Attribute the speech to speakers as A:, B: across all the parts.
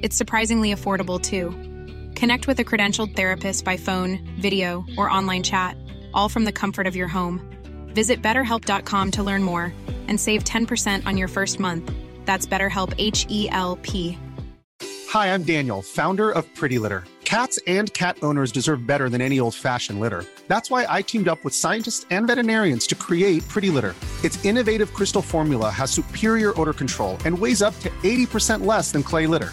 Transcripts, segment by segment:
A: It's surprisingly affordable too. Connect with a credentialed therapist by phone, video, or online chat, all from the comfort of your home. Visit betterhelp.com to learn more and save 10% on your first month. That's BetterHelp H E L P.
B: Hi, I'm Daniel, founder of Pretty Litter. Cats and cat owners deserve better than any old fashioned litter. That's why I teamed up with scientists and veterinarians to create Pretty Litter. Its innovative crystal formula has superior odor control and weighs up to 80% less than clay litter.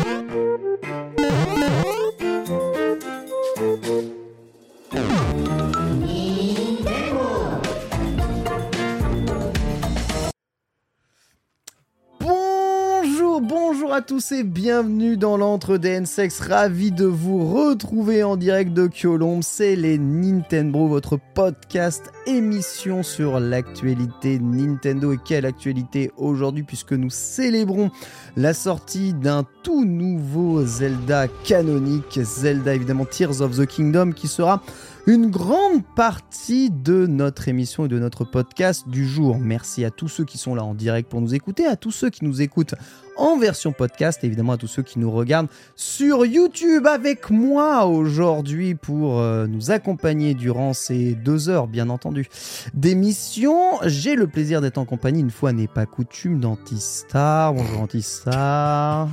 C: Bonjour, à tous et bienvenue dans l'entre des Sex. Ravi de vous retrouver en direct de Kyolombe. C'est les Nintendo, votre podcast émission sur l'actualité Nintendo. Et quelle actualité aujourd'hui puisque nous célébrons la sortie d'un tout nouveau Zelda canonique. Zelda évidemment Tears of the Kingdom qui sera une grande partie de notre émission et de notre podcast du jour. Merci à tous ceux qui sont là en direct pour nous écouter, à tous ceux qui nous écoutent en version podcast, et évidemment à tous ceux qui nous regardent sur YouTube avec moi aujourd'hui pour euh, nous accompagner durant ces deux heures, bien entendu, d'émission. J'ai le plaisir d'être en compagnie, une fois n'est pas coutume, d'Antistar. Bonjour Antistar.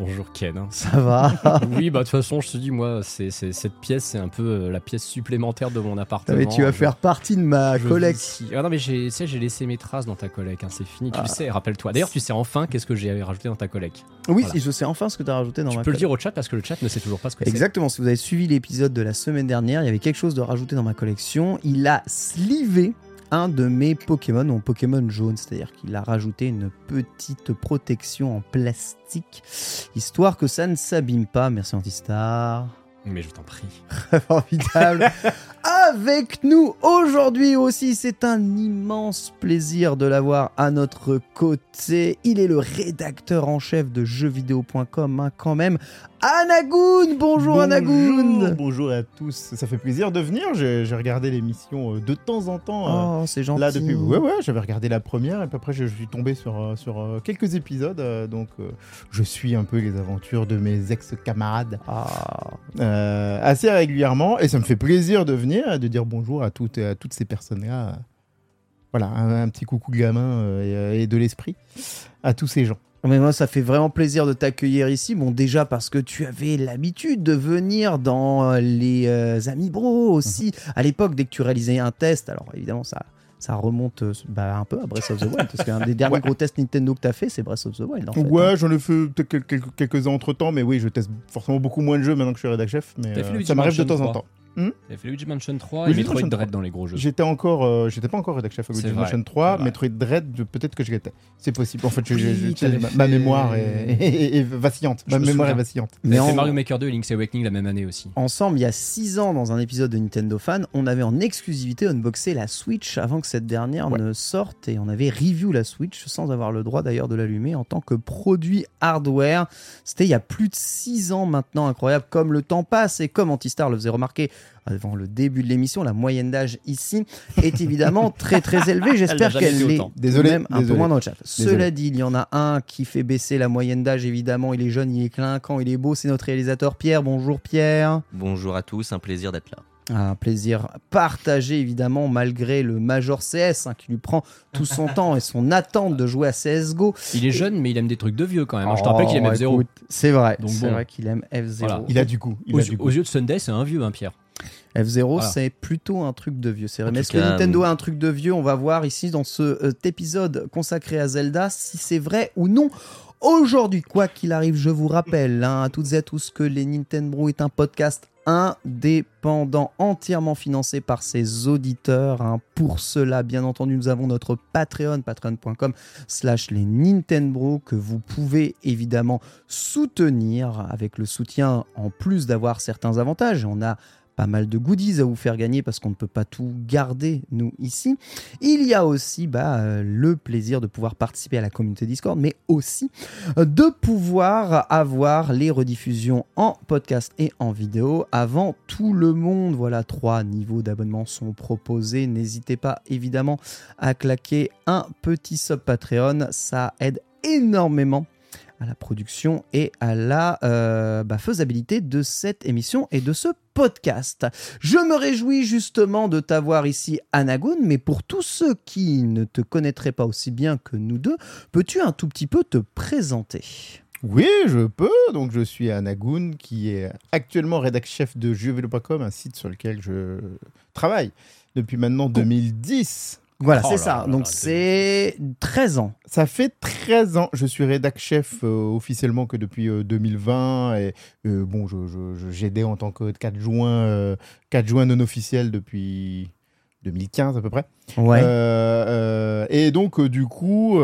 D: Bonjour Ken. hein.
C: Ça va
D: oui, bah de toute façon, je te dis, moi, c'est, c'est- cette pièce, c'est un peu euh, la pièce supplémentaire de mon appartement.
C: Mais tu vas
D: Je-
C: faire partie de ma collecte.
D: Ah non, mais j'ai, tu sais, j'ai laissé mes traces dans ta collecte, hein, c'est fini, tu
C: Ah.
D: le sais, rappelle-toi. D'ailleurs, tu sais enfin qu'est-ce que j'ai rajouté dans ta collecte.
C: Oui,
D: Voilà.
C: si je sais enfin ce que tu as rajouté dans
D: tu
C: ma
D: peux le
C: collecte.
D: dire au chat parce que le chat ne sait toujours pas ce que c'est.
C: Exactement, si vous avez suivi l'épisode de la semaine dernière, il y avait quelque chose de rajouté dans ma collection. Il a slivé un de mes Pokémon, mon Pokémon jaune, c'est-à-dire qu'il a rajouté une petite protection en plastique, histoire que ça ne s'abîme pas. Merci Antistar.
D: Mais je t'en prie.
C: Formidable. Avec nous aujourd'hui aussi, c'est un immense plaisir de l'avoir à notre côté. Il est le rédacteur en chef de jeuxvideo.com hein, quand même. Anagoun, bonjour, Anagoun.
E: Bonjour à tous, ça fait plaisir de venir. J'ai regardé l'émission euh, de temps en temps. euh,
C: Oh, c'est gentil.
E: Là depuis, ouais ouais, j'avais regardé la première et puis après je suis tombé sur euh, sur euh, quelques épisodes, euh, donc euh, je suis un peu les aventures de mes ex camarades
C: Ah,
E: assez régulièrement et ça me fait plaisir de venir et de dire bonjour à toutes à toutes ces personnes là. Voilà, un, un petit coucou gamin euh, et, et de l'esprit à tous ces gens.
C: Mais moi, ça fait vraiment plaisir de t'accueillir ici. Bon, déjà parce que tu avais l'habitude de venir dans euh, les euh, Amis Bro aussi. À l'époque, dès que tu réalisais un test, alors évidemment, ça, ça remonte euh, bah, un peu à Breath of the Wild. parce qu'un des derniers
E: Ouais.
C: gros tests Nintendo que tu as fait, c'est Breath of the Wild. En fait, hein.
E: Ouais, j'en ai fait peut-être quel- quelques, quelques-uns entre temps, mais oui, je teste forcément beaucoup moins de jeux maintenant que je suis rédac chef, mais euh, ça m'arrive de temps en
D: 3.
E: Temps.
D: T'as fait Luigi Mansion 3
E: Luigi
D: et Metroid
E: Mansion 3.
D: Dread dans les gros jeux.
E: J'étais encore, euh, j'étais pas encore rédac chef à Luigi
D: vrai,
E: Mansion
D: c'est
E: 3,
D: vrai.
E: Metroid Dread, je- peut-être que je l'étais. C'est possible. En fait, je-
D: Oui,
E: je- je-
D: t'avais
E: ma,
D: fait-
E: ma mémoire est, est- est vacillante.
D: Je
E: Ma
D: me
E: mémoire
D: souviens.
E: est vacillante.
C: Mais
D: fait Mario Maker 2 et Link's Awakening la même année aussi.
C: Ensemble, il y a 6 ans, dans un épisode de Nintendo Fan, on avait en exclusivité unboxé la Switch avant que cette dernière
E: Ouais.
C: ne sorte et on avait review la Switch sans avoir le droit d'ailleurs de l'allumer en tant que produit hardware. C'était il y a plus de 6 ans maintenant, incroyable comme le temps passe et comme Antistar le faisait remarquer avant le début de l'émission, la moyenne d'âge ici est évidemment très très élevée. J'espère qu'elle
D: été
C: l'est.
E: Désolé,
C: même un peu moins dans le chat.
E: Désolé.
C: Cela dit, il y en a un qui fait baisser la moyenne d'âge, évidemment. Il est jeune, il est clinquant, il est beau. C'est notre réalisateur Pierre. Bonjour Pierre.
F: Bonjour à tous, un plaisir d'être là.
C: Un plaisir partagé, évidemment, malgré le Major CS hein, qui lui prend tout son temps et son attente de jouer à CSGO.
D: Il est jeune, mais il aime des trucs de vieux quand même. hein. Je te rappelle qu'il aime
C: Oh,
D: F0.
C: écoute, C'est vrai, c'est
D: bon.
C: vrai qu'il aime F0.
D: Voilà.
E: Il a du coup. Il
D: Aux,
E: a du coup.
D: aux yeux de Sunday, c'est un vieux, hein, Pierre.
C: F0,
D: Voilà.
C: c'est plutôt un truc de vieux. C'est Mais est-ce que Nintendo
F: hum.
C: a un truc de vieux On va voir ici dans ce euh, épisode consacré à Zelda si c'est vrai ou non. Aujourd'hui, quoi qu'il arrive, je vous rappelle hein, à toutes et à tous que les Nintendo est un podcast indépendant, entièrement financé par ses auditeurs. hein. Pour cela, bien entendu, nous avons notre Patreon, patreon.com slash les Nintendo, que vous pouvez évidemment soutenir avec le soutien, en plus d'avoir certains avantages. On a pas mal de goodies à vous faire gagner parce qu'on ne peut pas tout garder, nous, ici. Il y a aussi bah, euh, le plaisir de pouvoir participer à la communauté Discord, mais aussi euh, de pouvoir avoir les rediffusions en podcast et en vidéo avant tout le monde. Voilà, trois niveaux d'abonnement sont proposés. N'hésitez pas, évidemment, à claquer un petit sub Patreon. Ça aide énormément à la production et à la euh, bah, faisabilité de cette émission et de ce podcast. Je me réjouis justement de t'avoir ici, Anagoun, mais pour tous ceux qui ne te connaîtraient pas aussi bien que nous deux, peux-tu un tout petit peu te présenter?
E: Oui, je peux. Donc, je suis Anagoun, qui est actuellement rédac chef de jeuxvideo.com, un site sur lequel je travaille depuis maintenant 2010.
C: Voilà,
D: Oh
C: c'est ça.
D: là
C: Donc c'est 13 ans.
E: Ça fait 13 ans. Je suis rédac chef euh, officiellement que depuis euh, 2020. Et euh, bon, je, je- je- j'aidais en tant que qu'adjoint euh, qu'adjoint non officiel depuis 2015 à peu près.
C: Ouais.
E: Euh, euh, et donc, euh, du coup,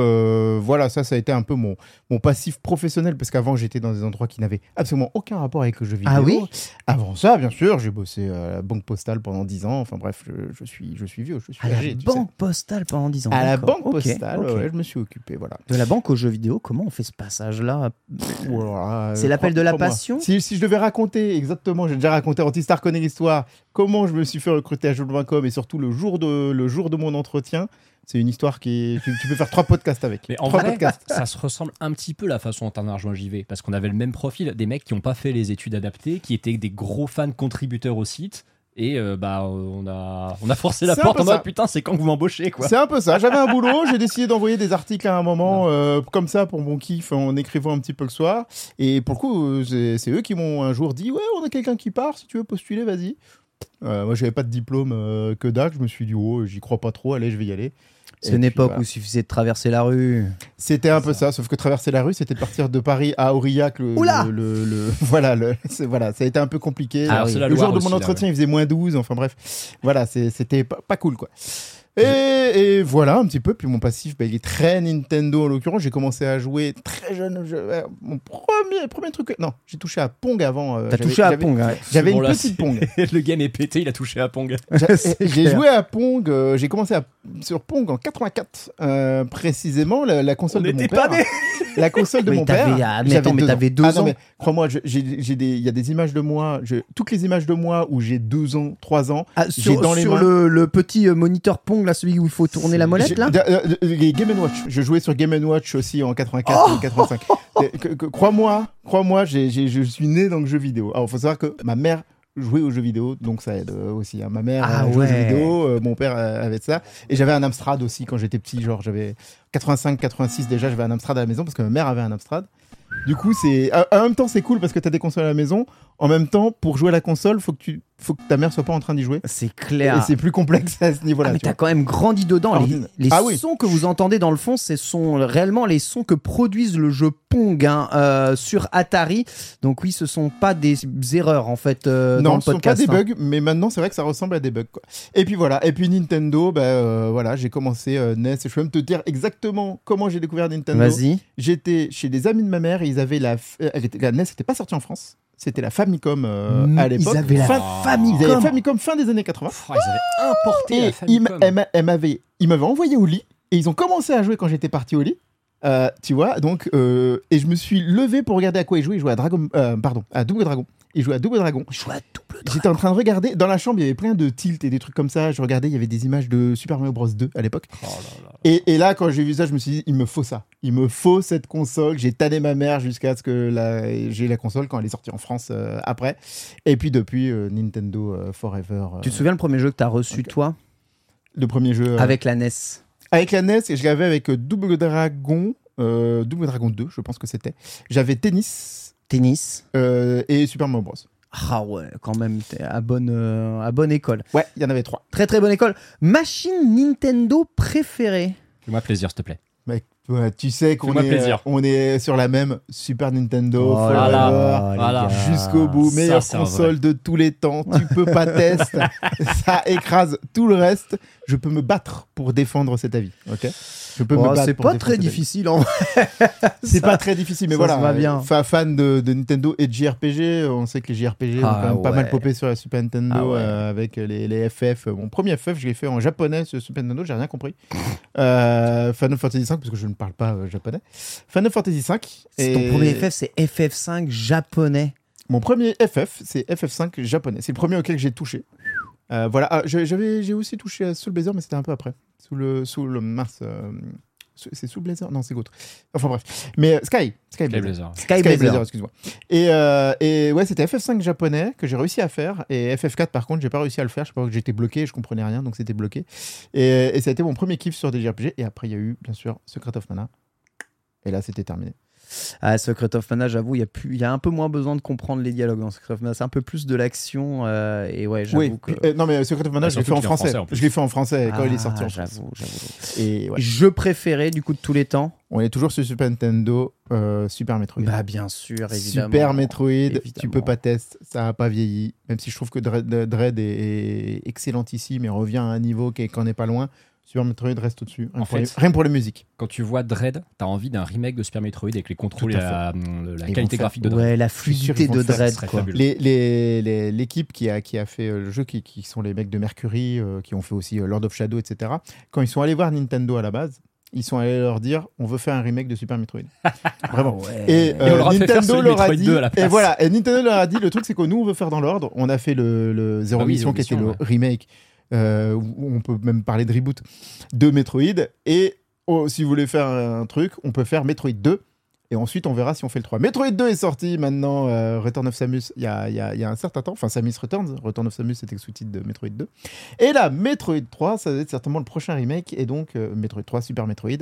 E: voilà, ça, ça a été un peu mon, mon passif professionnel parce qu'avant, j'étais dans des endroits qui n'avaient absolument aucun rapport avec le jeu vidéo.
C: Ah oui?
E: Avant ça, bien sûr, j'ai bossé à la Banque Postale pendant 10 ans. Enfin bref, je, je suis, je suis vieux, je suis
C: à la
E: âgé. sais.
C: banque postale pendant 10 ans.
E: À la. Banque Postale, ouais, je me suis occupé, voilà.
C: De la banque aux jeux vidéo, comment on fait ce passage-là?
E: Voilà,
C: C'est l'appel de la passion?
E: Si, si je devais raconter, exactement, j'ai déjà raconté Antistar connaît l'histoire, comment je me suis fait recruter à jeux.com et surtout le jour de, le jour de mon entretien, c'est une histoire qui est... Tu, tu peux faire trois podcasts avec.
D: Mais en
E: trois
D: vrai,
E: podcasts.
D: ça se ressemble un petit peu la façon dont on a rejoint JV. Parce qu'on avait le même profil, des mecs qui n'ont pas fait les études adaptées, qui étaient des gros fans contributeurs au site. Et euh, bah, on a, on a forcé la porte en mode putain, c'est quand que vous m'embauchez quoi.
E: C'est un peu ça. J'avais un boulot, j'ai décidé d'envoyer des articles à un moment, euh, comme ça, pour mon kiff, en écrivant un petit peu le soir. Et pour le coup, euh, c'est eux qui m'ont un jour dit Ouais, on a quelqu'un qui part, si tu veux postuler, vas-y. Euh, moi, j'avais pas de diplôme euh, que dac. Je me suis dit Oh, j'y crois pas trop, allez, je vais y aller.
C: C'est une
E: puis,
C: époque
E: voilà.
C: où il suffisait de traverser la rue.
E: C'était un peu ça, sauf que traverser la rue, c'était de partir de Paris à Aurillac. Le,
C: Oula
E: le, le- le- voilà, voilà, ça a été un peu compliqué.
D: La
E: le jour de
D: aussi,
E: mon
D: là,
E: entretien, il faisait moins 12. Enfin bref, voilà, c'était pas, pas cool quoi. Et, et voilà un petit peu. Puis mon passif, bah, il est très Nintendo en l'occurrence. J'ai commencé à jouer très jeune. je- euh, mon premier, premier truc. Non, j'ai touché à Pong avant. euh,
C: T'as
E: j'avais-
C: touché à
E: j'avais-
C: Pong, ouais.
E: J'avais
D: Bon,
E: une
D: là,
E: petite Pong.
D: le game est pété, il a touché à Pong.
E: J'ai joué à Pong, euh, j'ai commencé à, sur Pong en 84, euh, précisément, la, la console
D: On
E: de mon père. La console de
C: Mais
E: mon
C: t'avais-
E: père.
C: ah, mais
E: j'avais
C: attends, mais
E: deux
C: t'avais
E: ans.
C: deux
E: Ah non,
C: ans.
E: mais crois-moi, je- j'ai j'ai des, il y a des images de moi, je- toutes les images de moi où j'ai deux ans, trois ans.
C: Ah,
E: J'ai
C: sur
E: dans les
C: sur
E: mains-
C: le, le petit euh, moniteur Pong, là, celui où il faut tourner la molette, là
E: d- euh, euh, les Game Watch. Je jouais sur Game Watch aussi en 84
C: Oh
E: ou 85. Et que- que- Crois-moi, crois-moi, je suis né dans le jeu vidéo. Alors, faut savoir que ma mère jouait aux jeux vidéo, donc ça aide euh, aussi. hein. Ma mère
C: Ah
E: euh, jouait aux jeux
C: ouais.
E: vidéo, euh, mon père euh, avait ça. Et j'avais un Amstrad aussi quand j'étais petit, genre j'avais 85, 86 déjà, j'avais un Amstrad à la maison parce que ma mère avait un Amstrad. Du coup, c'est en en même temps c'est cool parce que t'as des consoles à la maison. En même temps, pour jouer à la console, faut que tu, faut que ta mère soit pas en train d'y jouer.
C: C'est
E: Et
C: clair.
E: c'est plus complexe à ce niveau-là.
C: Ah, mais
E: tu
C: t'as quand même grandi dedans. Les,
E: Ordine-
C: les
E: Ah oui.
C: sons que vous entendez dans le fond, ce sont réellement les sons que produisent le jeu Pong hein, euh, sur Atari. Donc oui, ce sont pas des erreurs en fait euh, dans
E: non,
C: le
E: ce sont pas
C: podcast.
E: des
C: hein.
E: bugs, mais maintenant c'est vrai que ça ressemble à des bugs. Quoi. Et puis voilà, et puis Nintendo, bah, euh, voilà, j'ai commencé NES. Je peux même te dire exactement comment j'ai découvert Nintendo.
C: Vas-y.
E: J'étais chez des amis de ma mère et ils avaient la, f- la NES n'était pas sortie en France. C'était la Famicom euh,
C: Mm,
E: à l'époque.
C: Ils avaient la
E: Fin-
C: Famicom.
E: ils avaient la Famicom fin des années 80.
D: Pff, ils avaient importé
E: Et
D: la Famicom.
E: ils m'avaient envoyé au lit et ils ont commencé à jouer quand j'étais parti au lit. Euh, tu vois, donc, euh, et je me suis levé pour regarder à quoi il jouait. Il jouait à Dragon, euh, pardon, à Double Dragon. Il jouait à Double Dragon.
C: Joue à double
E: J'étais en train de regarder. Dans la chambre, il y avait plein de tilts et des trucs comme ça. Je regardais, il y avait des images de Super Mario Bros 2 à l'époque.
D: Oh
E: Et, et là, quand j'ai vu ça, je me suis dit, il me faut ça. Il me faut cette console. J'ai tanné ma mère jusqu'à ce que la- j'ai la console quand elle est sortie en France euh, après. Et puis depuis, Nintendo Forever.
C: Tu te souviens le premier jeu que t'as reçu,
E: ok.
C: toi?
E: Le premier jeu.
C: Avec la NES
E: Avec la NES, et je l'avais avec euh, Double Dragon. euh, Double Dragon 2, je pense que c'était. J'avais Tennis
C: Tennis
E: euh, et Super Mario Bros.
C: Ah ouais, quand même, t'es à bonne, euh, à bonne école.
E: Ouais, il y en avait trois.
C: Très très bonne école. Machine Nintendo préférée
D: Fais-moi plaisir, s'il te plaît.
E: Ouais, tu sais qu'on est,
D: plaisir.
E: on est sur la même Super Nintendo
C: Oh
D: voilà.
E: jusqu'au bout,
D: Ça,
E: meilleure
D: un
E: console de tous les temps. Tu peux pas tester, ça écrase tout le reste. Je peux me battre pour défendre cet avis, ok? Je peux me
C: Oh,
E: battre
C: C'est pas très difficile en.
E: C'est
C: Ça-
E: pas très difficile, mais
C: ça
E: voilà.
C: va bien.
E: euh, fa- fan de, de Nintendo et de JRPG, on sait que les JRPG ont
C: Ah
E: quand même pas mal popé sur la Super Nintendo
C: Ah ouais.
E: euh, avec les, les FF. Mon premier FF, je l'ai fait en japonais sur Super Nintendo, j'ai rien compris. Euh, Final Fantasy V, parce que je ne parle pas euh, japonais. Final Fantasy V.
C: C'est Ton premier FF, c'est FF5 japonais.
E: Mon premier FF, c'est FF5 japonais. C'est le premier auquel j'ai touché. Euh, voilà, Ah, j'ai aussi touché à Soul Blazer, mais c'était un peu après. Sous le, sous le Mars. euh, c'est Soul Blazer? Non, c'est autre. Enfin bref. Mais euh, Sky. Sky Blazer.
D: Blazer.
C: Sky
E: Sky
C: Blazer.
E: Blazer, excuse-moi. Et, euh, et ouais, c'était FF5 japonais que j'ai réussi à faire. Et FF4, par contre, j'ai pas réussi à le faire. Je sais pas que j'étais bloqué, je comprenais rien, donc c'était bloqué. Et, et ça a été mon premier kiff sur des JRPG. Et après, il y a eu, bien sûr, Secret of Mana. Et là, c'était terminé.
C: Ah, Secret of Mana, j'avoue, il y a plus, il y a un peu moins besoin de comprendre les dialogues dans Secret of Mana. C'est un peu plus de l'action euh, et ouais, j'avoue
E: Oui,
C: que.
E: euh, non, mais Secret of Mana,
D: Ah,
E: je l'ai fait en
D: en
E: français.
D: français, en
E: je l'ai fait en français quand il est sorti
C: Ah,
E: en France.
C: J'avoue, j'avoue.
E: Et ouais.
C: Jeu préféré du coup de tous les temps
E: On est toujours sur Super Nintendo, euh, Super Metroid.
C: Bah bien sûr, évidemment.
E: Super Metroid, tu peux pas tester, ça n'a pas vieilli. Même si je trouve que Dread, Dread est, est excellentissime et revient à un niveau qui n'en est pas loin, Super Metroid reste au-dessus. Rien,
D: En
E: pour
D: fait-
E: rien pour la musique.
D: Quand tu vois Dread, t'as envie d'un remake de Super Metroid avec les contrôles et la, la
E: Ils
D: qualité graphique de Dread.
C: Ouais, la fluidité de Dread.
E: Les- les- les- L'équipe qui, a, qui a fait euh, le jeu, qui, qui sont les mecs de Mercury, euh, qui ont fait aussi euh, Lord of Shadow, etc., quand ils sont allés voir Nintendo à la base, ils sont allés leur dire on veut faire un remake de Super Metroid. Vraiment.
C: Ouais.
E: Et,
D: leur
E: Nintendo leur a dit,
D: 2 à la
E: et voilà, et Nintendo leur a dit le truc c'est que nous on veut faire dans l'ordre. On a fait le, le Zero
D: Ah oui,
E: Mission qui était le remake, euh, on peut même parler de reboot de Metroid. Et oh, si vous voulez faire un truc, on peut faire Metroid 2. Et ensuite, on verra si on fait le 3. Metroid 2 est sorti maintenant, euh, Return of Samus, il y a, y a- il y a un certain temps. Enfin, Samus Returns. Return of Samus, c'était sous-titre de Metroid 2. Et là, Metroid 3, ça va être certainement le prochain remake. Et donc, euh, Metroid 3, Super Metroid.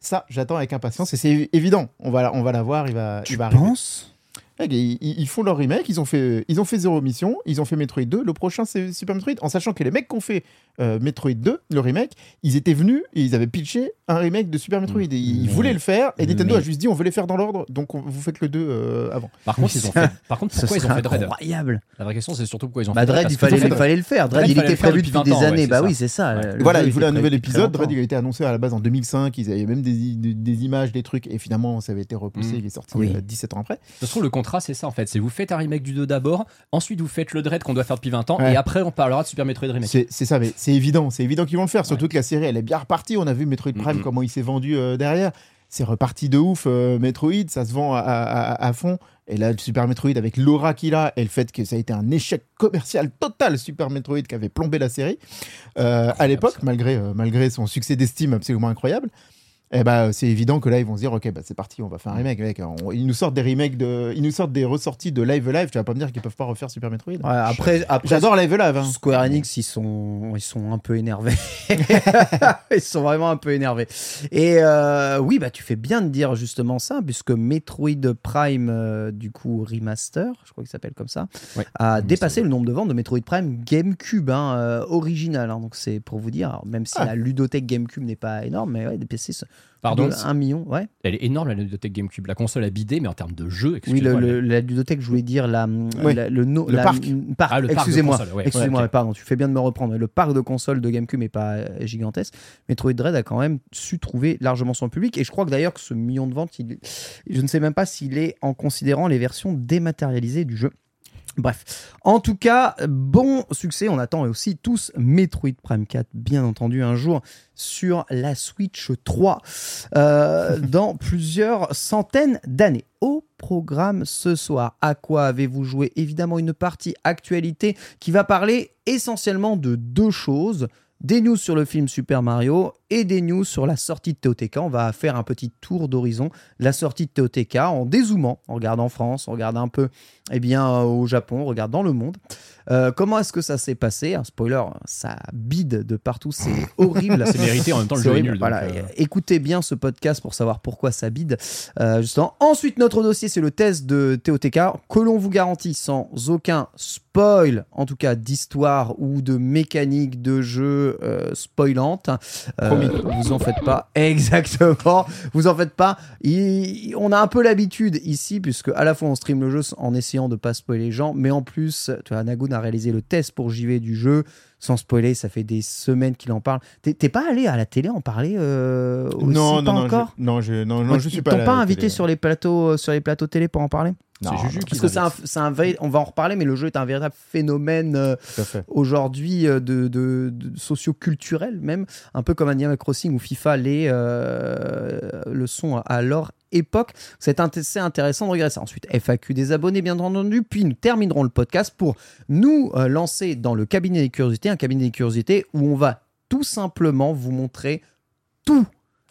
E: Ça, j'attends avec impatience. Et c'est évident, on va, on va l'avoir, il va,
C: Tu
E: il va
C: penses?
E: Ils, ils- font leur remake, ils ont fait, ils ont fait Zero Mission, ils ont fait Metroid 2. Le prochain, c'est Super Metroid. En sachant que les mecs qui ont fait euh, Metroid 2, le remake, ils étaient venus et ils avaient pitché un remake de Super Metroid. Et ils
C: Mais-
E: voulaient le faire. Et Nintendo
C: mais-
E: a juste dit on veut les faire dans l'ordre, donc on- vous faites le 2 euh, avant.
D: Par contre, ils ont fait. Par contre, pourquoi ils ont fait Dread?
C: incroyable.
D: La vraie question, c'est surtout pourquoi ils ont
C: Bah
D: fait
C: Dread, il fallait,
D: fait
C: le faire. Dread,
D: Dread,
C: il était prévu
D: depuis
C: depuis
D: 20
C: des
D: ans,
C: années.
D: ouais,
C: bah oui, c'est ça.
D: Ouais.
E: Voilà, ils voulaient un nouvel épisode. Dread, il a été annoncé à la base en 2005. Ils avaient même des, des- des images, des trucs. Et finalement, ça avait été repoussé.
D: Mm.
E: Il est sorti
C: Oui.
E: euh, 17 ans après.
D: Ça se trouve, le contrat, c'est ça en fait. C'est vous faites un remake du 2 d'abord, ensuite vous faites le Dread qu'on doit faire depuis 20 ans, et après on parlera de Super Metroid Remake.
E: C'est c'est ça, mais c'est évident, c'est évident qu'ils vont le faire. Surtout que la série, elle est bien repartie. On a vu Metroid Prime, comment il s'est vendu euh, derrière. C'est reparti de ouf. euh, Metroid, ça se vend à, à- à- à fond. Et là, le Super Metroid, avec l'aura qu'il a et le fait que ça a été un échec commercial total, Super Metroid, qui avait plombé la série euh, à l'époque, malgré, malgré son succès d'estime absolument incroyable. Et bah, c'est évident que là, ils vont se dire, ok, bah, c'est parti, on va faire un remake. Mec. On- ils nous sortent des remakes, de, ils nous sortent des ressorties de Live Live. Tu vas pas me dire qu'ils peuvent pas refaire Super Metroid
C: Ouais, après, après
E: J'adore Live Live. hein.
C: Square Enix, ils sont, ils sont un peu énervés. ils sont vraiment un peu énervés. Et euh, oui, bah tu fais bien de dire justement ça, puisque Metroid Prime, euh, du coup remaster, je crois qu'il s'appelle comme ça,
D: Ouais.
C: a dépassé le nombre de ventes de Metroid Prime GameCube hein, euh, original. hein. donc c'est pour vous dire, alors, même si
E: Ah.
C: la ludothèque GameCube n'est pas énorme, mais ouais, des PC
D: Pardon,
C: de 1 million, ouais.
D: elle est énorme la ludothèque GameCube. La console a bidé, mais en termes de jeu,
C: Oui,
D: excuse-moi.
C: le, le- la ludothèque, je voulais dire la,
E: Oui.
C: la- le, no-
E: Le
C: la-
E: parc.
C: parc,
D: Ah,
C: excusez-moi.
D: console, ouais.
C: Excusez-moi, pardon, tu fais bien de me reprendre. Le parc de consoles de GameCube n'est pas gigantesque. Metroid Dread a quand même su trouver largement son public. Et je crois que d'ailleurs que ce million de ventes, il- je ne sais même pas s'il est en considérant les versions dématérialisées du jeu. Bref, en tout cas, bon succès. On attend aussi tous Metroid Prime 4, bien entendu, un jour sur la Switch 3 euh, dans plusieurs centaines d'années. Au programme ce soir, à quoi avez-vous joué? Évidemment, une partie actualité qui va parler essentiellement de deux choses des news sur le film Super Mario et des news sur la sortie de TOTK. On va faire un petit tour d'horizon de la sortie de TOTK en dézoomant, en regardant France, en regardant un peu eh bien, euh, au Japon, en regardant le monde. Euh, comment est-ce que ça s'est passé? Un spoiler, ça bide de partout, c'est horrible.
D: C'est mérité en même temps le jeu est nul.
C: Voilà.
D: euh,
C: Écoutez bien ce podcast pour savoir pourquoi ça bide. Justement. Ensuite, notre dossier, c'est le test de TOTK que l'on vous garantit sans aucun spoil, en tout cas d'histoire ou de mécanique de jeu spoilante. Euh, vous en faites pas. Exactement. Vous en faites pas. On a un peu l'habitude ici, puisque à la fois on stream le jeu en essayant de pas spoiler les gens, mais en plus, Nagoon a réalisé le test pour JV du jeu. Sans spoiler, ça fait des semaines qu'il en parle. T'es pas allé à la télé en parler euh, aussi,
E: non,
C: pas
E: non, non,
C: encore
E: je, non, je, non, non, je
C: Ils
E: suis
C: t'ont
E: pas. la
C: pas invité
E: télé.
C: sur les plateaux, euh, sur les plateaux télé pour en parler
E: Non,
D: Juju
C: Parce que c'est un, vrai, on va en reparler, mais le jeu est un véritable phénomène euh, aujourd'hui euh, de, de, de socio-culturel même, un peu comme Animal Crossing ou FIFA les, euh, le sont à leur époque. C'est int- c'est intéressant de regarder ça. Ensuite, FAQ des abonnés, bien entendu. Puis nous terminerons le podcast pour nous euh, lancer dans le cabinet des curiosités, un cabinet des curiosités où on va tout simplement vous montrer tous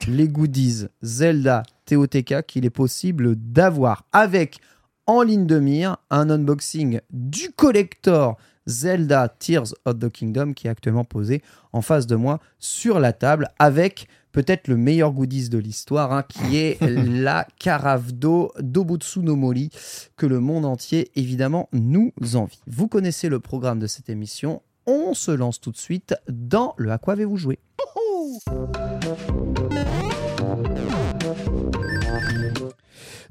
C: les goodies Zelda TOTK qu'il est possible d'avoir avec en ligne de mire un unboxing du collector Zelda Tears of the Kingdom qui est actuellement posé en face de moi sur la table avec peut-être le meilleur goodies de l'histoire hein, qui est la carafe d'eau d'Obutsu no Mori que le monde entier évidemment nous envie. Vous connaissez le programme de cette émission. On se lance tout de suite dans le À quoi avez-vous joué?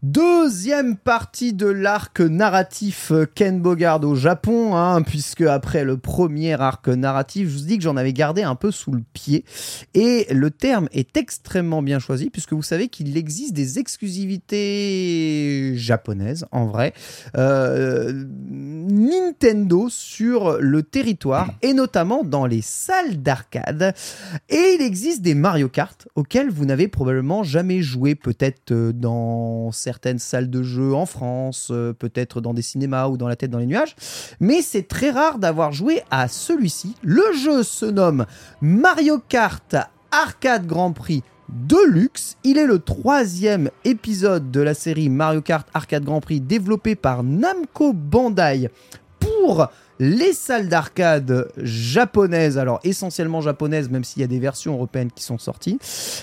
C: Deuxième partie de l'arc narratif euh, Ken Bogard au Japon, hein, puisque après le premier arc narratif, je vous dis que j'en avais gardé un peu sous le pied. Et le terme est extrêmement bien choisi, puisque vous savez qu'il existe des exclusivités japonaises, en vrai, euh, Nintendo sur le territoire, et notamment dans les salles d'arcade. Et il existe des Mario Kart auxquels vous n'avez probablement jamais joué, peut-être euh, dans certaines salles de jeu en France, euh, peut-être dans des cinémas ou dans la tête dans les nuages. Mais c'est très rare d'avoir joué à celui-ci. Le jeu se nomme Mario Kart Arcade Grand Prix Deluxe. Il est le troisième épisode de la série Mario Kart Arcade Grand Prix développé par Namco Bandai pour les salles d'arcade japonaises, alors essentiellement japonaises, même s'il y a des versions européennes qui sont sorties.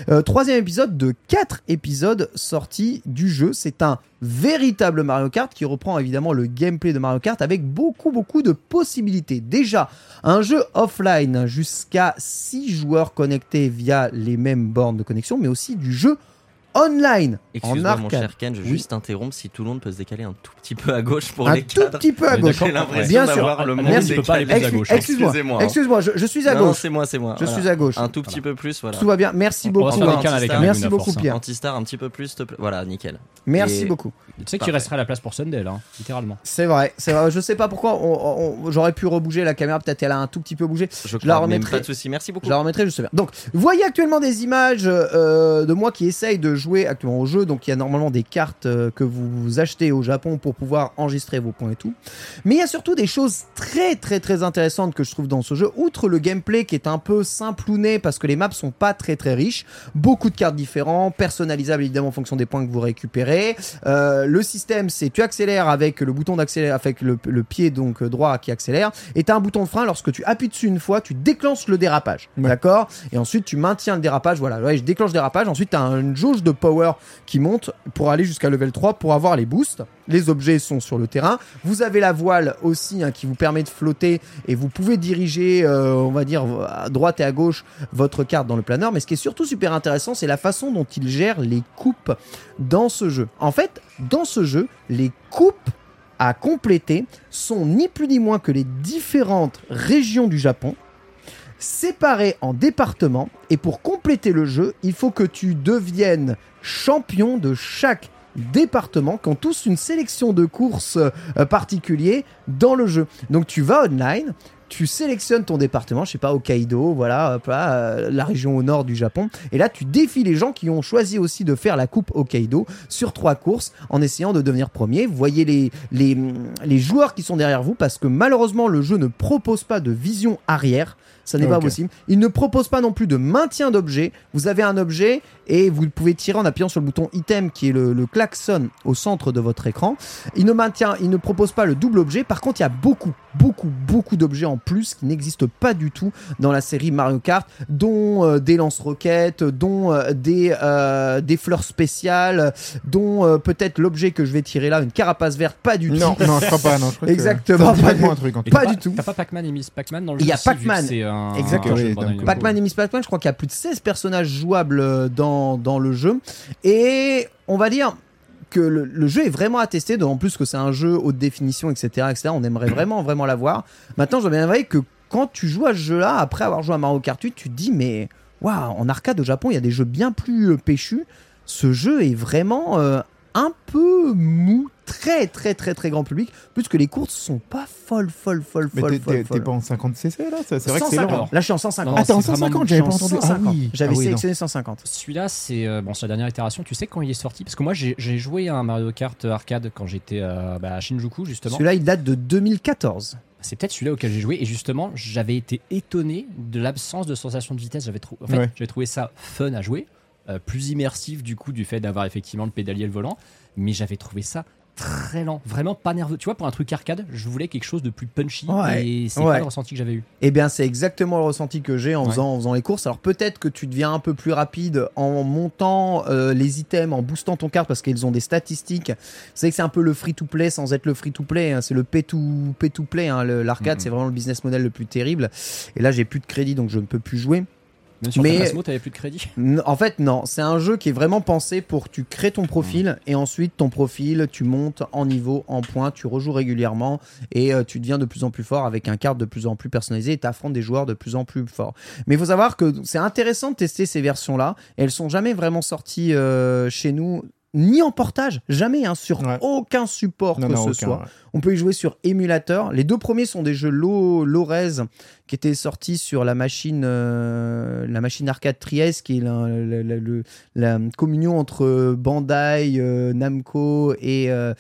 C: Euh, troisième épisode de quatre épisodes sortis du jeu. C'est un véritable Mario Kart qui reprend évidemment le gameplay de Mario Kart avec beaucoup beaucoup de possibilités. Déjà, un jeu offline jusqu'à 6 joueurs connectés via les mêmes bornes de connexion, mais aussi du jeu online en
F: Excuse-moi, mon cher Ken, je vais
C: Oui.
F: juste t'interrompre si tout le monde peut se décaler un tout petit peu à gauche pour
C: un
F: les
C: tout
F: cadres.
C: petit peu à gauche.
F: J'ai l'impression
C: Bien sûr.
F: le monde
C: Merci.
D: Peux pas aller
F: décalé.
D: plus à gauche.
C: Excuse-moi,
F: Excusez-moi.
C: excuse-moi, je, je suis à
F: Non,
C: gauche.
F: c'est moi, c'est moi.
C: Je
F: voilà.
C: suis à gauche.
F: Un tout petit peu plus, voilà.
C: Tout va bien. Merci
D: On
C: beaucoup.
D: avec un
C: Merci beaucoup,
D: hein.
C: Pierre.
F: Antistar un petit peu plus, s'il te plaît. Voilà, nickel.
C: Merci
F: Et-
C: beaucoup.
D: Tu sais qu'il resterait la place pour Sunday, là, hein, littéralement.
C: C'est vrai, c'est vrai. Je sais pas pourquoi. J'aurais pu rebouger la caméra. Peut-être elle a un tout petit peu bougé.
F: Je,
C: la remettrai.
F: pas de souci. Merci beaucoup.
C: Je la remettrai juste bien. Donc, voyez actuellement des images euh, de moi qui essaye de jouer actuellement au jeu. Donc, il y a normalement des cartes euh, que vous, achetez au Japon pour pouvoir enregistrer vos points et tout. Mais il y a surtout des choses très, très, très intéressantes que je trouve dans ce jeu. Outre le gameplay qui est un peu simplouné parce que les maps sont pas très, très riches. Beaucoup de cartes différentes, personnalisables évidemment en fonction des points que vous récupérez. Euh, le système, c'est tu accélères avec le bouton d'accélérer, avec le, le pied donc droit qui accélère, et tu as un bouton de frein. Lorsque tu appuies dessus une fois, tu déclenches le dérapage.
E: Ouais.
C: D'accord? Et ensuite, tu maintiens le dérapage. Voilà, ouais, je déclenche le dérapage. Ensuite, tu as une jauge de power qui monte pour aller jusqu'à level 3 pour avoir les boosts. Les objets sont sur le terrain. Vous avez la voile aussi hein, qui vous permet de flotter et vous pouvez diriger, euh, on va dire, à droite et à gauche votre carte dans le planeur. Mais ce qui est surtout super intéressant, c'est la façon dont il gère les coupes dans ce jeu. En fait, dans ce jeu, les coupes à compléter sont ni plus ni moins que les différentes régions du Japon séparées en départements et pour compléter le jeu, il faut que tu deviennes champion de chaque départements qui ont tous une sélection de courses euh, particuliers dans le jeu. Donc tu vas online, tu sélectionnes ton département, je sais pas, Hokkaido, voilà, là, euh, la région au nord du Japon. Et là, tu défies les gens qui ont choisi aussi de faire la coupe Hokkaido sur trois courses en essayant de devenir premier. Vous voyez les, les, les joueurs qui sont derrière vous parce que malheureusement, le jeu ne propose pas de vision arrière. Ça n'est pas
E: Ok.
C: possible. Il ne propose pas non plus de maintien d'objet. Vous avez un objet et vous pouvez tirer en appuyant sur le bouton item qui est le, le klaxon au centre de votre écran. Il ne maintient, il ne propose pas le double objet. Par contre, il y a beaucoup, beaucoup, beaucoup d'objets en plus qui n'existent pas du tout dans la série Mario Kart, dont euh, des lance-roquettes, dont euh, des, euh, des fleurs spéciales, dont euh, peut-être l'objet que je vais tirer là, une carapace verte, pas du
E: Non,
C: tout.
E: non, je crois pas. Non, je crois que-
C: Exactement,
E: dit
C: pas
E: vaguement
C: du-
E: un truc en
C: Pas
D: t'as
C: du tout.
D: T'as pas Pac-Man et Miss Pac-Man dans le
C: Il
D: jeu
C: y a
D: que
C: Pac-Man.
D: c'est un-
C: Exactement.
D: un jeu
E: Oui.
C: Pac-Man et Miss Pac-Man, je crois qu'il y a plus de 16 personnages jouables euh, dans, dans le jeu. Et on va dire que le, le jeu est vraiment attesté, d'autant plus que c'est un jeu haute définition, etc., etc. On aimerait vraiment, vraiment l'avoir. Maintenant, je dois bien avouer que quand tu joues à ce jeu-là, après avoir joué à Mario Kart 8, tu te dis, mais waouh, en arcade au Japon, il y a des jeux bien plus euh, péchus. Ce jeu est vraiment euh, un peu mou, très, très, très, très grand public, plus que les courses sont pas folles, folles, folles,
E: Mais
C: folles,
E: t'es- t'es pas en 50 cc là C'est vrai que c'est
C: 150.
E: lent.
C: Là, je suis en 150.
D: Non,
E: Ah, t'es en
D: c'est vraiment
E: 150,
C: Je suis
E: j'avais pas entendu. Ah
C: 150.
E: oui.
C: J'avais
E: Ah oui, non.
C: sélectionné 150.
D: Celui-là, c'est euh, bon, c'est la dernière itération. Tu sais quand il est sorti Parce que moi, j'ai j'ai joué à un Mario Kart arcade quand j'étais euh, bah, à Shinjuku, justement.
C: Celui-là, il date de 2014.
D: C'est peut-être celui-là auquel j'ai joué. Et justement, j'avais été étonné de l'absence de sensation de vitesse. J'avais trou- en fait,
E: Ouais.
D: j'avais trouvé ça fun à jouer, euh, plus immersif du coup du fait d'avoir effectivement le pédalier et le volant. Mais j'avais trouvé ça très lent, vraiment pas nerveux. Tu vois, pour un truc arcade, je voulais quelque chose de plus punchy.
C: Ouais.
D: Et c'est
C: Ouais.
D: pas le ressenti que j'avais eu.
C: Eh bien, c'est exactement le ressenti que j'ai en,
D: Ouais.
C: faisant, en faisant les courses. Alors, peut-être que tu deviens un peu plus rapide en montant euh, les items, en boostant ton carte parce qu'ils ont des statistiques. C'est que c'est un peu le free-to-play sans être le free-to-play. hein. C'est le pay-to- pay-to-play. hein. L'arcade, c'est vraiment le business model le plus terrible. Et là, j'ai plus de crédit, donc je ne peux plus jouer.
D: Même sur
C: Mais-
D: t'avais plus de crédit.
C: En fait, non. C'est un jeu qui est vraiment pensé pour tu crées ton profil et ensuite ton profil, tu montes en niveau, en points, tu rejoues régulièrement et euh, tu deviens de plus en plus fort avec un carte de plus en plus personnalisé et tu affrontes des joueurs de plus en plus forts. Mais il faut savoir que c'est intéressant de tester ces versions-là. Elles sont jamais vraiment sorties euh, chez nous. Ni en portage, jamais, hein, sur
E: Ouais.
C: aucun support
E: Non,
C: que
E: non,
C: ce
E: aucun,
C: soit.
E: ouais.
C: On peut y jouer sur émulateur. Les deux premiers sont des jeux Lo- Lorez qui étaient sortis sur la machine, euh, la machine arcade Trieste, qui est la, la- la- le- la communion entre Bandai, euh, Namco et, euh,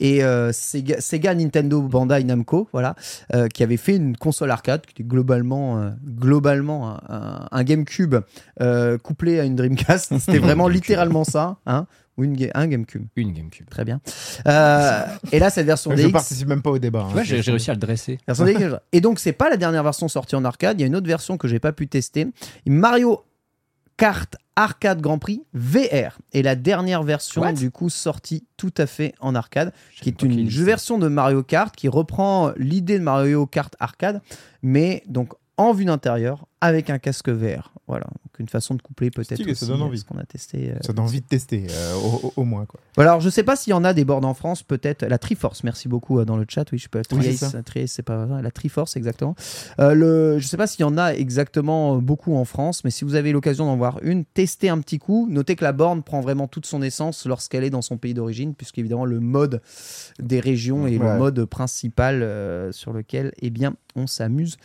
C: et euh, Sega, Sega, Nintendo, Bandai, Namco, voilà, euh, qui avait fait une console arcade qui était globalement, euh, globalement un, GameCube euh, couplé à une Dreamcast. C'était vraiment littéralement ça, hein, ou une, ga- un GameCube.
D: Une GameCube.
C: Très bien. Euh, et là, cette version
E: Je
C: DX.
E: participe même pas au débat. hein.
D: Tu vois, j'ai j'ai réussi à le dresser.
C: Version DX. Et donc, c'est pas la dernière version sortie en arcade. Il y a une autre version que j'ai pas pu tester. Mario Kart Arcade Grand Prix VR est la dernière version
D: What
C: du coup sortie tout à fait en arcade, qui est
D: pas qu'il
C: une
D: existe.
C: version de Mario Kart qui reprend l'idée de Mario Kart Arcade, mais donc en vue d'intérieur avec un casque VR. Voilà, une façon de coupler peut-être
E: ça donne
C: euh,
E: envie.
C: ce qu'on a testé. euh,
E: Ça donne envie de tester, euh, au, moins. Quoi.
C: voilà, alors je sais pas s'il y en a des bornes en France, peut-être la Triforce, merci beaucoup dans le chat. Oui, je peux Triace, c'est pas la Triforce exactement. Le, je sais pas s'il y en a exactement beaucoup en France, mais si vous avez l'occasion d'en voir une, testez un petit coup. Notez que la borne prend vraiment toute son essence lorsqu'elle est dans son pays d'origine, puisqu'évidemment le mode des régions est
E: Ouais.
C: le mode principal sur lequel eh bien on s'amuse.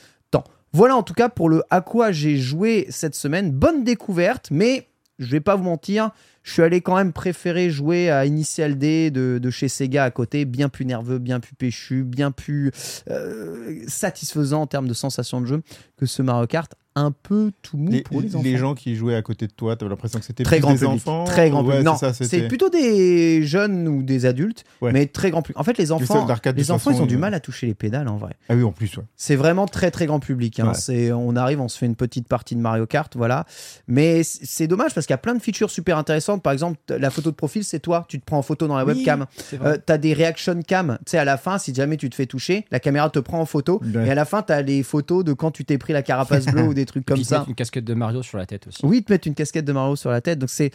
C: Voilà en tout cas pour le à quoi j'ai joué cette semaine. Bonne découverte, mais je vais pas vous mentir, je suis allé quand même préférer jouer à Initial D de, chez Sega à côté, bien plus nerveux, bien plus péchu, bien plus euh, satisfaisant en termes de sensation de jeu que ce Mario Kart, un peu tout mou
E: Les,
C: pour les enfants.
E: les gens qui jouaient à côté de toi, t'avais l'impression que c'était
C: Très
E: plus
C: grand
E: des
C: public.
E: enfants
C: Très grand
E: Ouais,
C: public. Non, c'est plutôt des jeunes ou des adultes,
E: Ouais.
C: mais très grand public. En fait, les enfants, les enfants, ils ont du
E: euh,
C: mal à toucher les pédales en vrai.
E: Ah oui, en plus, ouais.
C: C'est vraiment très très grand public. hein.
E: Ouais.
C: C'est, on arrive, on se fait une petite partie de Mario Kart, voilà. Mais c'est dommage parce qu'il y a plein de features super intéressantes. Par exemple, la photo de profil, c'est toi. Tu te prends en photo dans la
D: Oui,
C: webcam. Euh, t'as des reaction cam. Tu sais, à la fin, si jamais tu te fais toucher, la caméra te prend en photo.
E: Ouais.
C: Et à la fin, t'as les photos de quand tu t'es pris la carapace bleue ou des trucs
D: puis,
C: comme
D: te
C: ça.
D: mettent une casquette de Mario sur la tête aussi.
C: Oui, te mettre une casquette de Mario sur la tête. Donc c'est,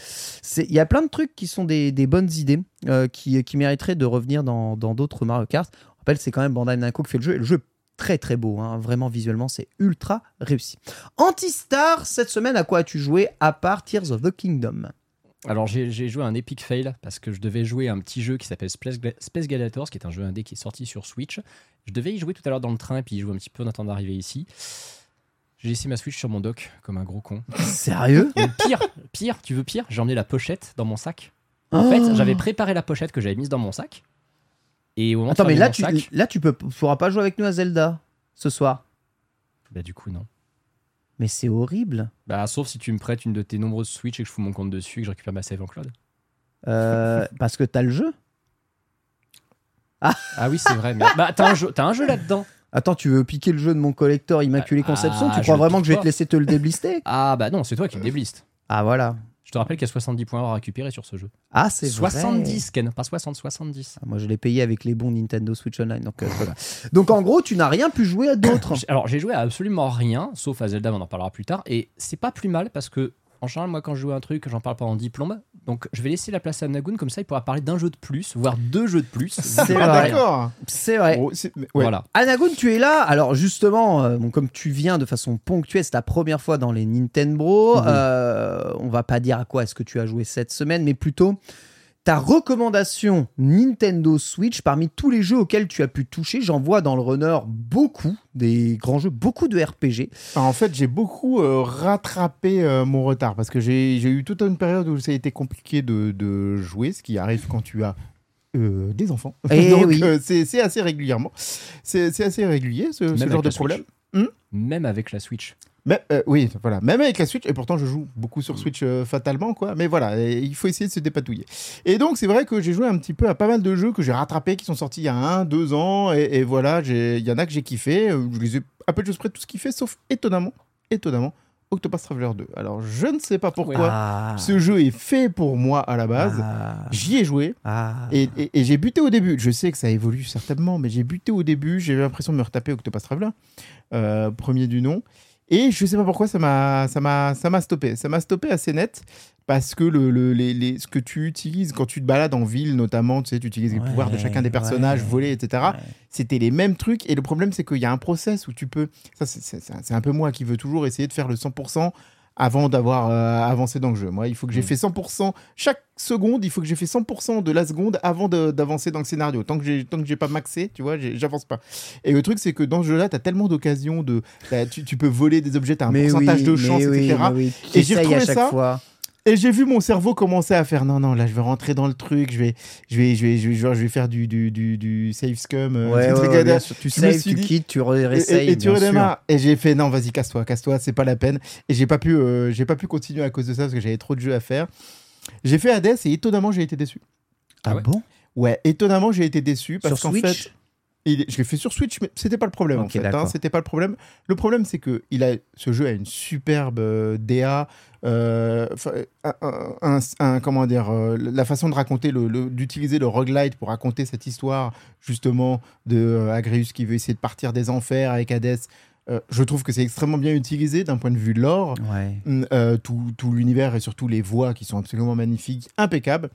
C: il y a plein de trucs qui sont des, des bonnes idées euh, qui, qui mériteraient de revenir dans, d'autres Mario Kart. On rappelle, c'est quand même Bandai Namco qui fait le jeu. Et le jeu très très beau, hein. vraiment visuellement, c'est ultra réussi. Antistar, cette semaine, à quoi as-tu joué à part Tears of the Kingdom?
D: Alors j'ai joué à un epic fail parce que je devais jouer à un petit jeu qui s'appelle Space, Space Gladiators, qui est un jeu indé qui est sorti sur Switch. Je devais y jouer tout à l'heure dans le train et puis y jouer un petit peu en attendant d'arriver ici. J'ai laissé ma Switch sur mon dock comme un gros con.
C: Sérieux
D: Et pire, pire, tu veux pire J'ai emmené la pochette dans mon sac. En fait, j'avais préparé la pochette que j'avais mise dans mon sac. Et au moment
C: Attends,
D: de
C: mais
D: fermer
C: là
D: mon
C: tu,
D: sac,
C: là, tu peux, pourras pas jouer avec nous à Zelda ce soir.
D: bah du coup non.
C: Mais c'est horrible.
D: Bah sauf si tu me prêtes une de tes nombreuses Switch et que je fous mon compte dessus et que je récupère ma save en cloud.
C: Euh, parce que t'as le jeu.
D: Ah oui, c'est vrai. Mais... Bah t'as un jeu, t'as un jeu là-dedans.
C: Attends, tu veux piquer le jeu de mon collector Immaculée
D: Ah,
C: Conception? Tu crois
D: le
C: vraiment que je vais te laisser te le déblister?
D: Ah bah non, c'est toi qui me débliste.
C: Ah voilà.
D: Je te rappelle qu'il y a 70 points à récupérer sur ce jeu.
C: Ah, c'est vrai.
D: 70, Ken, pas 60, 70.
C: Ah, Moi, je l'ai payé avec les bons Nintendo Switch Online. Donc, euh, voilà. donc en gros, tu n'as rien pu jouer à d'autres.
D: Alors j'ai joué à absolument rien, sauf à Zelda, on en parlera plus tard. Et c'est pas plus mal parce que, en général, moi quand je joue à un truc, j'en parle pendant 10 plombes. Donc je vais laisser la place à Nagoon, comme ça il pourra parler d'un jeu de plus, voire deux jeux de plus.
C: C'est
E: Ah,
C: vrai.
E: d'accord.
C: C'est vrai.
E: Oh, c'est- ouais.
D: Voilà.
C: Anagoun, tu es là. Alors justement, euh, bon, comme tu viens de façon ponctuelle, c'est ta première fois dans les Nintendo. Euh, on va pas dire à quoi est-ce que tu as joué cette semaine, mais plutôt ta recommandation Nintendo Switch parmi tous les jeux auxquels tu as pu toucher. J'en vois dans le runner beaucoup, des grands jeux, beaucoup de RPG.
E: Alors, en fait, j'ai beaucoup euh, rattrapé euh, mon retard parce que j'ai eu toute une période où ça a été compliqué de, de jouer, ce qui arrive quand tu as euh, des enfants.
C: Eh
E: Donc,
C: oui.
E: euh, c'est assez régulièrement. C'est assez régulier, ce, genre de problème.
D: Même avec la Switch.
E: Mais, euh, oui, voilà. Même avec la Switch, et pourtant je joue beaucoup sur Switch euh, fatalement, quoi. Mais voilà, et il faut essayer de se dépatouiller. Et donc, c'est vrai que j'ai joué un petit peu à pas mal de jeux que j'ai rattrapés, qui sont sortis il y a un, deux ans. Et, et voilà, il y en a que j'ai kiffé. Je les ai à peu de choses près tous kiffés, sauf étonnamment, étonnamment, Octopath Traveler 2. Alors, je ne sais pas pourquoi
C: Ah.
E: ce jeu est fait pour moi à la base.
C: Ah.
E: J'y ai joué.
C: Ah.
E: Et, et- et j'ai buté au début. Je sais que ça évolue certainement, mais j'ai buté au début. J'ai eu l'impression de me retaper Octopath Traveler, euh, premier du nom. Et je sais pas pourquoi ça m'a ça m'a ça m'a stoppé. Ça m'a stoppé assez net parce que le, le- les, les- ce que tu utilises quand tu te balades en ville notamment, tu sais, tu utilises les
C: Ouais,
E: pouvoirs de chacun des personnages,
C: ouais.
E: voler, etc.
C: Ouais.
E: C'était les mêmes trucs. Et le problème c'est qu'il y a un process où tu peux. Ça c'est un peu moi qui veux toujours essayer de faire le 100% avant d'avoir euh, avancé dans le jeu. Moi, il faut que j'ai
D: Mm.
E: fait 100%. Chaque seconde, il faut que j'ai fait 100% de la seconde avant d'avancer dans le scénario. Tant que j'ai tant que j'ai pas maxé, tu vois, j'avance pas. Et le truc, c'est que dans ce jeu-là, tu as tellement d'occasions de. t'as- Tu, tu peux voler des objets, tu as un
C: Mais
E: pourcentage
C: oui,
E: de chance,
C: oui,
E: etc.
C: oui.
E: Et j'ai
C: T'essayes à chaque
E: ça.
C: fois.
E: Et j'ai vu mon cerveau commencer à faire non, non, là, je vais rentrer dans le truc, je vais, je vais, je vais, je vais, genre, je vais faire du, du, du, du save scum. euh,
C: Ouais, ouais, ouais, bien sûr. Tu saves,
E: suis
C: tu
E: dit-
C: quittes, tu
E: Et-
C: réessayes.
E: et, et tu redémarres. Et j'ai fait non, vas-y, casse-toi, casse-toi, c'est pas la peine. Et j'ai pas pu, euh, j'ai pas pu continuer à cause de ça parce que j'avais trop de jeux à faire. J'ai fait Hades et étonnamment j'ai été déçu.
C: Ah
D: Ah ouais
C: bon?
E: Ouais, étonnamment j'ai été déçu parce
C: Sur
E: qu'en
C: Switch?
E: fait, il je l'ai fait sur Switch, mais c'était pas le problème en fait. hein, c'était pas le problème. Le problème c'est que il a, ce jeu a une superbe euh, DA. Euh, un, un- un- comment dire, euh, la façon de raconter, le, le- d'utiliser le roguelite pour raconter cette histoire justement de euh, Agrius qui veut essayer de partir des enfers avec Hades. euh, je trouve que c'est extrêmement bien utilisé d'un point de vue lore.
C: Ouais.
E: Euh, tout, tout l'univers et surtout les voix qui sont absolument magnifiques, impeccables.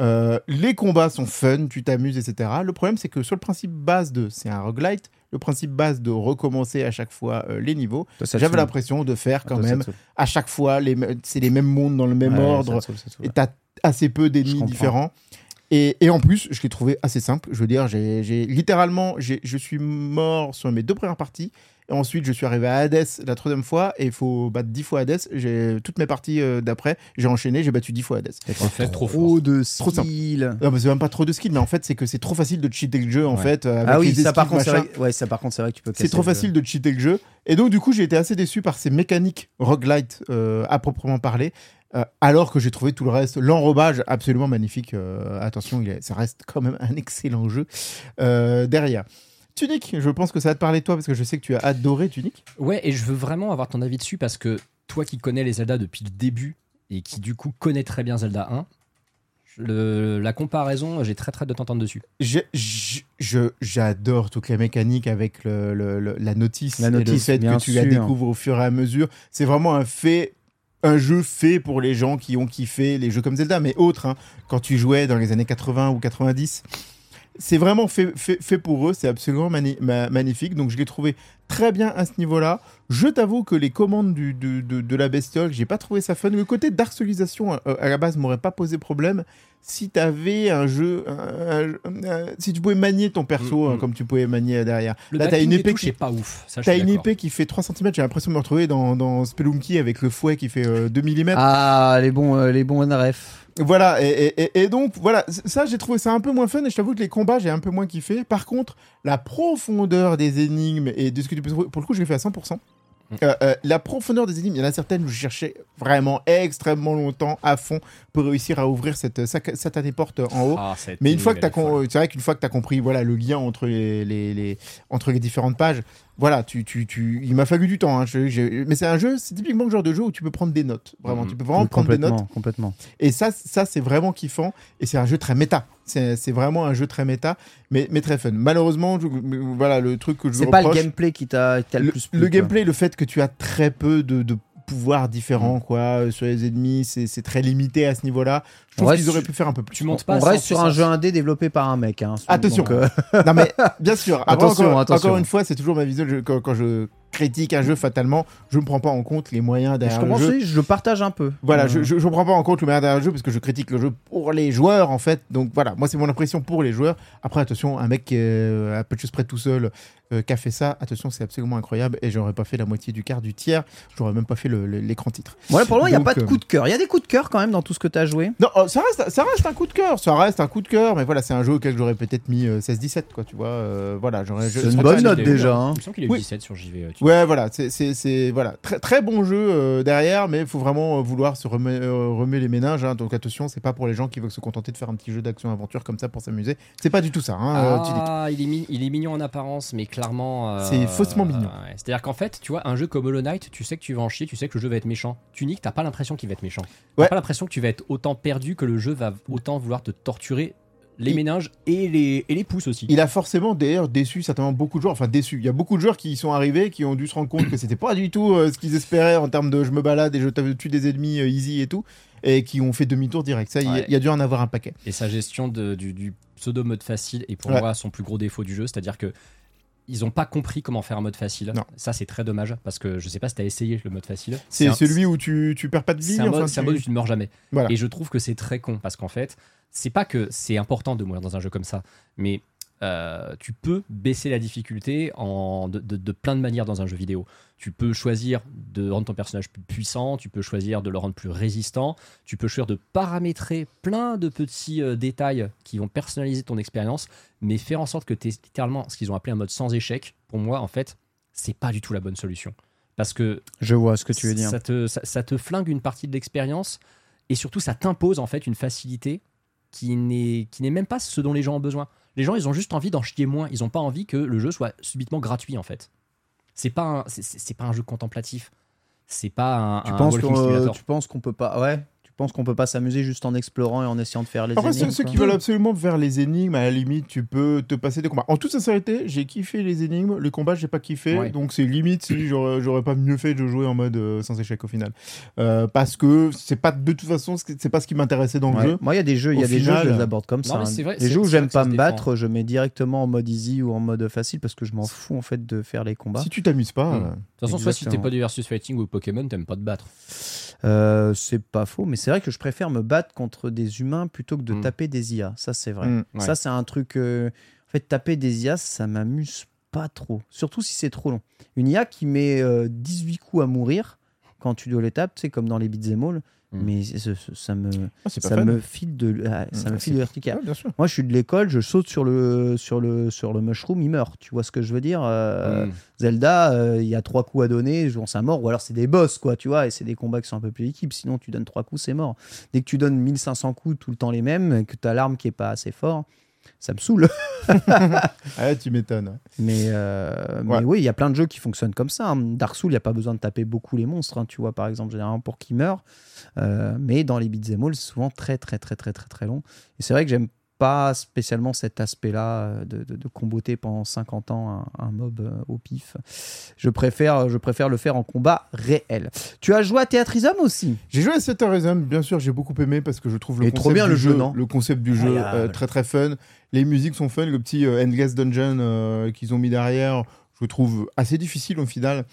E: Euh, les combats sont fun, tu t'amuses, etc. Le problème, c'est que sur le principe base de, c'est un roguelite, le principe base de recommencer à chaque fois euh, les niveaux, j'avais l'impression de faire
C: Ah,
E: quand même à chaque fois, les, c'est les mêmes mondes dans le même
C: Ouais,
E: ordre, et t'as assez peu d'ennemis différents. Et, et en plus, je l'ai trouvé assez simple. Je veux dire, j'ai littéralement, je suis mort sur mes deux premières parties. Et ensuite, je suis arrivé à Hades la troisième fois. Et il faut battre 10 fois Hades. J'ai toutes mes parties euh, d'après, j'ai enchaîné, j'ai battu 10 fois Hades.
C: Et
D: En fait, trop
C: de
E: Trop simple.
C: skill.
E: Non, mais c'est même pas trop de skill, mais en fait, c'est que c'est trop facile de cheater le jeu, en
D: Ouais.
E: fait. euh, avec
C: Ah oui,
E: les
C: ça par, contre, c'est
E: machin.
C: vrai, ouais, ça par contre, c'est vrai que tu peux
E: C'est trop facile de cheater le jeu. Et donc, du coup, j'ai été assez déçu par ces mécaniques roguelite euh, à proprement parler. euh, alors que j'ai trouvé tout le reste, l'enrobage absolument magnifique. Euh, attention, il est- ça reste quand même un excellent jeu euh, derrière. Tunic, je pense que ça va te parler de toi parce que je sais que tu as adoré Tunic.
D: Ouais, et je veux vraiment avoir ton avis dessus parce que toi qui connais les Zelda depuis le début et qui du coup connais très bien Zelda 1, le- la comparaison, j'ai très très hâte de t'entendre dessus.
E: Je- je- je- J'adore toutes les mécaniques avec le- le- le- la notice,
C: La
E: et le
C: notice,
E: fait que tu la découvres au fur et à mesure. C'est vraiment un fait, un jeu fait pour les gens qui ont kiffé les jeux comme Zelda, mais autres. hein. quand tu jouais dans les années 80 ou 90, c'est vraiment fait, fait, fait pour eux, c'est absolument mani- ma- magnifique. Donc je l'ai trouvé très bien à ce niveau-là. Je t'avoue que les commandes du, de, de, de la bestiole, j'ai pas trouvé ça fun. Le côté d'arcelisation à, à la base m'aurait pas posé problème si tu avais un jeu, un- un- un- si tu pouvais manier ton perso
D: Mm,
E: hein,
D: mm.
E: comme tu pouvais manier derrière.
D: Le
E: Là, t'as une épée qui
D: est pas ouf.
E: T'as une épée qui fait 3 cm, j'ai l'impression de me retrouver dans, dans Spelunky avec le fouet qui fait euh, 2 mm.
C: Ah, les bons, euh, les bons NRF.
E: Voilà, et, et- donc, voilà, ça j'ai trouvé ça un peu moins fun et je t'avoue que les combats j'ai un peu moins kiffé. Par contre, la profondeur des énigmes et de ce que tu peux trouver, pour le coup, je l'ai fait à 100%.
D: Mm.
E: Euh, euh, la profondeur des énigmes, il y en a certaines où je cherchais vraiment extrêmement longtemps à fond pour réussir à ouvrir cette sac- satanée porte en haut.
D: Ah,
E: Mais une fois que
D: folle.
E: c'est vrai qu'une fois que tu as compris voilà le lien entre les, les, les- entre les différentes pages, voilà, tu, tu, tu... il m'a fallu du temps. hein. Je- Mais c'est un jeu, c'est typiquement le genre de jeu où tu peux prendre des notes. Vraiment,
D: Mhm.
E: tu peux vraiment
C: Oui,
E: prendre des notes.
C: complètement.
E: Et ça, ça c'est vraiment kiffant. Et c'est un jeu très méta. C'est c'est vraiment un jeu très méta, mais, mais très fun. Malheureusement, je- voilà, le truc que je
C: C'est pas le gameplay qui t'a le,
E: le,
C: plus plu.
E: le
C: quoi.
E: gameplay, le fait que tu as très peu de, de pouvoirs différents quoi, euh, sur les ennemis, c'est c'est très limité à ce niveau-là. Je trouve qu'ils auraient pu faire un peu plus.
D: Tu montes
C: On
D: pas à
C: reste
D: 100
C: sur un jeu indé développé par un mec. Hein,
E: Attention.
C: Donc, euh,
E: non mais bien sûr. Après,
C: Attention,
E: encore,
C: attention.
E: encore une fois, c'est toujours ma vision. quand, quand je critique un jeu fatalement, je ne prends pas en compte les moyens
C: je
E: derrière le jeu.
C: je partage un peu.
E: Voilà,
C: Euh,
E: je, je, je prends pas en compte le moyen derrière le jeu parce que je critique le jeu pour les joueurs en fait. Donc voilà, moi c'est mon impression pour les joueurs. Après attention, un mec qui est à peu de choses près tout seul euh, qui a fait ça, attention c'est absolument incroyable et j'aurais pas fait la moitié du quart du tiers, j'aurais même pas fait l'écran titre.
C: Ouais, pour le moment, il n'y a pas de
E: euh,
C: coup de cœur. Il y a des coups de cœur quand même dans tout ce que tu as joué.
E: Non, oh, ça reste, ça reste un coup de cœur, ça reste un coup de cœur, mais voilà, c'est un jeu auquel j'aurais peut-être mis euh, 16-17 quoi, tu vois. euh, voilà, j'aurais.
C: C'est une bonne note déjà. hein.
D: Il me semble qu'il est
E: Oui.
D: 17 sur JV.
E: Ouais, voilà, c'est, voilà. Très, très bon jeu euh, derrière, mais il faut vraiment euh, vouloir se euh, remuer les méninges. hein. donc attention, c'est pas pour les gens qui veulent se contenter de faire un petit jeu d'action-aventure comme ça pour s'amuser. C'est pas du tout ça. Hein, euh.
D: Ah, il est, il est mignon en apparence, mais clairement. euh,
E: C'est faussement mignon.
D: ouais. C'est-à-dire qu'en fait, tu vois, un jeu comme Hollow Knight, tu sais que tu vas en chier, tu sais que le jeu va être méchant. Tunic, t'as pas l'impression qu'il va être méchant. T'as
E: Ouais.
D: pas l'impression que tu vas être autant perdu que le jeu va autant vouloir te torturer les
E: Il-
D: méninges et les, et les pouces aussi.
E: Il a forcément d'ailleurs déçu certainement beaucoup de joueurs. Enfin déçu. Il y a beaucoup de joueurs qui y sont arrivés, qui ont dû se rendre compte que c'était pas du tout euh, ce qu'ils espéraient en termes de je me balade et je tue des ennemis euh, easy et tout, et qui ont fait demi-tour direct. Ça, il y a-
D: Ouais.
E: il y, a dû en avoir un paquet.
D: Et sa gestion de- du, du pseudo mode facile est pour
E: Ouais.
D: moi son plus gros défaut du jeu, c'est-à-dire que ils ont pas compris comment faire un mode facile.
E: Non.
D: Ça c'est très dommage parce que je sais pas si t'as essayé le mode facile.
E: C'est celui où tu, tu perds pas de vie.
D: C'est un,
E: enfin,
D: un
E: tu-
D: mode où tu ne meurs jamais.
E: Voilà.
D: Et je trouve que c'est très con parce qu'en fait, c'est pas que c'est important de mourir dans un jeu comme ça, mais euh, tu peux baisser la difficulté en, de, de- de plein de manières dans un jeu vidéo. Tu peux choisir de rendre ton personnage plus puissant, tu peux choisir de le rendre plus résistant, tu peux choisir de paramétrer plein de petits euh, détails qui vont personnaliser ton expérience, mais faire en sorte que tu littéralement ce qu'ils ont appelé un mode sans échec. Pour moi, en fait, c'est pas du tout la bonne solution. Parce que
C: Je vois ce que tu veux dire.
D: ça te, ça, ça te flingue une partie de l'expérience et surtout ça t'impose en fait une facilité qui n'est qui n'est même pas ce dont les gens ont besoin. Les gens, ils ont juste envie d'en chier moins. Ils n'ont pas envie que le jeu soit subitement gratuit en fait. C'est pas un, c'est- pas un jeu contemplatif. C'est pas un,
C: Tu
D: un
C: penses qu'on tu penses qu'on peut pas ouais tu penses qu'on peut pas s'amuser juste en explorant et en essayant de faire les
E: Après,
C: énigmes
E: ceux,
C: quoi
E: qui veulent absolument faire les énigmes, à la limite, tu peux te passer des combats. En toute sincérité, j'ai kiffé les énigmes. Les combats, j'ai pas kiffé.
D: Ouais.
E: Donc, c'est limite si j'aurais pas mieux fait de jouer en mode euh, sans échec au final. Euh, parce que c'est pas de toute façon, c'est pas ce qui m'intéressait dans
C: Ouais.
E: le jeu.
C: Moi, il y a des jeux, il y a des
E: final,
C: jeux, je les aborde comme ça.
D: mais
C: hein.
D: vrai,
C: les jeux où j'aime pas
D: ça
C: me battre, je mets directement en mode easy ou en mode facile parce que je m'en fous en fait de faire les combats.
E: Si tu t'amuses pas.
D: Hmm.
E: euh,
D: De toute façon, soit si t'es pas du versus fighting ou Pokémon, t'aimes pas te battre.
C: Euh, c'est pas faux, mais c'est vrai que je préfère me battre contre des humains plutôt que de
D: Mm.
C: taper des IA. Ça, c'est vrai.
E: Mm.
D: Ouais.
C: Ça, c'est un truc. euh, En fait, taper des IA, ça m'amuse pas trop. Surtout si c'est trop long. Une IA qui met euh, 18 coups à mourir quand tu dois les taper, sais, comme dans les beat'em all,
D: Mm.
C: mais ça me,
E: ah,
C: ça
E: fun.
C: me file de, ah, ça
E: Mm.
C: me file de
E: Ouais, sûr.
C: Moi, je suis de l'école, je saute sur le, sur le, sur le mushroom, il meurt. Tu vois ce que je veux dire Euh,
D: Mm.
C: Zelda, euh, il y a trois coups à donner, on ça mort, ou alors c'est des boss, quoi, tu vois, et c'est des combats qui sont un peu plus équipes. Sinon, tu donnes trois coups, c'est mort. Dès que tu donnes 1500 coups tout le temps les mêmes, que tu as l'arme qui est pas assez fort, ça me saoule.
E: Ah, tu m'étonnes.
C: Mais, euh, mais oui, il y a plein de jeux qui fonctionnent comme ça. hein. Dark Souls, il n'y a pas besoin de taper beaucoup les monstres, hein, tu vois, par exemple, généralement pour qu'ils meurent. Euh, mais dans les beat'em all, c'est souvent très, très, très, très, très, très long. Et c'est vrai que j'aime pas spécialement cet aspect-là euh, de, de, de comboter pendant 50 ans un, un mob euh, au pif. Je préfère, je préfère le faire en combat réel. Tu as joué à Theatrism aussi?
E: J'ai joué à Satarism, bien sûr, j'ai beaucoup aimé parce que je trouve le
C: Et
E: concept
C: trop bien
E: du
C: le jeu, non?
E: le concept du jeu euh, très très fun. Les musiques sont fun, le petit euh, Endless Dungeon euh, qu'ils ont mis derrière, je trouve assez difficile au final.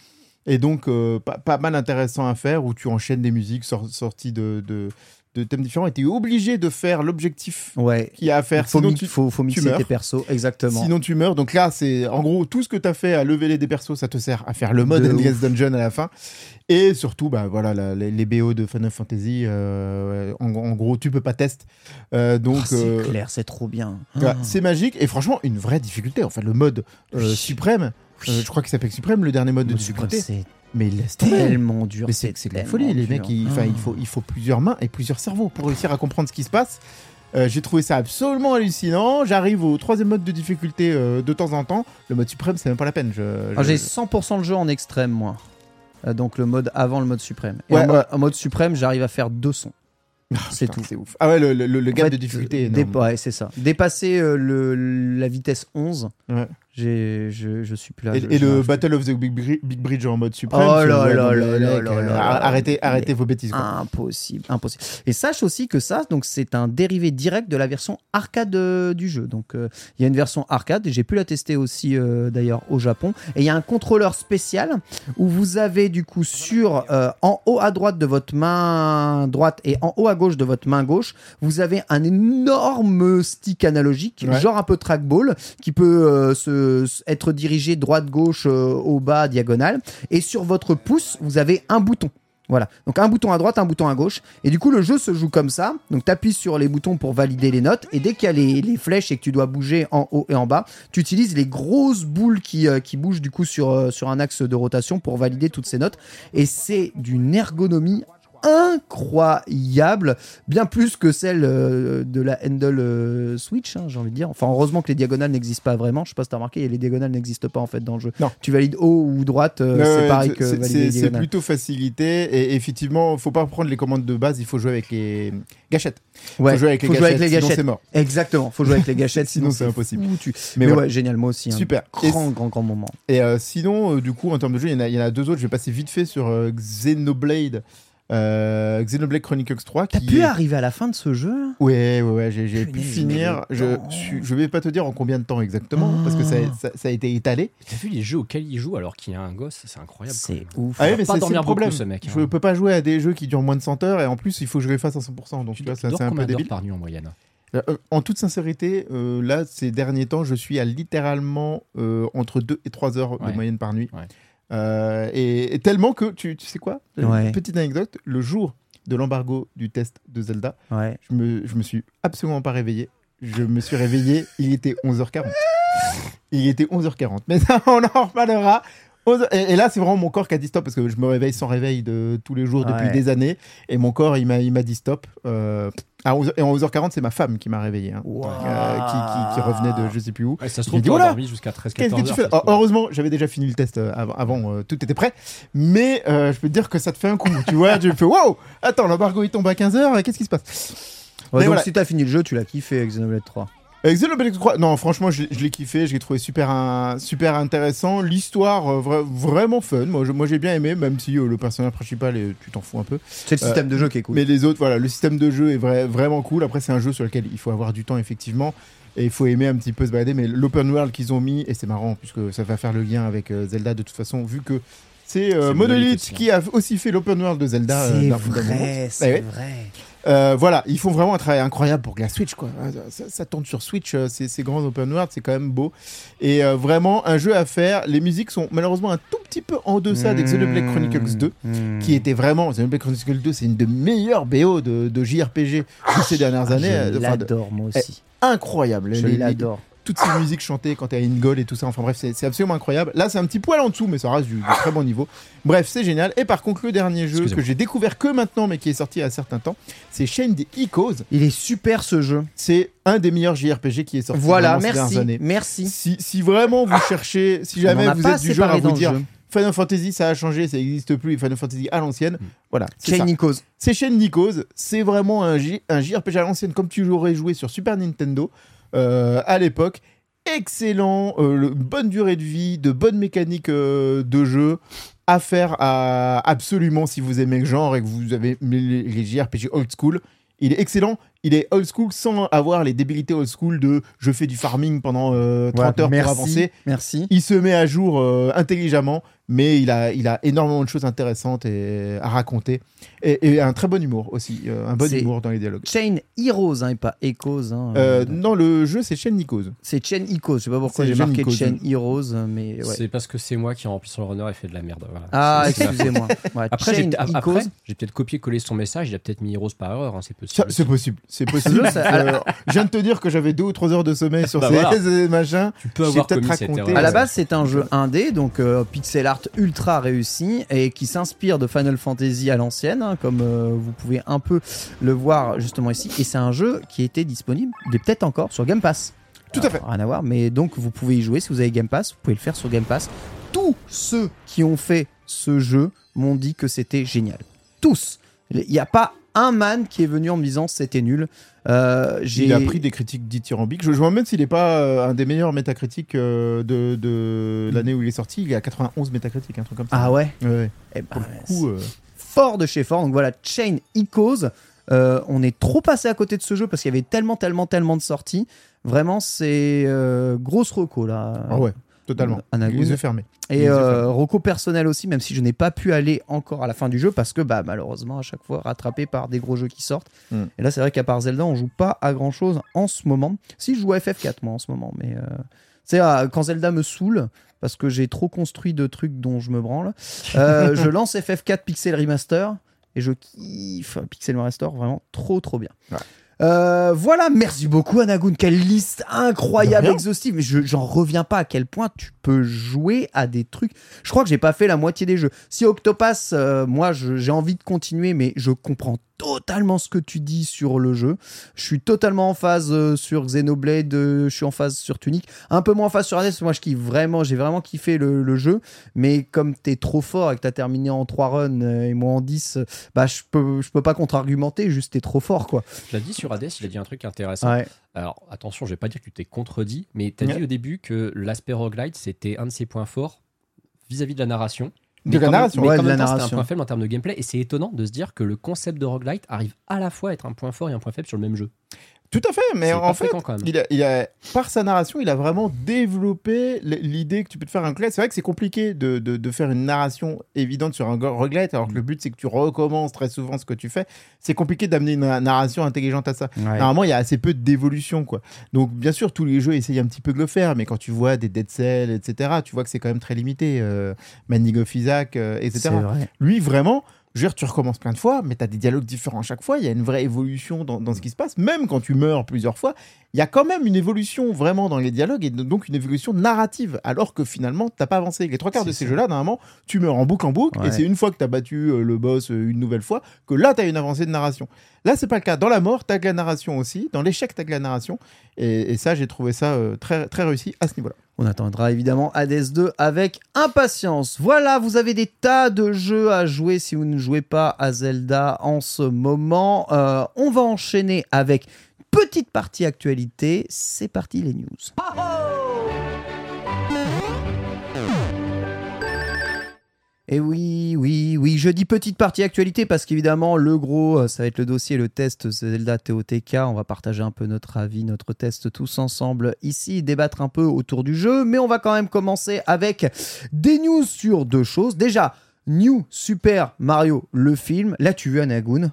E: Et donc euh, pas, pas mal intéressant à faire où tu enchaînes des musiques sor- sorties de, de, de thèmes différents et tu es obligé de faire l'objectif
C: Ouais.
E: qu'il y a à faire.
C: Il faut,
E: sinon,
C: mi-
E: tu,
C: faut, faut mixer tes persos, exactement.
E: sinon tu meurs. Donc là, c'est en gros tout ce que tu as fait à leveler des persos, ça te sert à faire le mode
C: De
E: Endless Dungeon à la fin. Et surtout, bah, voilà, la- les, les BO de Final Fantasy, euh, en, en gros, tu peux pas test. Euh, donc,
C: Oh, c'est
E: euh,
C: clair, c'est trop bien. Ah.
E: c'est magique. Et franchement, une vraie difficulté. Enfin, le mode
C: Oui.
E: suprême, je crois qu'il s'appelle suprême, le dernier mode de difficulté.
C: C'est
E: Mais il laisse tomber.
C: tellement dur.
E: Mais c'est de la folie. Les
C: dur.
E: mecs, il,
C: Ah.
E: il, faut, il faut plusieurs mains et plusieurs cerveaux pour réussir à comprendre ce qui se passe. Euh, J'ai trouvé ça absolument hallucinant. J'arrive au troisième mode de difficulté euh, de temps en temps. Le mode suprême, c'est même pas la peine. Je,
C: Ah,
E: je-
C: J'ai 100% le jeu en extrême, moi. Euh, donc le mode avant le mode suprême. Et
E: Ouais,
C: en, mo-
E: ouais.
C: en mode suprême, j'arrive à faire deux sons.
E: Ah,
C: c'est tout.
E: C'est ouf. Ah ouais, le, le, le gap
C: fait,
E: de difficulté est énorme.
C: ouais, c'est ça. Dépasser le, la vitesse 11,
E: Ouais.
C: Je, je suis plus là.
E: Et,
C: je-
E: et
C: je
E: le Battle of the Big, Bri- Big Bridge en mode suprême.
C: Oh là
E: ouais,
C: là là là
E: euh. Arrêtez, arrêtez vos bêtises. quoi.
C: Impossible, impossible. Et sache aussi que ça, donc c'est un dérivé direct de la version arcade euh, du jeu. Donc euh, il y a une version arcade, et j'ai pu la tester aussi euh, d'ailleurs au Japon. Et il y a un contrôleur spécial où vous avez du coup sur euh, en haut à droite de votre main droite et en haut à gauche de votre main gauche, vous avez un énorme stick analogique,
E: Ouais.
C: genre un peu trackball, qui peut euh, se, être dirigé droite-gauche, euh, au bas, diagonale. Et sur votre pouce, vous avez un bouton. Voilà. Donc un bouton à droite, un bouton à gauche. Et du coup, le jeu se joue comme ça. Donc tu appuies sur les boutons pour valider les notes. Et dès qu'il y a les, les flèches et que tu dois bouger en haut et en bas, tu utilises les grosses boules qui, euh, qui bougent du coup sur, euh, sur un axe de rotation pour valider toutes ces notes. Et c'est d'une ergonomie incroyable, bien plus que celle euh, de la handle euh, Switch, hein, j'ai envie de dire. Enfin, heureusement que les diagonales n'existent pas vraiment. Je sais pas si t'as remarqué, les diagonales n'existent pas en fait dans le jeu.
E: Non.
C: Tu valides haut ou droite, euh, c'est pareil que
E: c'est-
C: valider
E: plutôt facilité. Et effectivement, faut pas prendre les commandes de base. Il faut jouer avec les gâchettes.
C: Ouais,
E: faut jouer avec les
C: faut
E: gâchettes.
C: avec les
E: sinon
C: gâchettes.
E: c'est mort.
C: Exactement, faut jouer avec les gâchettes,
E: Sinon, c'est impossible.
C: foutu.
E: Mais
C: Mais,
E: voilà.
C: ouais, génial, moi aussi. hein.
E: Super.
C: Grand, grand, grand moment.
E: Et sinon, du coup, en termes de jeu, il y, en a- il y en a deux autres. Je vais passer vite fait sur Xenoblade. Euh, Xenoblade Chronicles 3.
C: T'as pu
E: est-
C: arriver à la fin de ce jeu
E: Ouais, ouais, ouais, j'ai j'ai pu finir. Je, je vais pas te dire en combien de temps exactement, parce que ça,
C: Oh.
E: ça- ça a été étalé.
D: T'as vu les jeux auxquels il joue alors qu'il y a un gosse, c'est incroyable.
C: C'est ouf.
E: Ah oui,
D: va
E: mais
D: pas
E: c'est le problème.
D: beaucoup, ce mec,
E: Je
D: hein.
E: peux pas jouer à des jeux qui durent moins de 100 heures, et en plus, il faut que je les fasse à 100%. Donc,
D: Tu,
E: vois, c'est un peu débile.
D: par nuit en moyenne?
E: Euh, en toute sincérité, euh, là, ces derniers temps, je suis à littéralement euh, entre 2 et 3 heures de
D: Ouais.
E: moyenne par nuit.
D: Ouais.
E: Euh, et, et tellement que, tu, tu sais quoi?
C: Ouais.
E: Petite anecdote, le jour de l'embargo du test de Zelda,
C: Ouais.
E: je me, je me suis absolument pas réveillé. Je me suis réveillé, il était 11h40. Il était 11h40. Mais ça, on en reparlera. 11 Et, là, c'est vraiment mon corps qui a dit stop parce que je me réveille sans réveil de tous les jours depuis
C: Ouais.
E: des années. Et mon corps, il m'a, il m'a dit stop. Euh, à 11, et en 11h40, c'est ma femme qui m'a réveillé. hein.
C: Wow.
E: Euh, qui, qui- qui revenait de je sais plus où.
D: Ouais, Ça se trouve,
E: dit, oula,
D: dormi jusqu'à 13-14
E: Qu'est-ce que tu
D: heures,
E: fais? Oh. Heureusement, j'avais déjà fini le test euh, avant, avant, euh, tout était prêt. Mais euh, je peux te dire que ça te fait un coup. tu vois, tu fais wow Attends, l'embargo il tombe à 15h, qu'est-ce qui se passe?
C: Ouais,
E: Mais
C: donc
E: voilà.
C: si t'as fini le jeu, tu l'as kiffé avec Xenoblade 3.
E: Avec Xenoblade 3, non, franchement, je, l'ai- je l'ai kiffé, je l'ai trouvé super, un- super intéressant. L'histoire, euh, vra- vraiment fun. Moi, j'ai bien aimé, même si euh, le personnage principal, est- tu t'en fous un peu.
C: C'est le
E: Euh,
C: système de jeu qui est cool.
E: Mais les autres, voilà, le système de jeu est vrai- vraiment cool. Après, c'est un jeu sur lequel il faut avoir du temps, effectivement. Et il faut aimer un petit peu se balader. Mais l'open world qu'ils ont mis, et c'est marrant, puisque ça va faire le lien avec Zelda de toute façon, vu que c'est euh, Monolith qui a aussi fait l'open world de Zelda.
C: C'est vrai,
E: Eh
C: c'est
E: ouais.
C: vrai.
E: Euh, voilà, ils font vraiment un travail incroyable pour que la Switch, quoi. Ça, ça tourne sur Switch, euh, ces, ces grands open world, c'est quand même beau. Et euh, vraiment, un jeu à faire. Les musiques sont malheureusement un tout petit peu en deçà des Xenoblade Chronicles 2,
C: Mmh.
E: qui était vraiment. Xenoblade Chronicles 2, c'est une des meilleures BO de, de JRPG de ces dernières années.
C: Ah, Je
E: de-
C: l'adore, moi aussi.
E: incroyable.
C: Je l'adore.
E: Toutes ces musiques chantées quand t'es à Ingol et tout ça. Enfin bref, c'est absolument incroyable. Là, c'est un petit poil en dessous, mais ça reste du, du très bon niveau. Bref, c'est génial. Et par contre, le dernier jeu que j'ai découvert que maintenant, mais qui est sorti il y a un certain temps, c'est Chain the Echoes.
C: Il est super ce jeu.
E: C'est un des meilleurs JRPG qui est sorti
C: Voilà,
E: vraiment ces
C: merci.
E: dernières années.
C: Merci.
E: Si, si vraiment vous cherchez, si jamais vous êtes du genre à vous dire. Final Fantasy, ça a changé, ça n'existe plus. Final Fantasy à l'ancienne, voilà. c'est.
C: Nikos.
E: C'est chez Nikos, c'est vraiment un, J- un JRPG à l'ancienne comme tu l'aurais joué sur Super Nintendo à l'époque. Excellent, euh, bonne durée de vie, de bonnes mécaniques euh, de jeu à faire à, absolument si vous aimez le genre et que vous avez les JRPG old school. Il est excellent, il est old school sans avoir les débilités old school de je fais du farming pendant euh, 30
C: Ouais,
E: heures
C: merci,
E: pour avancer.
C: Merci.
E: Il se met à jour euh, intelligemment, mais il a, il a énormément de choses intéressantes et, à raconter. Et, et un très bon humour aussi, euh, un bon humour dans les dialogues.
C: Chain Heroes, hein, et pas Echoes. hein.
E: Euh, non, le jeu c'est Shen Nikos.
C: C'est Chain Icos. Je sais pas pourquoi j'ai
E: Chain
C: marqué
E: Icos.
C: Chain Heroes, mais ouais.
D: C'est parce que c'est moi qui remplis son runner et fait de la merde. voilà.
C: Ah, excusez-moi. Ouais,
D: Après, j'ai
C: Chain Icos.
D: peut-être copié-collé son message, il a peut-être mis Heroes par erreur, hein, c'est possible.
E: C'est possible, c'est possible.
C: ça-
E: Euh, je viens de te dire que j'avais deux ou trois heures de sommeil sur
D: Bah
E: ces
D: voilà.
E: machins.
D: Tu peux
E: J'ai
D: avoir
E: peut-être
D: commis cette
E: raconté-
D: erreur.
C: À la base, c'est un jeu indé, donc euh, pixel art ultra réussi et qui s'inspire de Final Fantasy à l'ancienne, hein, comme euh, vous pouvez un peu le voir justement ici. Et c'est un jeu qui était disponible, il est peut-être encore sur Game Pass.
E: Tout à fait.
C: Rien à voir, mais donc vous pouvez y jouer si vous avez Game Pass, vous pouvez le faire sur Game Pass. Tous ceux qui ont fait ce jeu m'ont dit que c'était génial. Tous. Il n'y a pas un man qui est venu en me disant c'était nul. Euh,
E: Il a pris des critiques dithyrambiques. Je, je me demande s'il n'est pas euh, un des meilleurs métacritiques euh, de, de l'année où il est sorti. Il est à 91 métacritiques, un truc comme ça.
C: Ah ouais.
E: Ouais, ouais.
C: Eh ben,
E: coup,
C: fort de chez fort. Donc voilà, Chain Echoes. Euh, on est trop passé à côté de ce jeu parce qu'il y avait tellement, tellement, tellement de sorties. Vraiment, c'est grosse reco là.
E: ah ouais, totalement. Les yeux fermés.
C: Et
E: yeux
C: euh,
E: fermés.
C: reco personnel aussi, même si je n'ai pas pu aller encore à la fin du jeu parce que bah, malheureusement, à chaque fois, rattrapé par des gros jeux qui sortent.
E: Mm.
C: Et là, c'est vrai qu'à part Zelda, on joue pas à grand chose en ce moment. Si je joue à FF4 moi en ce moment, mais euh, c'est quand Zelda me saoule. Parce que j'ai trop construit de trucs dont je me branle. Euh, je lance FF4 Pixel Remaster et je kiffe Pixel Remaster vraiment trop trop bien.
E: Ouais.
C: Euh, voilà, merci beaucoup Anagoun, quelle liste incroyable, exhaustive. Mais je j'en reviens pas à quel point tu peux jouer à des trucs. Je crois que j'ai pas fait la moitié des jeux. Si Octopass, euh, moi j'ai envie de continuer, mais je comprends totalement ce que tu dis sur le jeu. Je suis totalement en phase euh, sur Xenoblade, euh, je suis en phase sur Tunic, un peu moins en phase sur Hades. Moi je kiffe vraiment, j'ai vraiment kiffé le, le jeu, mais comme t'es trop fort et que t'as terminé en 3 runs euh, et moi en 10, euh, bah je peux, je peux pas contre-argumenter, juste t'es trop fort quoi.
D: Je l'ai dit sur Hades, il a dit un truc intéressant.
C: Ouais.
D: Alors attention, je vais pas dire que tu t'es contredit, mais tu as
E: Ouais.
D: dit au début que l'aspect roguelite c'était un de ses points forts vis-à-vis de la narration.
E: De la narration.
D: mais
C: Ouais,
D: même temps, c'était un point faible en termes de gameplay, et c'est étonnant de se dire que le concept de roguelite arrive à la fois à être un point fort et un point faible sur le même jeu.
E: Tout à fait, mais en fait, il a, il a- par sa narration, il a vraiment développé l'idée que tu peux te faire un roguelite. C'est vrai que c'est compliqué de, de- de faire une narration évidente sur un roguelite, alors que le but c'est que tu recommences très souvent ce que tu fais. C'est compliqué d'amener une na- narration intelligente à ça. Normalement, il y a assez peu d'évolution, quoi. Donc, bien sûr, tous les jeux essayent un petit peu de le faire, mais quand tu vois des Dead Cells, etc., tu vois que c'est quand même très limité. Euh, Manning of Isaac, euh, etc.
C: Vrai.
E: Lui, vraiment, je veux dire, tu recommences plein de fois, mais tu as des dialogues différents à chaque fois. Il y a une vraie évolution dans, dans ce qui se passe. Même quand tu meurs plusieurs fois, il y a quand même une évolution vraiment dans les dialogues et donc une évolution narrative. Alors que finalement, t'as pas avancé. Les trois quarts de ces jeux-là, normalement, tu meurs en boucle en boucle.
C: Ouais.
E: Et c'est une fois que tu as battu euh, le boss euh, une nouvelle fois que là, tu as une avancée de narration. Là, c'est pas le cas. Dans la mort, tu as de la narration aussi. Dans l'échec, tu as de la narration. Et, et ça, j'ai trouvé ça euh, très, très réussi à ce niveau-là.
C: On attendra évidemment Hades 2 avec impatience. Voilà, vous avez des tas de jeux à jouer si vous ne jouez pas à Zelda en ce moment. Euh, on va enchaîner avec petite partie actualité. C'est parti les news. Et oui, oui, oui, je dis petite partie actualité parce qu'évidemment, le gros, euh, ça va être le dossier, le test Zelda TOTK. On va partager un peu notre avis, notre test tous ensemble ici, débattre un peu autour du jeu. Mais on va quand même commencer avec des news sur deux choses. Déjà, New Super Mario, le film. L'as-tu vu, Anagoun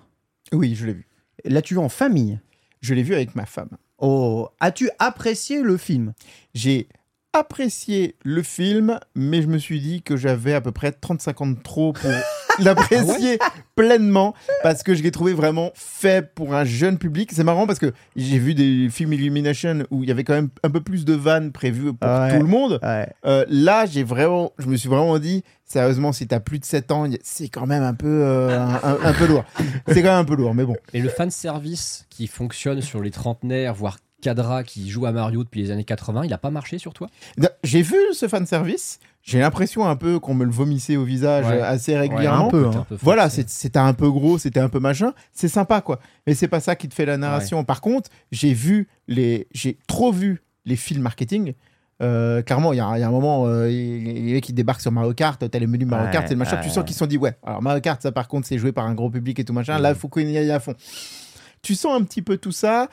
E: Oui, je l'ai vu.
C: L'as-tu vu en famille?
E: Je l'ai vu avec ma femme.
C: Oh, as-tu apprécié le film?
E: J'ai apprécié le film, mais je me suis dit que j'avais à peu près 35 ans de trop pour l'apprécier pleinement, parce que je l'ai trouvé vraiment fait pour un jeune public. C'est marrant parce que j'ai vu des films Illumination où il y avait quand même un peu plus de vannes prévues pour
C: Ouais.
E: tout le monde.
C: Ouais.
E: Euh, là, j'ai vraiment, je me suis vraiment dit, sérieusement, si t'as plus de 7 ans, c'est quand même un peu, euh, un, un- un peu lourd. C'est quand même un peu lourd, mais bon.
D: Et le fan service qui fonctionne sur les trentenaires, voire cadra qui joue à Mario depuis les années 80, il a pas marché sur toi?
E: J'ai vu ce fan service. J'ai l'impression un peu qu'on me le vomissait au visage
D: Ouais.
E: euh, assez
C: un
E: régulièrement.
C: peu. Hein.
D: un peu
E: Voilà, c'était un peu gros, c'était un peu machin. C'est sympa, quoi. Mais c'est pas ça qui te fait la narration. Par contre, j'ai vu les, j'ai trop vu les films marketing. Euh, clairement, il y, a il y a un moment, euh, il y a les mecs qui débarquent sur Mario Kart, t'as les menus Mario
C: Ouais,
E: Kart, c'est le machin. Tu sens qu'ils se sont dit, ouais, alors Mario Kart, ça par contre, c'est joué par un gros public et tout machin. Là, il faut qu'on y aille à fond. Tu sens un petit peu tout ça.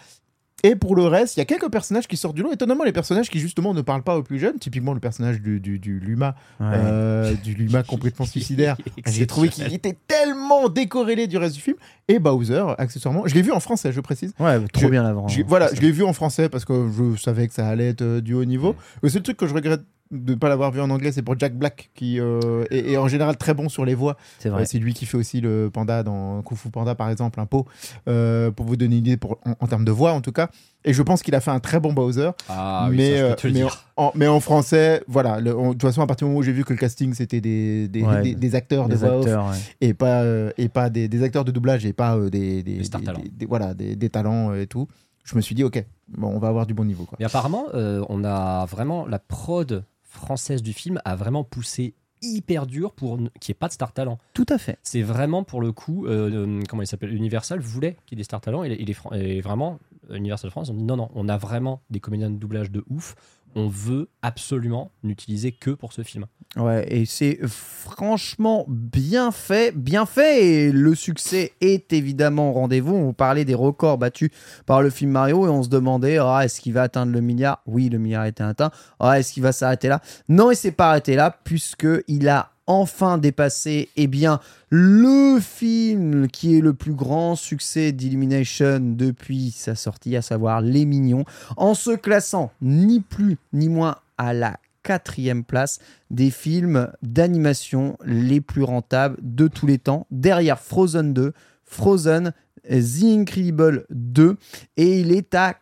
E: Et pour le reste, il y a quelques personnages qui sortent du lot. Étonnamment, les personnages qui justement ne parlent pas aux plus jeunes. Typiquement, le personnage du, du, du Luma,
C: Ouais.
E: euh, du Luma complètement suicidaire. J'ai trouvé qu'il était tellement décorrélé du reste du film. Et Bowser, accessoirement, je l'ai vu en français, je précise.
C: Ouais, trop
E: Je-
C: bien l'avant.
E: Je- voilà, je l'ai vu en français parce que je savais que ça allait être euh, du haut niveau. Le seul truc que je regrette de ne pas l'avoir vu en anglais, c'est pour Jack Black, qui euh, est, est en général très bon sur les voix.
C: C'est
E: Euh,
C: vrai.
E: c'est lui qui fait aussi le panda dans Kung Fu Panda, par exemple, un pot, euh, pour vous donner une idée pour, en, en termes de voix en tout cas. Et je pense qu'il a fait un très bon Bowser.
D: Ah oui,
E: mais,
D: ça,
E: euh, mais, en, mais en français, voilà. le- en- de toute façon, à partir du moment où j'ai vu que le casting c'était des, des,
C: Ouais,
E: des- des acteurs de voix off
C: acteurs, ouais.
E: et pas, euh, et pas des, des acteurs de doublage et pas euh, des, des,
D: Des stars
E: des-
D: talents.
E: des- des- voilà, des, des talents euh, et tout, je me suis dit, ok, bon, on va avoir du bon niveau. Quoi.
D: Mais apparemment, euh, on a vraiment la prod française du film a vraiment poussé hyper dur pour qu'il n'y ait pas de star talent.
C: Tout à fait.
D: C'est vraiment pour le coup, euh, euh, comment il s'appelle Universal voulait qu'il y ait des star talents et, et les et vraiment Universal France ont dit non non, on a vraiment des comédiens de doublage de ouf. On veut absolument n'utiliser que pour ce film.
C: Ouais, et c'est franchement bien fait, bien fait, et le succès est évidemment au rendez-vous. On parlait des records battus par le film Mario et on se demandait, ah, est-ce qu'il va atteindre le milliard? Oui, le milliard a été atteint. Ah, est-ce qu'il va s'arrêter là? Non, il s'est pas arrêté là puisque il a enfin dépassé, eh bien, le film qui est le plus grand succès d'Illumination depuis sa sortie, à savoir Les Mignons, en se classant ni plus ni moins à la quatrième place des films d'animation les plus rentables de tous les temps, derrière Frozen 2, Frozen, The Incredible 2, et il est à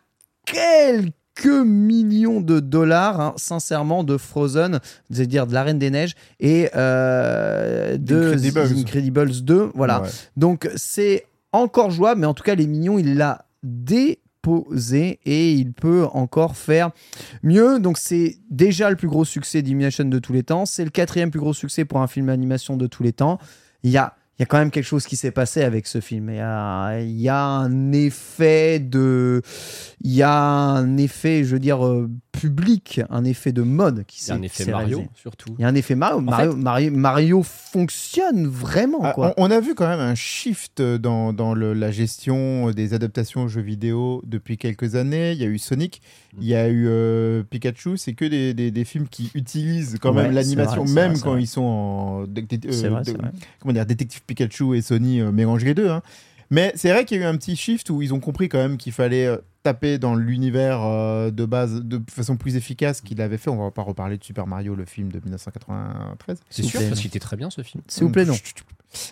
C: quelques millions de dollars, hein, sincèrement, de Frozen, c'est-à-dire de la Reine des Neiges, et euh, de
E: Incredibles.
C: The Incredibles 2, voilà.
E: Ouais.
C: Donc c'est encore jouable, mais en tout cas, les mignons, il l'a déposé et il peut encore faire mieux. Donc c'est déjà le plus gros succès d'Illumination de tous les temps. C'est le quatrième plus gros succès pour un film d'animation de tous les temps. Il y a, il y a quand même quelque chose qui s'est passé avec ce film. Il y a, un effet de... Il y a un effet, je veux dire, euh, public, un effet de mode qui s'est
D: un effet
C: s'est
D: Mario
C: réalisé.
D: surtout.
C: Il y a un effet Mario. Mario, Mario, Mario fonctionne vraiment,
E: Ah,
C: quoi.
E: on, on a vu quand même un shift dans, dans le- la gestion des adaptations aux jeux vidéo depuis quelques années. Il y a eu Sonic, il y a eu euh, Pikachu. C'est que des, des- des films qui utilisent quand
C: Ouais,
E: même l'animation, même
C: vrai,
E: quand
C: vrai.
E: ils sont en. euh,
C: vrai,
E: comment dire, Détective Pikachu et Sony euh, mélangent les deux. hein. Mais c'est vrai qu'il y a eu un petit shift où ils ont compris quand même qu'il fallait euh, taper dans l'univers euh, de base de façon plus efficace qu'il avait fait. On va pas reparler de Super Mario, le film de 1993.
D: C'est sûr parce qu'il était très bien ce film.
C: S'il vous plaît, non.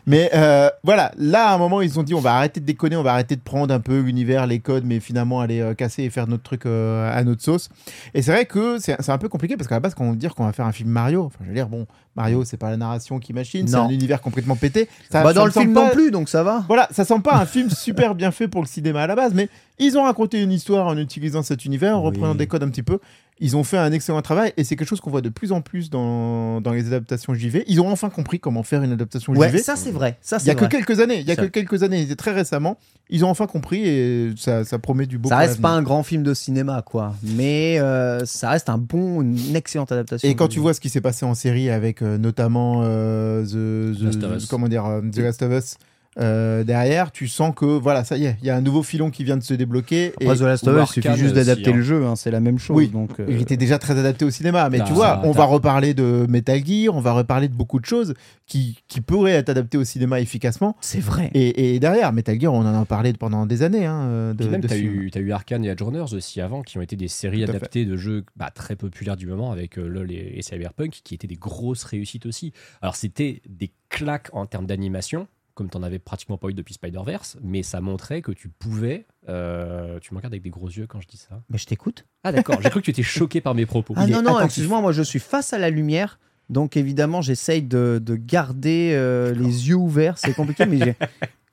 E: Mais euh, voilà, là à un moment ils ont dit on va arrêter de déconner, on va arrêter de prendre un peu l'univers, les codes, mais finalement aller euh, casser et faire notre truc euh, à notre sauce. Et c'est vrai que c'est un peu compliqué parce qu'à la base quand on veut dire qu'on va faire un film Mario, enfin je veux dire bon Mario c'est pas la narration qui machine, c'est un univers complètement pété. Ça,
C: Bah,
E: ça
C: dans le film
E: pas-
C: non plus, donc ça va.
E: Voilà, ça sent pas un film super bien fait pour le cinéma à la base, mais ils ont raconté une histoire en utilisant cet univers, en
C: Oui.
E: reprenant des codes un petit peu. Ils ont fait un excellent travail et c'est quelque chose qu'on voit de plus en plus dans, dans les adaptations JV. Ils ont enfin compris comment faire une adaptation
C: Ouais,
E: JV.
C: ça c'est vrai. Ça
E: Il y a que quelques années, il y a
C: Ça-
E: que quelques années, très récemment, ils ont enfin compris et ça, ça promet du beau.
C: Ça reste pas un grand film de cinéma, quoi. Mais euh, ça reste un bon, une excellente adaptation.
E: Et quand tu vois ce qui s'est passé en série avec euh, notamment euh, the, the-
D: Last of Us.
E: comment dire, euh, The Last of Us euh, derrière, tu sens que voilà, ça y est, il y a un nouveau filon qui vient de se débloquer. Et
C: Après, The Last of Us, il suffit juste d'adapter
D: hein.
C: le jeu, hein, c'est la même chose.
E: Oui,
C: donc, euh,
E: il était déjà très adapté au cinéma, mais
D: T'as-
E: tu vois, on va reparler de Metal Gear, on va reparler de beaucoup de choses qui, qui pourraient être adaptées au cinéma efficacement.
C: c'est vrai.
E: Et, et derrière, Metal Gear, on en a parlé pendant des années. Hein, de,
D: Puis même,
E: de
D: t'as eu, eu Arkane et Edgerunners aussi avant, qui ont été des séries
E: Tout
D: adaptées de jeux bah, très populaires du moment avec euh, LoL et, et Cyberpunk, qui étaient des grosses réussites aussi. Alors, c'était des claques en termes d'animation, comme t'en avais pratiquement pas eu depuis Spider-Verse, mais ça montrait que tu pouvais. euh, tu me regardes avec des gros yeux quand je dis ça.
C: Mais je t'écoute.
D: Ah, d'accord, j'ai cru que tu étais choqué par mes propos.
C: Ah
E: Il
C: non, non, excuse-moi, moi je suis face à la lumière. Donc évidemment, j'essaye de, de garder euh, les yeux ouverts. C'est compliqué, mais j'ai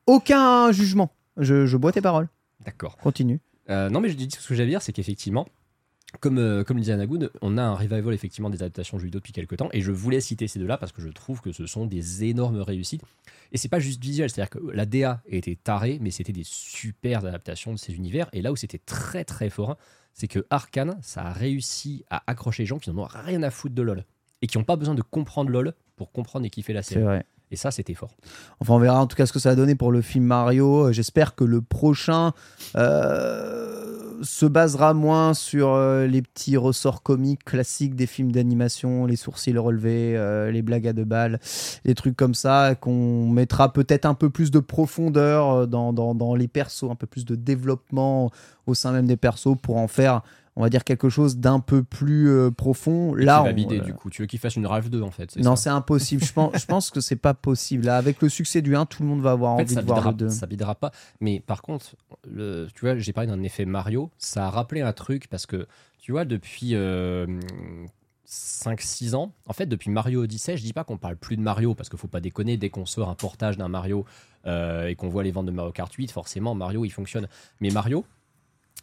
C: aucun jugement. Je, je bois tes paroles.
D: D'accord.
C: Continue.
D: Euh, non, mais je dis ce que j'allais dire, c'est qu'effectivement, comme, euh, comme le disait Anagoun, on a un revival effectivement des adaptations jeux vidéo depuis quelques temps, et je voulais citer ces deux-là parce que je trouve que ce sont des énormes réussites. Et c'est pas juste visuel, c'est-à-dire que la DA était tarée, mais c'était des super adaptations de ces univers. Et là où c'était très très fort, c'est que Arkane, ça a réussi à accrocher les gens qui n'en ont rien à foutre de LoL et qui n'ont pas besoin de comprendre LoL pour comprendre et kiffer la
C: C'est
D: série.
C: vrai.
D: Et ça, c'était fort.
C: Enfin, on verra en tout cas ce que ça a donné pour le film Mario. Euh, J'espère que le prochain euh, se basera moins sur euh, les petits ressorts comiques classiques des films d'animation, les sourcils relevés, euh, les blagues à deux balles, des trucs comme ça, qu'on mettra peut-être un peu plus de profondeur euh, dans, dans, dans les persos, un peu plus de développement au sein même des persos pour en faire, on va dire, quelque chose d'un peu plus euh, profond.
D: Et
C: Là,
D: va
C: on- euh,
D: du coup. Tu veux qu'il fasse une Ralph 2 en fait.
C: non, c'est impossible. Je pense, je pense que c'est pas possible. Là, avec le succès du 1, tout le monde va avoir
D: En fait,
C: envie
D: ça
C: de voir
D: bidera,
C: le 2.
D: ça bidera pas. Mais par contre, le, tu vois, j'ai parlé d'un effet Mario. Ça a rappelé un truc parce que, tu vois, depuis 5-6 ans, en fait, depuis Mario Odyssey, je dis pas qu'on parle plus de Mario parce qu'il faut pas déconner. Dès qu'on sort un portage d'un Mario euh, et qu'on voit les ventes de Mario Kart 8, forcément, Mario il fonctionne. Mais Mario,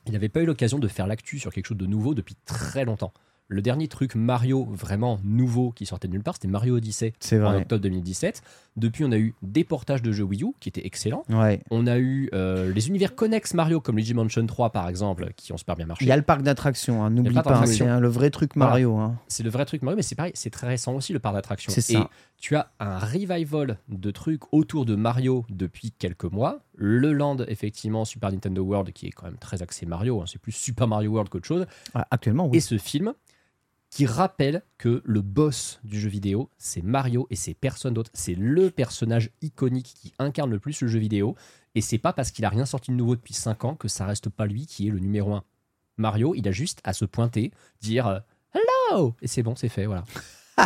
D: il n'avait pas eu l'occasion de faire l'actu sur quelque chose de nouveau depuis très longtemps. Le dernier truc Mario vraiment nouveau qui sortait de nulle part, c'était Mario Odyssey
C: C'est
D: en octobre 2017. Depuis, on a eu des portages de jeux Wii U qui étaient excellents.
C: Ouais.
D: On a eu euh, les univers connexes Mario comme Luigi Mansion 3 par exemple qui ont super bien marché.
C: Il y a le parc d'attractions, hein, n'oublie pas. hein, c'est hein, le vrai truc
D: Voilà.
C: Mario. hein.
D: C'est le vrai truc Mario mais c'est pareil, c'est très récent aussi le parc d'attractions.
C: C'est
D: Et
C: ça.
D: tu as un revival de trucs autour de Mario depuis quelques mois. Le Land effectivement Super Nintendo World qui est quand même très axé Mario, hein, c'est plus Super Mario World qu'autre chose.
C: Ah, Actuellement, oui.
D: Et ce film qui rappelle que le boss du jeu vidéo, c'est Mario et c'est personne d'autre. C'est le personnage iconique qui incarne le plus le jeu vidéo. Et c'est pas parce qu'il a rien sorti de nouveau depuis 5 ans que ça reste pas lui qui est le numéro 1. Mario, il a juste à se pointer, dire euh, Hello Et c'est bon, c'est fait, voilà.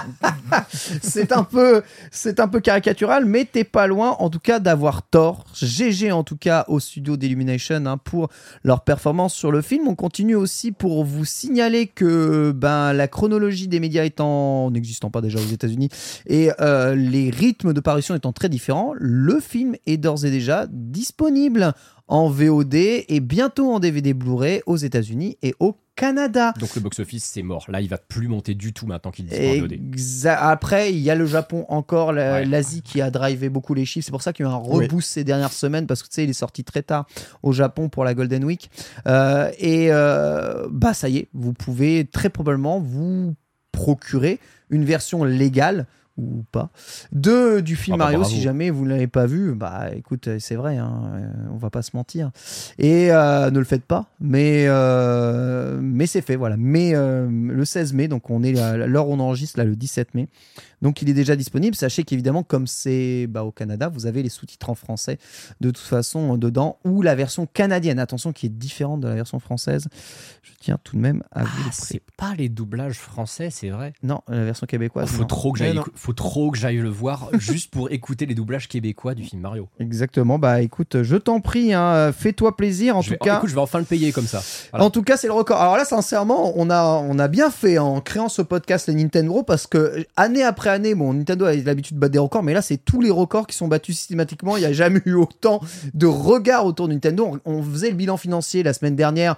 C: c'est un peu caricatural mais t'es pas loin en tout cas d'avoir tort. GG en tout cas au studio d'Illumination hein, pour leur performance sur le film. On continue aussi pour vous signaler que ben la chronologie des médias étant n'existant pas déjà aux États-Unis et euh, les rythmes de parution étant très différents le film est d'ores et déjà disponible en VOD et bientôt en DVD Blu-ray aux États-Unis et au Canada.
D: Donc le box-office, c'est mort. Là, il va plus monter du tout maintenant qu'il est
C: Après, il y a le Japon encore,
D: Ouais.
C: l'Asie qui a drivé beaucoup les chiffres. C'est pour ça qu'il y a eu un
E: Oui.
C: reboost ces dernières semaines parce que tu sais, il est sorti très tard au Japon pour la Golden Week. Euh, et euh, bah, ça y est, vous pouvez très probablement vous procurer une version légale ou pas. De du film
D: Ah bah,
C: Mario
D: bravo.
C: si jamais vous ne l'avez pas vu bah écoute euh, c'est vrai hein, euh, on va pas se mentir. Et euh, ne le faites pas mais euh, mais c'est fait voilà. Mais euh, le 16 mai donc on est l'heure où on enregistre là le 17 mai donc il est déjà disponible sachez qu'évidemment comme c'est bah, au Canada vous avez les sous-titres en français de toute façon euh, dedans ou la version canadienne attention qui est différente de la version française je tiens tout de même à vous
D: Ah,
C: le pré-
D: c'est pas les doublages français, c'est vrai.
C: non la version québécoise
D: faut
C: non.
D: trop que
E: non.
D: faut trop que j'aille le voir juste pour écouter les doublages québécois du film Mario.
C: Exactement. Bah écoute, je t'en prie, hein, fais-toi plaisir. En
D: Je
C: tout
D: vais- oh,
C: cas,
D: écoute, je vais enfin le payer comme ça. Voilà.
C: en tout cas, c'est le record. Alors là, sincèrement, on a, on a bien fait en créant ce podcast les Nintendo parce que année après bon, Nintendo a l'habitude de battre des records, mais là, c'est tous les records qui sont battus systématiquement. Il n'y a jamais eu autant de regards autour de Nintendo. On faisait le bilan financier la semaine dernière.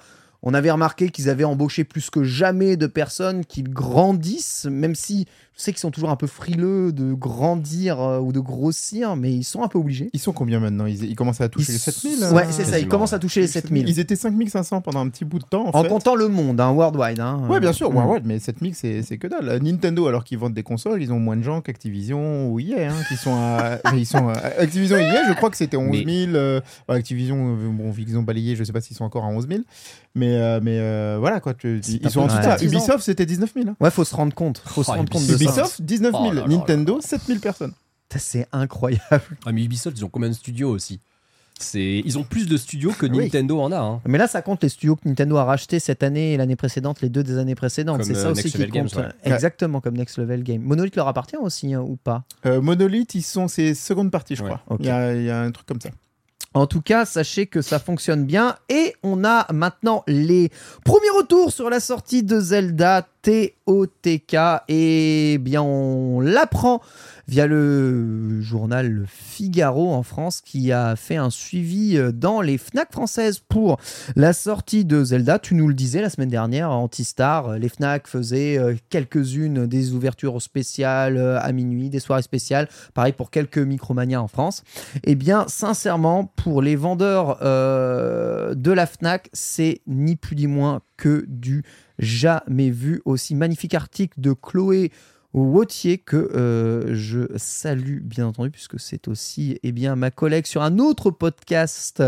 C: On avait remarqué qu'ils avaient embauché plus que jamais de personnes, qu'ils grandissent, même si je sais qu'ils sont toujours un peu frileux de grandir euh, ou de grossir, mais ils sont un peu obligés.
E: Ils sont combien maintenant? Ils, ils commencent à toucher
C: Ils
E: les 7000
C: Ouais,
E: hein
C: c'est ça, ils commencent à
D: ouais.
C: toucher les 7000.
E: Ils étaient 5500 pendant un petit bout de temps. En,
C: En
E: fait.
C: comptant le monde, hein, worldwide. Hein.
E: Ouais, bien sûr,
C: Mm.
E: ouais, ouais, mais 7000 c'est que dalle. Nintendo, alors qu'ils vendent des consoles, ils ont moins de gens qu'Activision ou EA, hein, qui sont à. ils sont à- Activision EA, je crois que c'était 11 000. euh, ouais, Activision, euh, bon, vu qu'ils ont balayé, je sais pas s'ils sont encore à 11 000. Mais, euh, mais euh, voilà, quoi. tu- ils
D: un
E: sont en
C: peu
E: dessous de ça. Ubisoft, c'était 19 000. hein.
C: Ouais, faut se rendre compte. Faut se
D: Oh,
C: rendre compte de ça.
E: Ubisoft, 19 000.
D: Oh là là
E: Nintendo, 7000 personnes.
C: Putain, C'est incroyable.
D: Ah, mais Ubisoft, ils ont combien de studios aussi? C'est, Ils ont plus de studios que
E: Oui.
D: Nintendo en a. hein.
C: Mais là, ça compte les studios que Nintendo a rachetés cette année et l'année précédente, les deux des années précédentes. C'est ça
D: euh,
C: aussi
D: Next
C: qui
D: Games,
C: compte.
D: ouais.
C: Exactement, comme Next Level Game. Monolith leur appartient aussi hein, ou pas?
E: Euh, Monolith, ils sont ses secondes parties, je
D: Ouais.
E: crois. Il y, a, il y a un truc comme ça.
C: En tout cas, sachez que ça fonctionne bien. Et on a maintenant les premiers retours sur la sortie de Zelda TOTK. Et bien, on l'apprend via le journal Figaro en France qui a fait un suivi euh, dans les FNAC françaises pour la sortie de Zelda. Tu nous le disais la semaine dernière, Antistar, euh, les FNAC faisaient euh, quelques-unes des ouvertures spéciales à minuit, des soirées spéciales, pareil pour quelques Micromania en France. Eh bien, sincèrement, pour les vendeurs de la FNAC, c'est ni plus ni moins que du jamais vu. Aussi magnifique article de Chloé Wautier que euh, je salue bien entendu puisque c'est aussi eh bien, ma collègue sur un autre podcast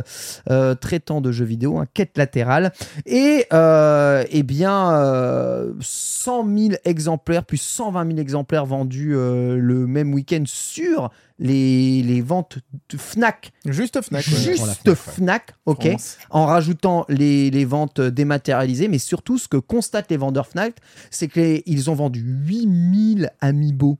C: euh, traitant de jeux vidéo, un quête latérale. Et euh, eh bien euh, 100 000 exemplaires, puis 120 000 exemplaires vendus euh, le même week-end sur les, les ventes de Fnac.
E: Juste Fnac. ouais.
C: Juste
D: Fnac, ouais.
C: Ok
E: France.
C: en rajoutant les, les ventes dématérialisées, mais surtout ce que constatent les vendeurs Fnac, c'est qu'ils ont vendu 8000 amiibo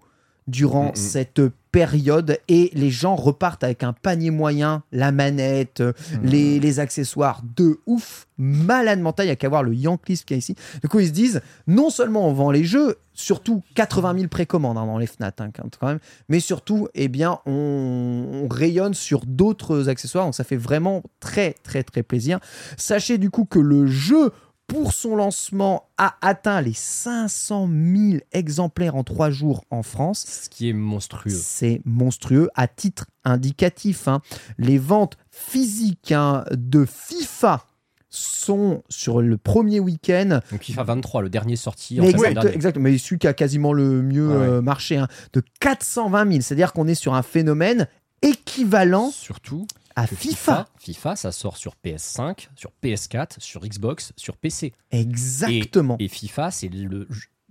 C: durant
D: Mhm.
C: cette période et les gens repartent avec un panier moyen, la manette, euh, les, les accessoires de ouf, malade mental, il n'y a qu'à voir le Yankees qu'il y a ici. Du coup, ils se disent, non seulement on vend les jeux, surtout 80 000 précommandes hein, dans les FNAT hein, quand même, mais surtout, eh bien, on, on rayonne sur d'autres accessoires, donc ça fait vraiment très très très plaisir. Sachez du coup que le jeu pour son lancement a atteint les 500 000 exemplaires en trois jours en France.
D: Ce qui est monstrueux.
C: C'est monstrueux. À titre indicatif, hein, les ventes physiques hein, de FIFA sont sur le premier week-end
D: Donc FIFA 23, le dernier sorti en
C: exact, exact, mais celui qui a quasiment le mieux
D: ouais.
C: euh, marché, hein, de 420 000. C'est-à-dire qu'on est sur un phénomène équivalent
D: Surtout
C: à FIFA.
D: FIFA, ça sort sur PS5, sur PS4, sur Xbox, sur PC.
C: Exactement.
D: Et FIFA, c'est le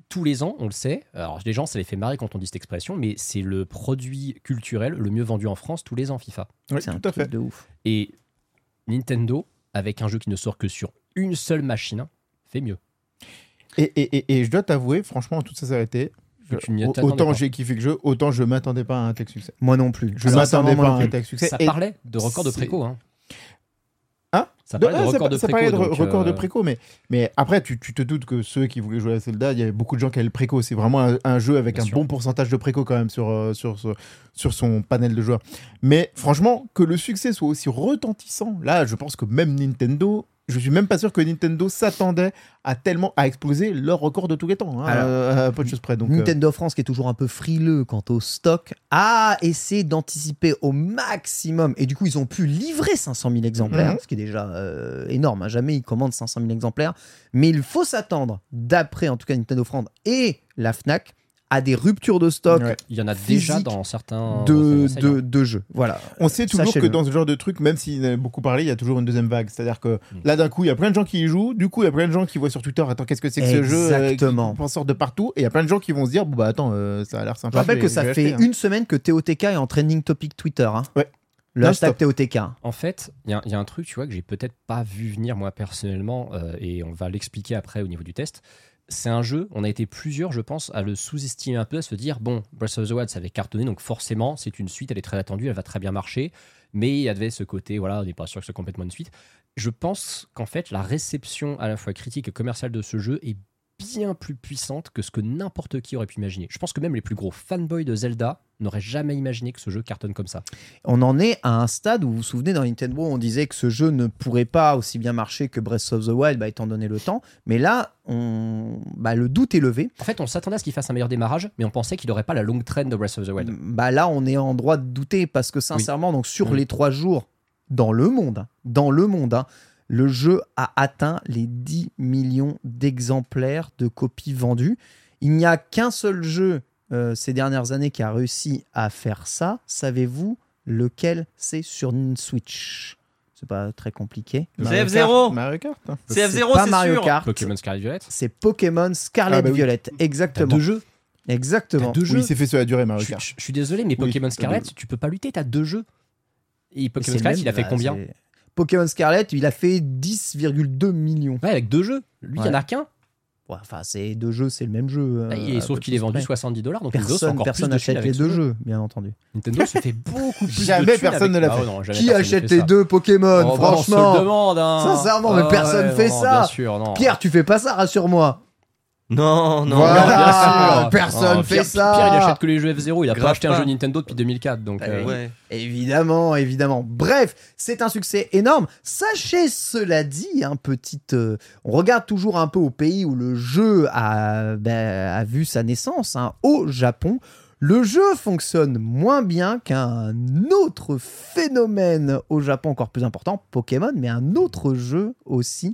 D: tous les ans, on le sait. Alors les gens, ça les fait marrer quand on dit cette expression, mais c'est le produit culturel le mieux vendu en France tous les ans, FIFA.
E: Oui,
C: c'est un
E: tout à
C: truc
E: fait.
C: de ouf.
D: Et Nintendo, avec un jeu qui ne sort que sur une seule machine, fait mieux.
E: Et, et, et, et je dois t'avouer, franchement, en toute sincérité,
D: Que tu m'y
E: au-
D: attendais
E: autant j'ai kiffé le jeu, autant je m'attendais pas à un tel succès.
C: Moi non plus.
E: Je m'attendais pas à un tel succès.
D: Ça parlait de record de préco. Hein.
E: Hein
D: Ça
E: De-
D: parlait de
E: ah, ça
D: record de
E: ça
D: préco.
E: parlait de re-
D: donc,
E: record de
D: euh,
E: préco, mais, mais après, tu, tu te doutes que ceux qui voulaient jouer à Zelda, il y avait beaucoup de gens qui avaient le préco. C'est vraiment un, un jeu avec
D: Bien
E: un
D: sûr.
E: bon pourcentage de préco quand même sur, euh, sur, sur, sur son panel de joueurs. Mais franchement, que le succès soit aussi retentissant, là, je pense que même Nintendo, je suis même pas sûr que Nintendo s'attendait à tellement à exploser leur record de tous les temps. hein,
C: Alors,
E: euh, à peu de choses près. Donc, euh,
C: Nintendo France, qui est toujours un peu frileux quant au stock, a essayé d'anticiper au maximum. Et du coup, ils ont pu livrer 500 000 exemplaires,
E: Mhm.
C: ce qui est déjà euh, énorme. hein. Jamais ils commandent 500 000 exemplaires. Mais il faut s'attendre, d'après en tout cas Nintendo France et la Fnac, à des ruptures de stock
E: Ouais.
D: Il y en a déjà dans certains.
C: de,
D: certaines
C: de, jeux. Voilà.
E: On sait toujours que dans ce genre de truc, même s'il en a beaucoup parlé, il y a toujours une deuxième vague. C'est-à-dire que
D: Mm.
E: là, d'un coup, il y a plein de gens qui y jouent. Du coup, il y a plein de gens qui voient sur Twitter Attends, qu'est-ce que c'est que ce jeu euh,
C: Exactement.
E: En sort de partout. Et il y a plein de gens qui vont se dire Bon, bah attends, euh, ça a l'air
C: Je
E: sympa.
C: rappelle
E: je
C: que
E: vais-
C: ça fait
E: acheter, hein.
C: une semaine que TOTK est en trending topic Twitter. hein.
E: Ouais.
C: Le hashtag TOTK.
D: En fait, il y, a- il y a un truc, tu vois, que j'ai peut-être pas vu venir moi personnellement, euh, et on va l'expliquer après au niveau du test. C'est un jeu, on a été plusieurs, je pense, à le sous-estimer un peu, à se dire, bon, Breath of the Wild, ça avait cartonné, donc forcément, c'est une suite, elle est très attendue, elle va très bien marcher, mais il y avait ce côté, voilà, on n'est pas sûr que ce soit complètement une suite. Je pense qu'en fait, la réception à la fois critique et commerciale de ce jeu est bien plus puissante que ce que n'importe qui aurait pu imaginer. Je pense que même les plus gros fanboys de Zelda n'auraient jamais imaginé que ce jeu cartonne comme ça.
C: On en est à un stade où vous vous souvenez dans Nintendo on disait que ce jeu ne pourrait pas aussi bien marcher que Breath of the Wild bah, étant donné le temps mais là on... bah, le doute est levé
D: En fait, on s'attendait à ce qu'il fasse un meilleur démarrage, mais on pensait qu'il n'aurait pas la longue traîne de Breath of the Wild.
C: bah, là on est en droit de douter parce que sincèrement donc sur
D: Mm.
C: les trois jours dans le monde hein, dans le monde hein, le jeu a atteint les 10 millions d'exemplaires de copies vendues il n'y a qu'un seul jeu euh, ces dernières années qui a réussi à faire ça savez-vous lequel c'est sur une Switch? C'est pas très compliqué
E: Mario
F: C'est
E: Kart,
F: F0.
E: Mario Kart. hein.
F: C'est
C: C'est
F: F0,
C: pas
F: c'est
C: Mario
F: sûr.
C: Kart.
D: Pokémon Scarlet Violet.
C: C'est Pokémon Scarlet
E: Ah bah oui.
C: Violet. Exactement.
D: deux jeux.
C: Exactement.
D: Deux
E: Oui,
D: jeux.
E: il s'est fait sur la durée, Mario Kart.
D: je- je suis désolé, mais
E: Oui,
D: Pokémon Scarlet, tu peux pas lutter, t'as deux jeux. Et
C: C'est
D: Pokémon
C: le
D: Scarlet,
C: même,
D: il a fait
C: bah,
D: combien?
C: c'est- Pokémon Scarlet, il a fait 10,2 millions.
D: Ouais, avec deux jeux. Lui, il y en a qu'un.
C: Ouais, enfin, c'est deux jeux, c'est le même jeu.
D: Et
C: euh,
D: sauf qu'il est vendu
C: près.
D: 70 dollars, donc
C: Personne, personne n'achète les deux
D: jeu.
C: jeux, bien entendu.
D: Nintendo se fait beaucoup plus
E: Jamais
D: de thunes
E: personne ne l'a
D: Ah
E: fait.
D: non,
C: Qui achète les deux Pokémon
D: Oh, bah, On se le
C: Franchement,
D: demande, hein.
C: Sincèrement, mais
D: Ah
C: personne
D: ouais,
C: fait
D: non,
C: ça.
D: Sûr.
C: Pierre, tu fais pas ça, rassure-moi.
F: Non, non.
C: Voilà.
D: bien
C: Ah,
D: sûr.
C: personne
D: Oh,
C: fait
D: Pierre-
C: ça.
D: Pierre, il achète que les jeux F0. Il a pas
F: Grave
D: acheté un
F: pas.
D: jeu Nintendo depuis 2004. Donc,
C: Eh
D: euh.
F: Ouais.
C: Évidemment, évidemment. Bref, c'est un succès énorme. Sachez cela dit, un petit, euh, on regarde toujours un peu au pays où le jeu a, ben, a vu sa naissance, hein, au Japon. Le jeu fonctionne moins bien qu'un autre phénomène au Japon encore plus important, Pokémon, mais un autre jeu aussi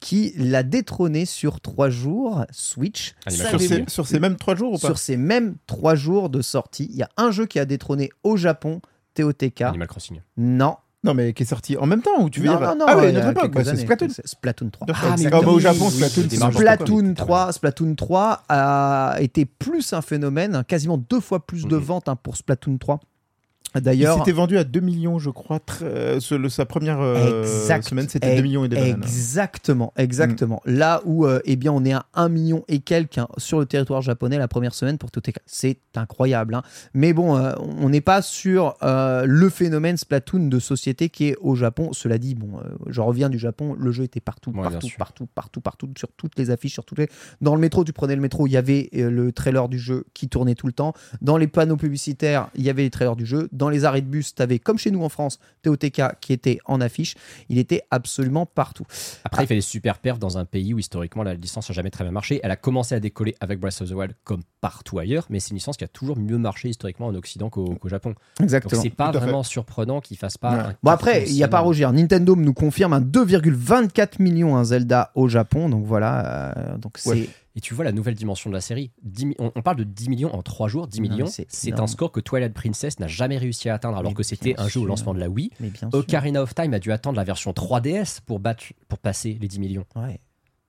C: qui l'a détrôné sur trois jours, Switch.
E: Sur ces, sur ces mêmes trois jours ou pas
C: sur ces mêmes trois jours de sortie, il y a un jeu qui a détrôné au Japon, TOTK.
D: Animal Crossing.
C: Non.
E: Non, mais qui est sorti en même temps ou tu veux
C: non,
E: dire
C: non, non,
E: Ah
C: ouais,
E: notre époque,
C: quelques
E: bah, c'est. Splatoon.
C: C'est Splatoon 3.
E: Bien sûr.
C: Ah, mais
E: Comme au
C: oui,
E: Japon,
C: oui,
E: Splatoon,
C: oui. Splatoon
D: quoi.
C: 3, Splatoon 3 a été plus un phénomène, quasiment deux fois plus de
D: Mhm.
C: ventes hein, pour Splatoon 3.
E: Il
C: D'ailleurs,
E: s'était vendu à 2 millions, je crois. très- euh, ce- le- sa première euh,
C: Exact.
E: semaine, c'était 2 millions et des bananes.
C: Exactement, exactement. Là où euh, eh bien, on est à 1 million et quelques hein, sur le territoire japonais la première semaine pour TOTK. C'est incroyable. hein. Mais bon, euh, on n'est pas sur euh, le phénomène Splatoon de société qui est au Japon. Cela dit, bon, euh, je reviens du Japon, le jeu était partout,
D: Ouais,
C: partout, partout, partout, partout, sur toutes les affiches, sur toutes les... Dans le métro, tu prenais le métro, il y avait euh, le trailer du jeu qui tournait tout le temps. Dans les panneaux publicitaires, il y avait les trailers du jeu. Dans les arrêts de bus, tu avais, comme chez nous en France, TOTK qui était en affiche. Il était absolument partout.
D: Après, il fait des super perfs dans un pays où historiquement la licence n'a jamais très bien marché. Elle a commencé à décoller avec Breath of the Wild comme partout ailleurs, mais c'est une licence qui a toujours mieux marché historiquement en Occident qu'au Japon. Donc
C: Exactement.
D: c'est pas
E: fait.
D: vraiment surprenant qu'il fasse pas.
E: Ouais.
D: un
C: Bon après, il n'y a pas à rougir. Nintendo nous confirme un 2,24 millions un Zelda au Japon. Donc voilà, euh, donc c'est.
D: Et tu vois la nouvelle dimension de la série. 10 mi- on, on parle de 10 millions en 3 jours. 10
C: Non,
D: millions,
C: c'est
D: un score que Twilight Princess n'a jamais réussi à atteindre alors
C: Mais
D: que c'était un jeu au lancement de la Wii.
C: mais bien sûr.
D: Ocarina of Time a dû attendre la version 3DS pour, battre, pour passer les 10 millions.
C: Ouais.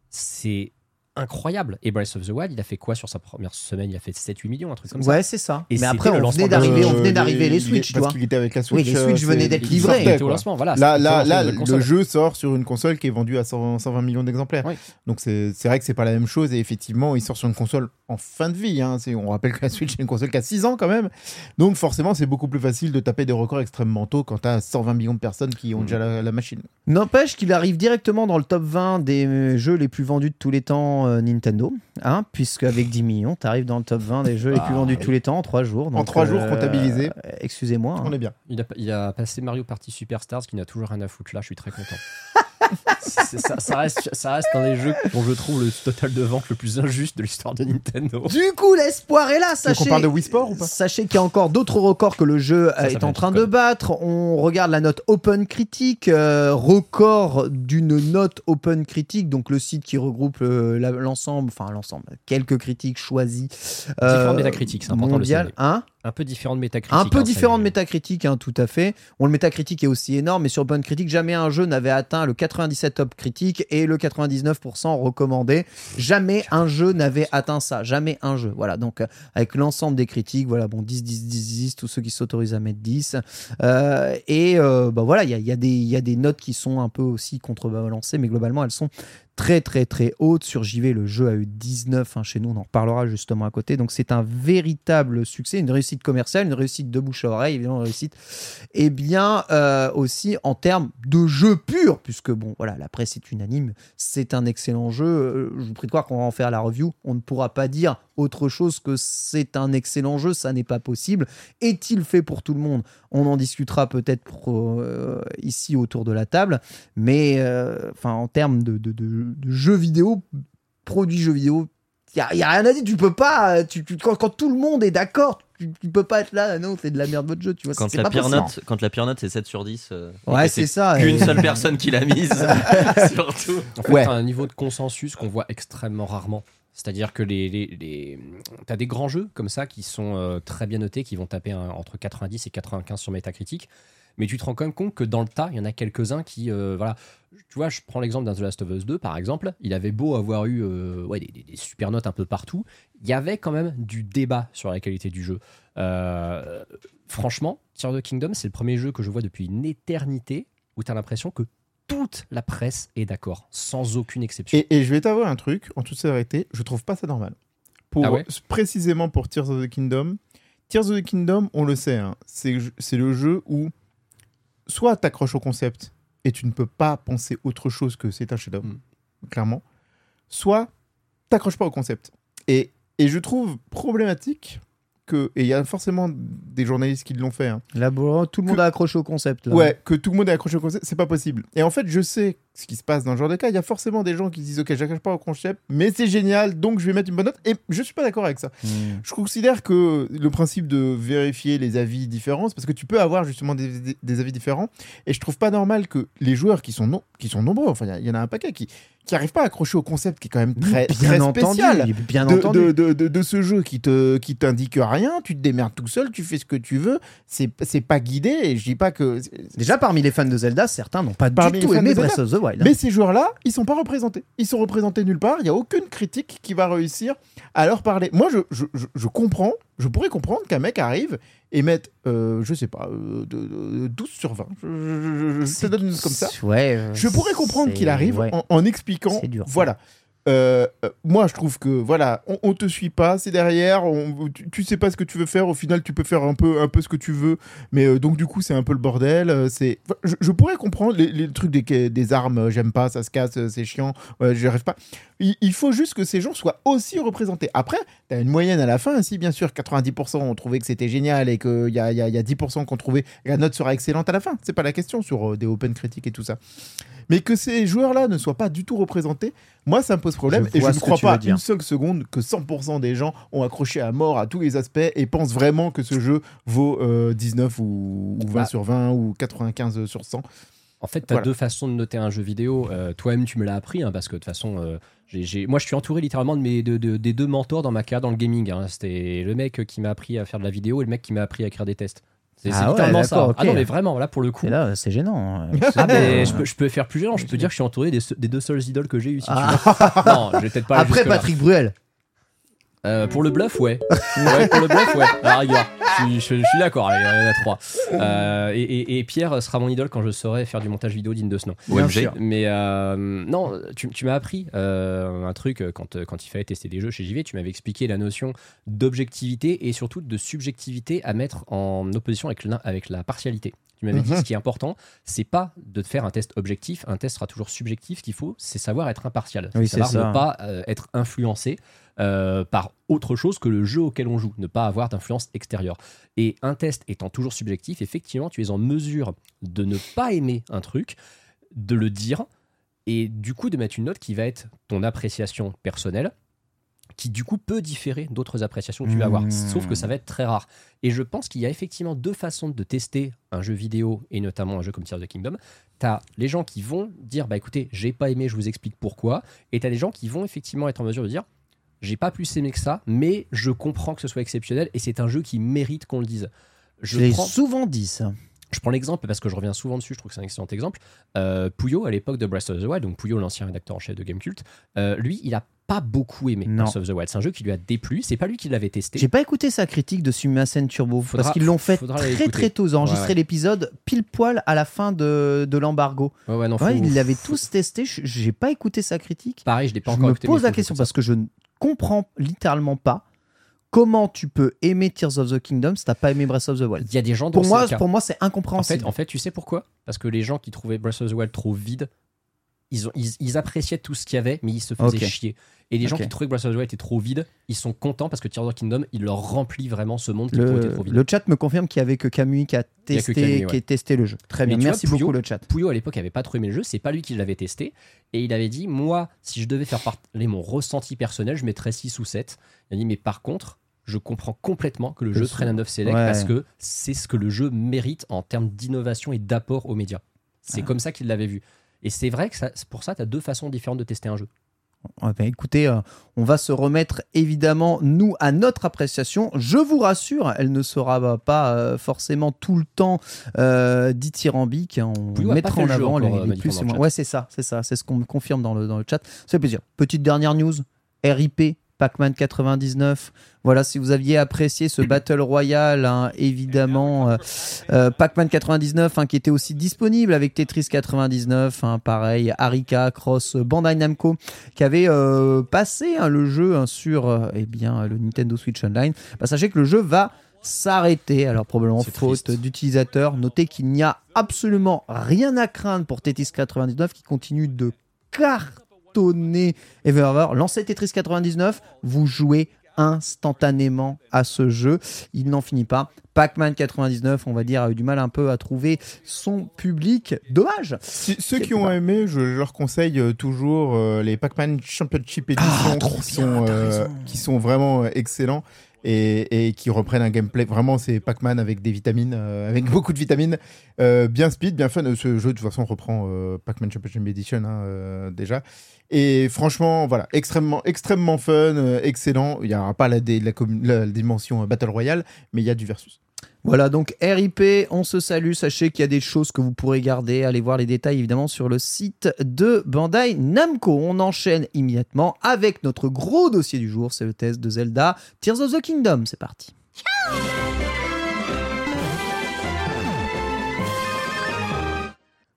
D: C'est incroyable. Et Breath of the Wild, il a fait quoi sur sa première semaine? Il a fait 7-8 millions, un truc comme ça.
C: Ouais, c'est ça.
D: Et
C: mais après, on venait d'arriver, on
E: Euh,
C: venait d'arriver les Switch, tu
E: Parce
C: vois.
E: qu'il était avec la
C: Oui,
E: Switch.
C: les
E: euh,
C: Switch venaient
E: c'est-
C: d'être livrés.
D: au lancement, voilà.
E: Là, là, là, le jeu sort sur une console qui est vendue à 100 120 millions d'exemplaires.
D: Oui.
E: Donc c'est c'est vrai que c'est pas la même chose. Et effectivement, il sort sur une console en fin de vie. hein. On rappelle que la Switch est une console qui a 6 ans quand même. Donc forcément, c'est beaucoup plus facile de taper des records extrêmement tôt quand tu as 120 millions de personnes qui ont
D: Mm.
E: déjà la, la machine.
C: N'empêche qu'il arrive directement dans le top 20 des euh, jeux les plus vendus de tous les temps euh, Nintendo, hein, puisque avec 10 millions, tu arrives dans le top 20 des jeux les
D: Ah,
C: plus vendus de
D: oui.
C: tous les temps en 3 jours.
E: En
C: Donc,
E: trois jours comptabilisés.
C: euh, Excusez-moi.
E: On
C: hein.
E: est bien.
D: Il a, il a passé Mario Party Superstars qui n'a toujours rien à foutre là, je suis très content. C'est- ça, ça reste, ça reste un des jeux dont je trouve le total de vente le plus injuste de l'histoire de Nintendo.
C: Du coup, l'espoir est là. Sachez,
E: qu'on parle de Wii Sport ou pas?
C: Sachez qu'il y a encore d'autres records que le jeu
D: Ça, ça
C: est en train de battre. On regarde la note Open Critique, euh, record d'une note Open Critique, donc le site qui regroupe euh, l'ensemble, enfin l'ensemble, quelques critiques choisies.
D: Différentes métacritiques, c'est important de le
C: mondial,
D: signaler.
C: hein?
D: Un peu différent de Metacritic.
C: un peu
D: hein,
C: différent de Metacritic, hein, tout à fait. Bon, le Metacritic est aussi énorme, mais sur Open Critique, jamais un jeu n'avait atteint le 97 top critique et le 99% recommandé. Jamais un jeu n'avait atteint ça. Jamais un jeu. Voilà, donc euh, avec l'ensemble des critiques, voilà, bon, 10, 10, 10, 10, tous ceux qui s'autorisent à mettre 10. Euh, et euh, bah voilà, il y a, il y a des- il y a des notes qui sont un peu aussi contrebalancées, mais globalement, elles sont très très très haute. Sur JV, le jeu a eu 19 hein, chez nous, on en reparlera justement à côté. Donc c'est un véritable succès, une réussite commerciale, une réussite de bouche à oreille, évidemment, une réussite. Et bien euh, aussi en termes de jeu pur, puisque bon, voilà, la presse est unanime, c'est un excellent jeu. Euh, Je vous prie de croire qu'on va en faire la review. On ne pourra pas dire autre chose que c'est un excellent jeu, ça n'est pas possible. Est-il fait pour tout le monde? On en discutera peut-être euh, ici autour de la table, mais enfin en termes de, de, de- de jeux vidéo, produits jeux vidéo, il n'y a, rien à dire. Tu peux pas, tu, tu- quand, quand tout le monde est d'accord, tu, tu peux pas être là, non, c'est de la merde votre jeu, tu vois.
F: Quand la,
C: pas
F: pire note, quand la pire note c'est 7 sur 10. euh,
C: Ouais, c'est ça.
F: Qu'une seule personne qui l'a mise, surtout.
D: En fait,
C: Ouais.
D: un niveau de consensus qu'on voit extrêmement rarement. C'est-à-dire que les, les, les... t'as des grands jeux comme ça qui sont euh, très bien notés, qui vont taper un- entre 90 et 95 sur Metacritic. Mais tu te rends quand même compte que dans le tas, il y en a quelques-uns qui, euh, voilà, tu vois, je prends l'exemple d'un The Last of Us 2 par exemple. Il avait beau avoir eu euh, ouais, des, des- des super notes un peu partout, il y avait quand même du débat sur la qualité du jeu. Euh, franchement, Tears of the Kingdom, c'est le premier jeu que je vois depuis une éternité où tu as l'impression que toute la presse est d'accord, sans aucune exception.
E: Et, et je vais t'avouer un truc, en toute sévérité, je trouve pas ça normal. Pour,
D: Ah ouais?
E: précisément pour Tears of the Kingdom, Tears of the Kingdom, on le sait, hein, c'est c'est le jeu où soit t'accroches au concept et tu ne peux pas penser autre chose que c'est un chef-d'œuvre,
D: Mm.
E: clairement, soit t'accroches pas au concept. Et, et je trouve problématique que, et il y a forcément des journalistes qui l'ont fait, hein,
C: Là, bon, tout le monde
E: Que-
C: a accroché au concept. Là.
E: ouais, que tout le monde est accroché au concept, c'est pas possible. Et en fait, je sais ce qui se passe dans ce genre de cas. Il y a forcément des gens qui disent Ok, j'accroche pas au concept, mais c'est génial, donc je vais mettre une bonne note. Et je suis pas d'accord avec ça.
C: Hmm.
E: Je considère que le principe de vérifier les avis différents, c'est parce que tu peux avoir justement des, des- des avis différents. Et je trouve pas normal que les joueurs qui sont, qui sont nombreux, enfin, il y a- il y, en a un paquet qui qui arrivent pas à accrocher au concept qui est quand même très,
C: bien
E: très
C: entendu, bien
E: de,
C: entendu.
E: de, de, de- de ce jeu qui te qui t'indique rien, tu te démerdes tout seul, tu fais ce que tu veux, c'est c'est pas guidé et je dis pas que
C: Déjà, parmi les fans de Zelda, certains n'ont pas
E: Parmi
C: du tout aimé. Breath of the Wild.
E: mais ces joueurs-là, ils sont pas représentés. Ils sont représentés nulle part. Il n'y a aucune critique qui va réussir à leur parler. Moi, je, je, je, je comprends, je pourrais comprendre qu'un mec arrive et mette, euh, je sais pas, euh, de, de 12 sur 20. Je, je, je- je te donne une comme ça.
C: Ouais,
E: Je pourrais comprendre qu'il arrive
C: ouais.
E: en, en expliquant.
C: C'est dur.
E: Voilà. Euh, moi, je trouve que voilà, on, te suit pas, c'est derrière, on- tu, sais pas ce que tu veux faire. Au final, tu peux faire un peu, un peu ce que tu veux, mais euh, donc du coup, c'est un peu le bordel. euh, c'est, je, je pourrais comprendre les, les trucs des, des armes, euh, j'aime pas, ça se casse, euh, c'est chiant, euh, j'y arrive pas. Il, faut juste que ces gens soient aussi représentés. Après, tu as une moyenne à la fin, si bien sûr 90% ont trouvé que c'était génial et qu'il y a, y, y a 10% qui ont trouvé la note sera excellente à la fin. C'est pas la question sur euh, des open critiques et tout ça. Mais que ces joueurs-là ne soient pas du tout représentés, moi ça me pose problème
C: Je
E: et je ne crois pas une seule seconde que 100% des gens ont accroché à mort à tous les aspects et pensent vraiment que ce jeu vaut euh, 19 ou, ou 20
D: Bah.
E: sur 20 ou 95 sur 100.
D: En fait, tu as
E: Voilà.
D: deux façons de noter un jeu vidéo. Euh, Toi-même, tu me l'as appris, hein, parce que de toute façon, euh, j'ai- moi, je suis entouré littéralement de mes, de- de- des deux mentors dans ma carrière dans le gaming. hein. C'était le mec qui m'a appris à faire de la vidéo et le mec qui m'a appris à écrire des tests. C'est
C: Ah
D: c'est
C: ouais,
D: littéralement ça. Ah non, mais vraiment, là, pour le coup.
C: Et là, c'est gênant. euh,
D: Ah, mais je, peux, je peux faire plus gênant. Je peux dire que je suis entouré des, deux seuls idoles que j'ai eu. Si
C: Ah.
D: tu veux. Non, je vais peut-être pas aller
C: Après. Patrick Bruel.
D: Euh, pour le bluff, ouais. ouais. Pour le bluff, ouais. À la rigueur. Je, suis- je- je suis d'accord, il y en a trois. Euh, et, et- et Pierre sera mon idole quand je saurai faire du montage vidéo digne de ce nom.
F: OMG.
C: sûr.
D: Mais euh, non, tu, tu m'as appris euh, un truc quand, quand il fallait tester des jeux chez JV. Tu m'avais expliqué la notion d'objectivité et surtout de subjectivité à mettre en opposition avec, la partialité. Tu m'avais dit
E: Mhm.
D: ce qui est important, c'est pas de faire un test objectif. Un test sera toujours subjectif. Ce qu'il faut, c'est savoir être impartial.
C: Oui,
D: savoir
C: ça.
D: ne pas euh, être influencé euh, par autre chose que le jeu auquel on joue, ne pas avoir d'influence extérieure. Et un test étant toujours subjectif, effectivement, tu es en mesure de ne pas aimer un truc, de le dire, et du coup de mettre une note qui va être ton appréciation personnelle, qui du coup peut différer d'autres appréciations que tu vas avoir,
C: Mmh.
D: sauf que ça va être très rare. Et je pense qu'il y a effectivement deux façons de tester un jeu vidéo, et notamment un jeu comme Tears of the Kingdom. Tu as les gens qui vont dire, bah écoutez, j'ai pas aimé, je vous explique pourquoi, et tu as les gens qui vont effectivement être en mesure de dire, j'ai pas plus aimé que ça, mais je comprends que ce soit exceptionnel, et c'est un jeu qui mérite qu'on le dise.
C: Je
D: Je
C: l'ai
D: prends,
C: souvent dit ça.
D: je prends l'exemple parce que je reviens souvent dessus, je trouve que c'est un excellent exemple. Euh, Puyo, à l'époque de Breath of the Wild, donc Puyo, l'ancien rédacteur en chef de Gamecult, euh, lui, il a pas beaucoup aimé
C: Non.
D: Breath of the Wild. C'est un jeu qui lui a déplu. C'est pas lui qui l'avait testé.
C: J'ai pas écouté sa critique de Sumimasen Turbo
D: Faudra-
C: parce qu'ils l'ont fait très très tôt. Ils ont enregistré
D: Ouais, ouais.
C: l'épisode pile poil à la fin de, de l'embargo.
D: Ouais, ouais, non, faut-
C: ils l'avaient tous testé. J'ai pas écouté sa critique.
D: Pareil, je l'ai pas
C: je
D: encore
C: me
D: écouté,
C: pose la question parce que je comprends littéralement pas comment tu peux aimer Tears of the Kingdom si t'as pas aimé Breath of the Wild.
D: Il y a des gens dans
C: Pour moi,
D: cas.
C: pour moi, c'est
D: En
C: incompréhensible.
D: fait, en fait, tu sais pourquoi? Parce que les gens qui trouvaient Breath of the Wild trop vide, ils, ont, ils, ils appréciaient tout ce qu'il y avait, mais ils se faisaient chier. Et les gens qui trouvaient Breath of the Wild était trop vide, ils sont contents parce que Tears of Kingdom, il leur remplit vraiment ce monde qui
C: le,
D: était trop vide.
C: le chat me confirme qu'il y avait que Kamui qui a
D: que
C: testé,
D: Kamui, ouais.
C: qui a testé le jeu. Très bien,
D: vois,
C: merci
D: Puyo-
C: beaucoup le chat.
D: Puyo à l'époque avait pas trop aimé le jeu, c'est pas lui qui l'avait testé et il avait dit moi si je devais faire parler mon ressenti personnel, je mettrais 6 ou 7. Il a dit mais par contre, je comprends complètement que le
C: Que
D: jeu traîne un 9 select
C: Ouais.
D: parce que c'est ce que le jeu mérite en termes d'innovation et d'apport aux médias. C'est
C: Ah.
D: comme ça qu'il l'avait vu. Et c'est vrai que ça- pour ça tu as deux façons différentes de tester un jeu.
C: Ben, écoutez, euh, on va se remettre évidemment, nous, à notre appréciation. Je vous rassure, elle ne sera bah, pas euh, forcément tout le temps euh, dithyrambique. hein. On mettra en avant les, les
D: euh,
C: plus et moins. Ouais, c'est ça, c'est ça, c'est ce qu'on me confirme dans le, dans le chat. Ça fait plaisir. Petite dernière news RIP. Pac-Man 99. Voilà, si vous aviez apprécié ce Battle Royale, hein, évidemment, euh, euh, Pac-Man 99 hein, qui était aussi disponible avec Tetris 99, hein, pareil, Arika, Cross, Bandai Namco, qui avait euh, passé le jeu sur eh bien, le Nintendo Switch Online. Bah, sachez que le jeu va s'arrêter. Alors probablement faute d'utilisateurs. Notez qu'il n'y a absolument rien à craindre pour Tetris 99 qui continue de détonner Ever Ever. Lancez Tetris 99, vous jouez instantanément à ce jeu. Il n'en finit pas. Pac-Man 99, on va dire, a eu du mal un peu à trouver son public. Dommage.
E: Si- ceux qui ont aimé, je leur conseille euh, toujours euh, les Pac-Man Championship Edition
C: Ah,
E: qui,
C: bien,
E: sont,
C: t'as
E: euh, qui sont vraiment excellents et, qui reprennent un gameplay. Vraiment, c'est Pac-Man avec des vitamines, euh, avec beaucoup de vitamines. Euh, bien speed, bien fun. Ce jeu, de toute façon, reprend euh, Pac-Man Championship Edition hein, déjà. Et franchement, voilà, extrêmement, extrêmement fun, excellent. Il n'y aura pas la, dimension Battle Royale, mais il y a du versus.
C: Voilà, donc RIP, on se salue. Sachez qu'il y a des choses que vous pourrez garder. Allez voir les détails évidemment sur le site de Bandai Namco. On enchaîne immédiatement avec notre gros dossier du jour. C'est le test de Zelda Tears of the Kingdom. C'est parti.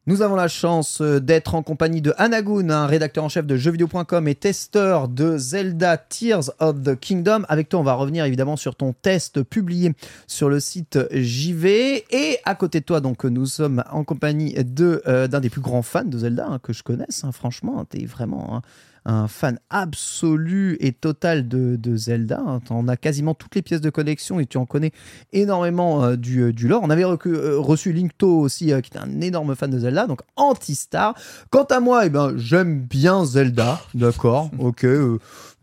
C: Nous avons la chance euh, d'être en compagnie de Anagoun, un rédacteur en chef de jeuxvideo.com et testeur de Zelda Tears of the Kingdom. Avec toi, on va revenir évidemment sur ton test publié sur le site JV. Et à côté de toi, donc, nous sommes en compagnie de, euh, d'un des plus grands fans de Zelda hein, que je connaisse. hein. franchement, tu vraiment un, un fan absolu et total de, Zelda. hein. Tu en as quasiment toutes les pièces de collection et tu en connais énormément euh, du, euh, du lore. On avait euh, reçu Linkto aussi, qui est un énorme fan de Zelda, donc anti-star. Quant à moi, eh ben, j'aime bien Zelda, d'accord, ok.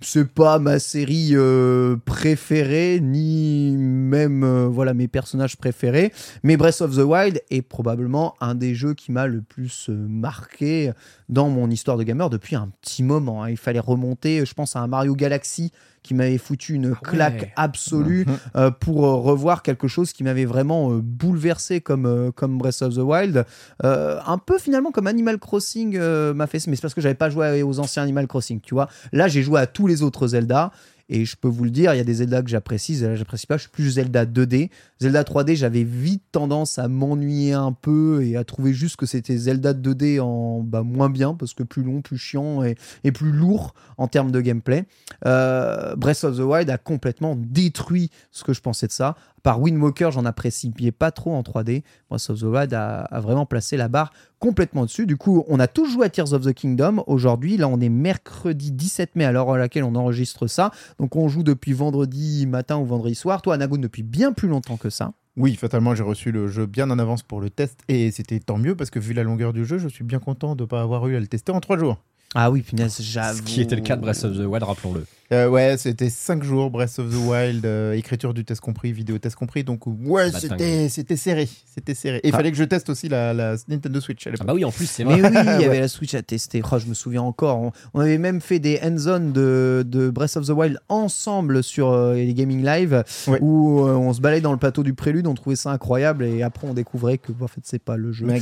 C: C'est pas ma série euh, préférée, ni même euh, voilà mes personnages préférés. Mais Breath of the Wild est probablement un des jeux qui m'a le plus euh, marqué dans mon histoire de gamer depuis un petit moment. hein. Il fallait remonter, je pense, à un Mario Galaxy qui m'avait foutu une claque absolue euh, pour euh, revoir quelque chose qui m'avait vraiment euh, bouleversé comme, euh, comme Breath of the Wild. Euh, un peu finalement comme Animal Crossing euh, m'a fait, mais c'est parce que j'avais pas joué aux anciens Animal Crossing, tu vois. Là, j'ai joué à tous les autres Zelda. Et je peux vous le dire, il y a des Zelda que j'apprécie, Zelda que j'apprécie pas. Je suis plus Zelda 2D. Zelda 3D, j'avais vite tendance à m'ennuyer un peu et à trouver juste que c'était Zelda 2D en bah, moins bien, parce que plus long, plus chiant et, plus lourd en termes de gameplay. Euh, Breath of the Wild a complètement détruit ce que je pensais de ça. Par Wind Walker, j'en appréciais pas trop en 3D. Breath of the Wild a, a vraiment placé la barre complètement dessus. Du coup, on a tous joué à Tears of the Kingdom. Aujourd'hui, là, on est mercredi 17 mai à l'heure à laquelle on enregistre ça. Donc, on joue depuis vendredi matin ou vendredi soir. Toi, Anagon, depuis bien plus longtemps que ça.
E: Oui, fatalement, j'ai reçu le jeu bien en avance pour le test et c'était tant mieux parce que vu la longueur du jeu, je suis bien content de ne pas avoir eu à le tester en trois jours.
C: Ah oui, punaise, j'avoue.
D: Ce qui était le cas de Breath of the Wild, rappelons-le.
E: Euh, ouais, c'était 5 jours, Breath of the Wild, euh, écriture du test compris, vidéo test compris, donc ouais,
D: Bah,
E: c'était c'était serré, c'était serré. Et il
C: Ah.
E: fallait que je teste aussi la, la Nintendo Switch à
D: Ah bah oui, en plus, c'est
C: Mais oui, il y avait la Switch à tester. Oh, je me souviens encore. On, on avait même fait des hands-on de, de Breath of the Wild ensemble sur euh, les Gaming Live
E: Ouais.
C: où on se balayait dans le plateau du prélude. On trouvait ça incroyable et après on découvrait que en fait c'est pas le jeu.
E: Mais,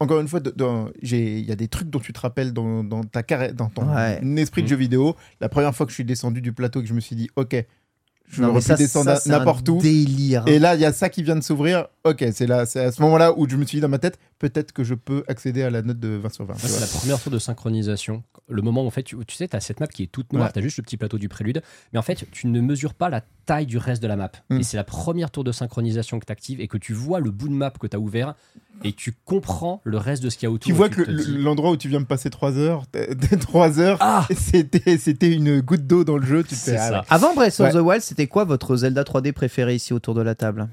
E: encore une fois, il y a des trucs dont tu te rappelles dans, dans ta dans ton
C: Ouais.
E: esprit de
D: Mm.
E: jeu vidéo. La première fois que je suis descendu du plateau, que je me suis dit, ok, je
C: Non, ça,
E: descendre n'importe où.
C: Délire.
E: Et là, il y a ça qui vient de s'ouvrir. Ok, c'est là, c'est à ce moment-là où je me suis dit dans ma tête, peut-être que je peux accéder à la note de 20 sur 20.
D: Moi,
E: tu
D: c'est la première tour de synchronisation. Le moment où en fait, tu, tu sais, tu as cette map qui est toute noire,
E: Ouais.
D: tu as juste le petit plateau du prélude, mais en fait, tu ne mesures pas la taille du reste de la map.
E: Mm.
D: Et c'est la première tour de synchronisation que tu actives et que tu vois le bout de map que tu as ouvert et tu comprends le reste de ce qu'il y a autour.
E: Tu vois que
D: te
E: le-
D: dis,
E: l'endroit où tu viens de passer 3 heures, 3 heures,
D: Ah
E: c'était c'était une goutte d'eau dans le jeu. Tu ah
D: ça.
E: ouais.
C: Avant Breath of
E: Ouais.
C: the Wild, c'était quoi votre Zelda 3D préféré ici autour de la table?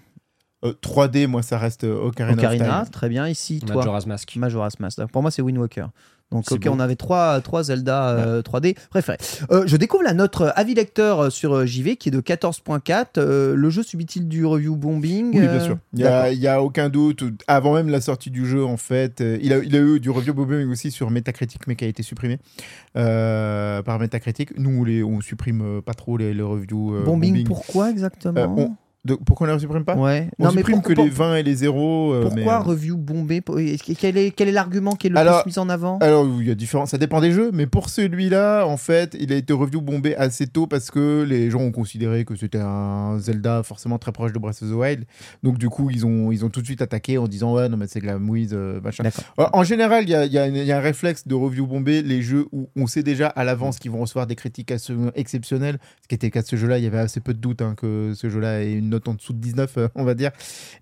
E: Euh, 3D, moi, ça reste euh, Ocarina, of
C: Ocarina,
E: Time.
C: très bien. Ici, toi?
D: Majora's Mask.
C: Majora's Mask. Pour moi, c'est Wind Walker. Donc, ok, on avait trois, trois Zelda euh, 3D préférés. Euh, je découvre la note euh, avis lecteur euh, sur euh, JV qui est de 14.4. Euh, le jeu subit-il du review bombing?
E: Oui,
C: euh,
E: bien sûr. Il n'y a, aucun doute. Avant même la sortie du jeu, en fait, euh, il, a, il a eu du review bombing aussi sur Metacritic, mais qui a été supprimé euh, par Metacritic. Nous, on, les, on supprime euh, pas trop les, les reviews euh,
C: bombing, pourquoi exactement?
E: Euh, on- De- pourquoi on ne les supprime pas
C: Ouais.
E: On supprime
C: pour-
E: que les 20 et les 0. euh,
C: Pourquoi
E: mais, euh,
C: review bombé Pour- est-ce que- Quel est, quel est l'argument qui est le
E: Alors-
C: plus mis en avant
E: Alors, il y a différents, ça dépend des jeux, mais pour celui-là, en fait, il a été review bombé assez tôt parce que les gens ont considéré que c'était un Zelda forcément très proche de Breath of the Wild. Donc, du coup, ils ont, ils ont tout de suite attaqué en disant Ouais, non, mais c'est de la mouise, euh, machin. Euh, En général, il y a, il y a une- il y a un réflexe de review bombé, les jeux où on sait déjà à l'avance qu'ils vont recevoir des critiques exceptionnelles. Ce qui était le cas de ce jeu-là, il y avait assez peu de doute hein, que ce jeu-là ait une note en dessous de 19, euh, on va dire.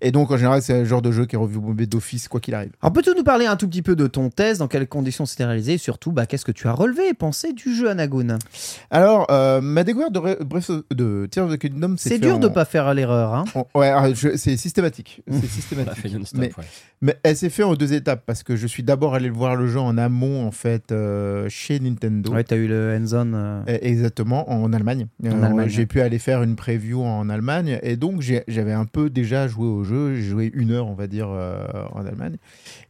E: Et donc, en général, c'est le genre de jeu qui est reviewé d'office, quoi qu'il arrive.
C: Alors, peux-tu nous parler un tout petit peu de ton test, dans quelles conditions c'était réalisé, et surtout, bah, qu'est-ce que tu as relevé et pensé du jeu Anagoon
E: Alors, euh, ma découverte de, of- de Tears of the Kingdom,
C: C'est dur
E: en-
C: de pas faire l'erreur, hein.
E: en- ouais, c'est systématique. C'est systématique. Mais-
D: ouais.
E: Mais elle s'est fait en deux étapes parce que je suis d'abord allé voir le jeu en amont en fait euh, chez Nintendo.
C: Ouais, t'as eu le hands-on. euh,
E: Exactement, en Allemagne.
C: En Allemagne.
E: J'ai pu aller faire une preview en Allemagne et donc j'avais un peu déjà joué au jeu. J'ai joué une heure, on va dire, euh, en Allemagne.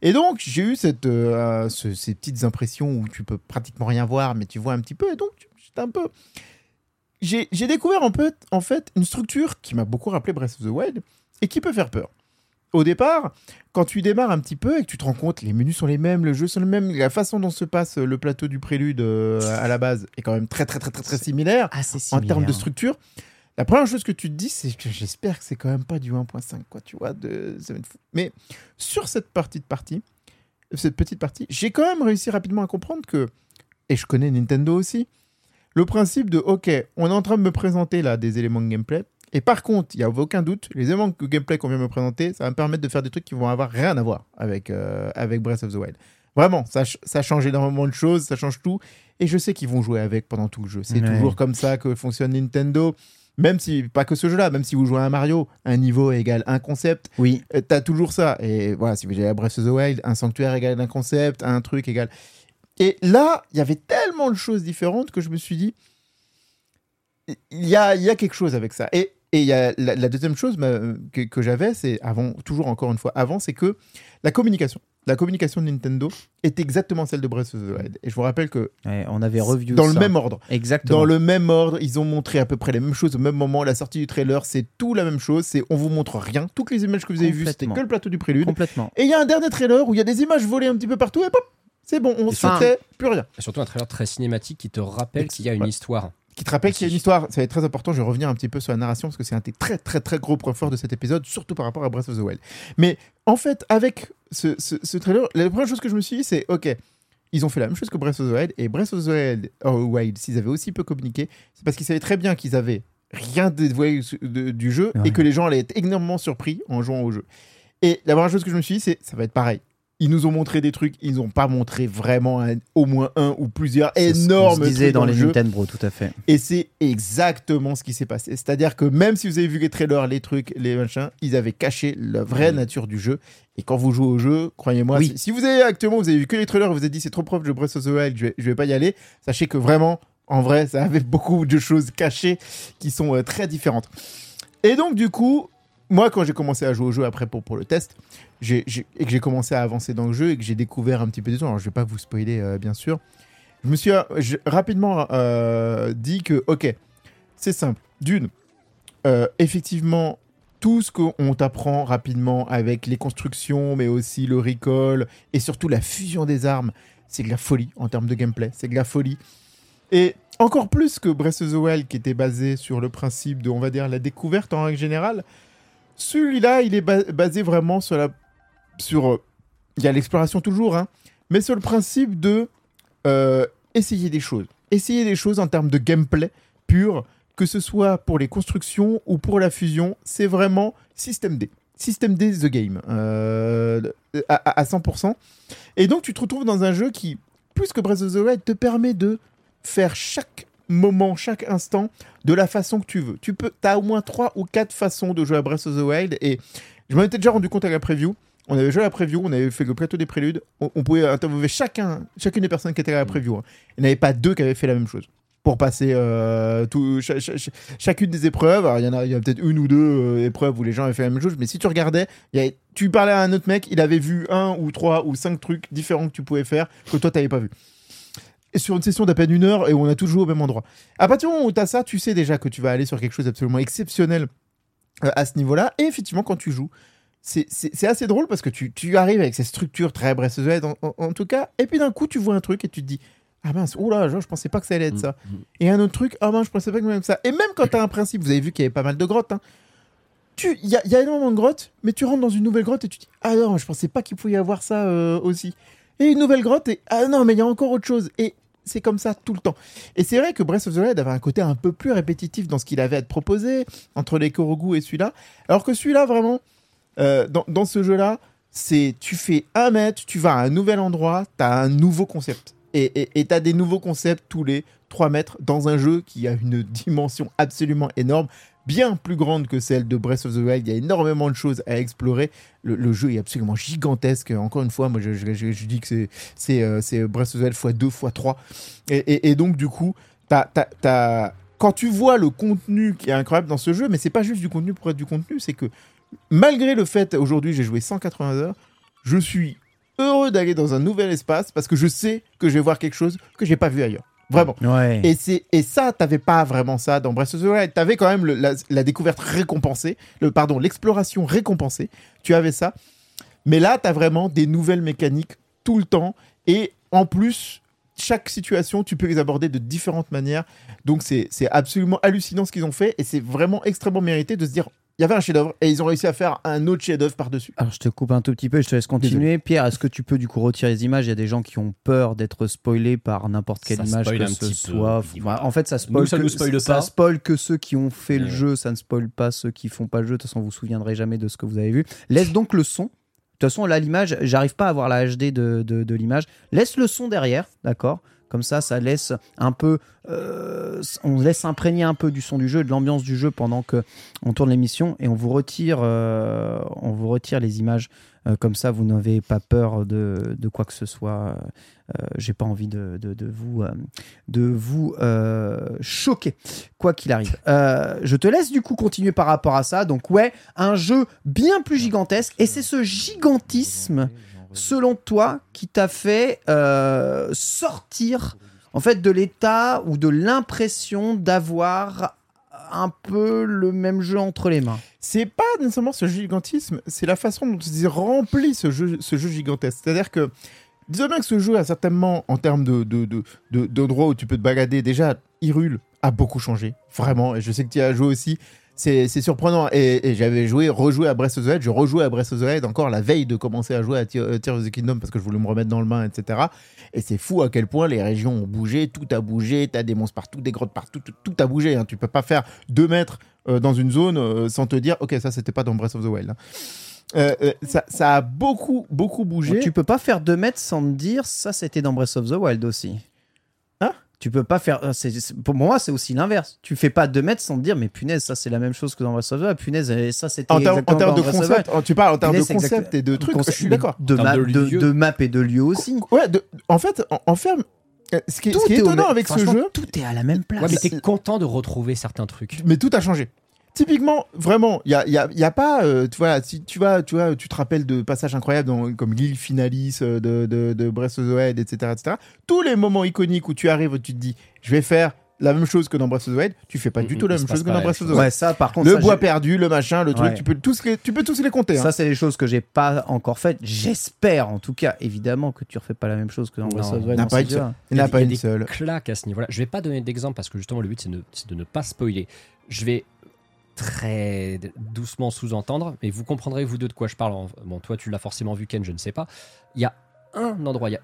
E: Et donc j'ai eu cette, euh, ce- ces petites impressions où tu peux pratiquement rien voir, mais tu vois un petit peu. Et donc j'étais un peu. J'ai découvert un peu, en fait une structure qui m'a beaucoup rappelé Breath of the Wild et qui peut faire peur. Au départ, quand tu démarres un petit peu et que tu te rends compte, les menus sont les mêmes, le jeu sont les mêmes, la façon dont se passe le plateau du prélude euh, à la base est quand même très très très très très similaire
C: Assez
E: en termes de
C: similaire.
E: structure. La première chose que tu te dis, c'est que j'espère que c'est quand même pas du 1.5, quoi, tu vois, de Mais sur cette partie de partie, cette petite partie, j'ai quand même réussi rapidement à comprendre que, et je connais Nintendo aussi, le principe de, ok, on est en train de me présenter là des éléments de gameplay, et par contre, il n'y a aucun doute, les éléments de gameplay qu'on vient me présenter, ça va me permettre de faire des trucs qui vont avoir rien à voir avec, euh, avec Breath of the Wild. Vraiment, ça, ça change énormément de choses, ça change tout, et je sais qu'ils vont jouer avec pendant tout le jeu. C'est
C: Ouais.
E: toujours comme ça que fonctionne Nintendo. Même si, pas que ce jeu-là, même si vous jouez à un Mario, un niveau égale un concept,
C: Oui.
E: euh, t'as toujours ça. Et voilà, si vous jouez à Breath of the Wild, un sanctuaire égale un concept, un truc égale. Et là, il y avait tellement de choses différentes que je me suis dit, il y a, y a quelque chose avec ça. Et et y a la, la deuxième chose euh, que, que j'avais, c'est avant, toujours encore une fois avant, c'est que la communication, la communication de Nintendo est exactement celle de Breath of the Wild. Et je vous rappelle que
C: Ouais, on avait revu
E: dans
C: ça.
E: le même ordre.
C: Exactement.
E: Dans le même ordre, ils ont montré à peu près les mêmes choses au même moment. La sortie du trailer, c'est tout la même chose. C'est on vous montre rien. Toutes les images que vous avez vues, c'était que le plateau du prélude.
C: Complètement.
E: Et il y a un dernier trailer où il y a des images volées un petit peu partout et pop, c'est bon, on se fait plus rien.
D: Et surtout un trailer très cinématique qui te rappelle qu'il y a une
E: Ouais.
D: histoire.
E: Qui te rappelle qu'il y a une histoire. Ça va être très important. Je vais revenir un petit peu sur la narration parce que c'est un des très très très gros points forts de cet épisode, surtout par rapport à Breath of the Wild. Mais en fait, avec ce, ce- ce trailer, la première chose que je me suis dit, c'est ok. Ils ont fait la même chose que Breath of the Wild et Breath of the Wild, oh, Wild s'ils avaient aussi peu communiqué, c'est parce qu'ils savaient très bien qu'ils avaient rien dévoilé du jeu
C: Ouais.
E: et que les gens allaient être énormément surpris en jouant au jeu. Et la première chose que je me suis dit, c'est ça va être pareil. Ils nous ont montré des trucs, ils n'ont pas montré vraiment un- au moins un ou plusieurs
C: ce
E: énormes
C: disait
E: trucs
C: dans
E: dans
C: les
E: le.
C: Nintendo, tout à fait.
E: Et c'est exactement ce qui s'est passé. C'est-à-dire que même si vous avez vu les trailers, les trucs, les machins, ils avaient caché la vraie nature du jeu. Et quand vous jouez au jeu, croyez-moi,
C: Oui.
E: si, si vous avez actuellement, vous avez vu que les trailers, vous avez dit c'est trop proche de Breath of the Wild, je vais, je vais pas y aller. Sachez que vraiment, en vrai, ça avait beaucoup de choses cachées qui sont euh, très différentes. Et donc, du coup, moi, quand j'ai commencé à jouer au jeu après pour, pour le test, et que j'ai commencé à avancer dans le jeu et que j'ai découvert un petit peu des trucs, alors je vais pas vous spoiler, euh, bien sûr, je me suis euh, rapidement euh, dit que, ok, c'est simple. D'une, effectivement, tout ce qu'on t'apprend rapidement avec les constructions, mais aussi le recall et surtout la fusion des armes, c'est de la folie en termes de gameplay. C'est de la folie. Et encore plus que Breath of the Wild, qui était basé sur le principe de, on va dire, la découverte en règle générale, celui-là, il est ba- basé vraiment sur euh, Il y a l'exploration toujours, hein, mais sur le principe de euh, essayer des choses. Essayer des choses en termes de gameplay pur, que ce soit pour les constructions ou pour la fusion, c'est vraiment système D. Système D The Game, euh, à- à 100%. Et donc tu te retrouves dans un jeu qui, plus que Breath of the Wild, te permet de faire chaque moment, chaque instant de la façon que tu veux. Tu peux, as au moins trois ou quatre façons de jouer à Breath of the Wild et je m'en étais déjà rendu compte à la preview. On avait joué à la preview, on avait fait le plateau des préludes. On, pouvait interviewer chacun, chacune des personnes qui étaient à la preview. hein. Il n'y avait pas deux qui avaient fait la même chose pour passer euh, chacune des épreuves. Il y en a, peut-être une ou deux euh, épreuves où les gens avaient fait la même chose, mais si tu regardais, tu parlais à un autre mec, il avait vu un ou trois ou cinq trucs différents que tu pouvais faire que toi, tu n'avais pas vu. Sur une session d'à peine une heure, et où on a toujours au même endroit. À partir du moment où tu as ça, tu sais déjà que tu vas aller sur quelque chose d'absolument exceptionnel euh, à ce niveau-là. Et effectivement, quand tu joues, c'est- assez drôle parce que tu, tu arrives avec ces structures très Breath of the Wild, en, en- en tout cas, et puis d'un coup, tu vois un truc et tu te dis Ah mince, oula, je, je pensais pas que ça allait être ça. Et un autre truc, ah mince, je pensais pas que même ça. Et même quand tu as un principe, vous avez vu qu'il y avait pas mal de grottes, hein, tu- il y, y a énormément de grottes, mais tu rentres dans une nouvelle grotte et tu te dis Ah non, je pensais pas qu'il pouvait y avoir ça euh, aussi. Et une nouvelle grotte, et ah non, mais il y a encore autre chose. Et c'est comme ça tout le temps. Et c'est vrai que Breath of the Wild avait un côté un peu plus répétitif dans ce qu'il avait à te proposer, entre les Korogu et celui-là. Alors que celui-là, vraiment, euh, dans, ce jeu-là, c'est tu fais un mètre, tu vas à un nouvel endroit, tu as un nouveau concept. Et tu as des nouveaux concepts tous les 3 mètres dans un jeu qui a une dimension absolument énorme, bien plus grande que celle de Breath of the Wild. Il y a énormément de choses à explorer. Le, jeu est absolument gigantesque. Encore une fois, moi je, dis que euh, c'est Breath of the Wild x 2 x 3. Et, donc, du coup, quand tu vois le contenu qui est incroyable dans ce jeu, mais c'est pas juste du contenu pour être du contenu, c'est que malgré le fait, aujourd'hui j'ai joué 180 heures, je suis heureux d'aller dans un nouvel espace parce que je sais que je vais voir quelque chose que j'ai pas vu ailleurs. Vraiment.
C: Ouais.
E: Et, c'est, et ça, t'avais pas vraiment ça dans Breath of the Wild. T'avais quand même le- la, la découverte récompensée, le, pardon, l'exploration récompensée. Tu avais ça. Mais là, t'as vraiment des nouvelles mécaniques tout le temps. Et en plus, chaque situation, tu peux les aborder de différentes manières. Donc c'est, c'est absolument hallucinant ce qu'ils ont fait. Et c'est vraiment extrêmement mérité de se dire, il y avait un chef-d'œuvre et ils ont réussi à faire un autre chef-d'œuvre par-dessus.
C: Alors je te coupe un tout petit peu et je te laisse continuer. Pierre, est-ce que tu peux du coup retirer les images? Il y a des gens qui ont peur d'être spoilés par n'importe quelle
D: Ça
C: image
D: spoil
C: que ce
D: peu,
C: soit.
D: voilà.
C: en fait, ça spoil,
D: Nous, ça
C: que,
D: nous spoile
C: ça
D: pas.
C: spoil que ceux qui ont fait le jeu, ça ne spoil pas ceux qui font pas le jeu. De toute façon, vous vous souviendrez jamais de ce que vous avez vu. Laisse donc le son. De toute façon, là, l'image, j'arrive pas à voir la HD de, de, de l'image. Laisse le son derrière, d'accord? Comme ça, ça laisse un peu. euh, on laisse imprégner un peu du son du jeu, de l'ambiance du jeu pendant que on tourne l'émission et on vous retire, euh, on vous retire les images. Euh, comme ça, vous n'avez pas peur de, quoi que ce soit. J'ai pas envie de, vous, de vous choquer, quoi qu'il arrive. Je te laisse du coup continuer par rapport à ça. Donc ouais, un jeu bien plus gigantesque. Et c'est ce gigantisme, selon toi, qui t'a fait euh, sortir en fait de l'état ou de l'impression d'avoir un peu le même jeu entre les mains?
E: c'est pas nécessairement ce gigantisme, c'est la façon dont ils remplit ce jeu, ce jeu gigantesque. C'est-à-dire que, disons bien que ce jeu a certainement, en termes de, de, de, de- d'endroits où tu peux te balader, déjà, Hyrule a beaucoup changé, vraiment, et je sais que tu y as joué aussi. C'est, surprenant. Et, j'avais joué, rejoué à Breath of the Wild. Je rejouais à Breath of the Wild encore la veille de commencer à jouer à euh, Tears of the Kingdom parce que je voulais me remettre dans le bain, etc. Et c'est fou à quel point les régions ont bougé, tout a bougé, t'as des monstres partout, des grottes partout, tout, a bougé. Hein. Tu peux pas faire deux mètres euh, dans une zone euh, sans te dire, ok, ça c'était pas dans Breath of the Wild. hein. Ça, ça a beaucoup, beaucoup bougé.
C: Tu peux pas faire 2 mètres sans te dire ça c'était dans Breath of the Wild aussi. Tu peux pas faire. euh, c'est- pour moi, c'est aussi l'inverse. Tu fais pas 2 mètres sans te dire, mais punaise, ça c'est la même chose que dans Breath of the Wild. Punaise, et ça c'était.
E: En termes, de
C: Breath of the
E: concept, tu parles en termes de concept
C: exact-
E: et de trucs,
C: concept-
E: je suis d'accord.
C: De, map,
D: de
C: de,
D: lieux.
C: de map et de lieu aussi.
E: Ouais, de- en fait, en, en ferme, euh, ce qui est, ce qui est
C: au
E: étonnant
C: même-
E: avec ce jeu,
C: Tout est à la même place.
D: Ouais, mais t'es content de retrouver certains trucs.
E: mais tout a changé. Typiquement, vraiment, il y a, y a- y a pas, euh, tu vois, si tu vas, tu vois, tu te rappelles de passages incroyables dans- comme l'île Finalis euh, de, de, de Breath of the Wild, etc., etc. Tous les moments iconiques où tu arrives, où tu te dis, je vais faire la même chose que dans Breath of the Wild, tu fais pas
D: Mm,
E: du
D: mm,
E: tout la
D: se
E: même chose que dans Breath of the Wild.
C: Ouais, ça par contre.
E: Le
C: ça,
E: bois perdu, le machin, le truc,
C: Ouais.
E: tu peux tous les, tu peux tous les compter. hein.
C: Ça, c'est des choses que j'ai pas encore faites. J'espère, en tout cas, évidemment, que tu refais pas la même chose que dans Breath of the Wild.
E: n'a pas seule.
C: jeu-là.
E: Il n'y en a
D: y
E: pas
D: y
E: une seule.
D: claques à ce niveau-là. Je vais pas donner d'exemple parce que justement le but c'est de, c'est de ne pas spoiler. Je vais très doucement sous-entendre, mais vous comprendrez vous deux de quoi je parle. Bon, toi tu l'as forcément vu Ken, je ne sais pas. Il y a un endroit, il y a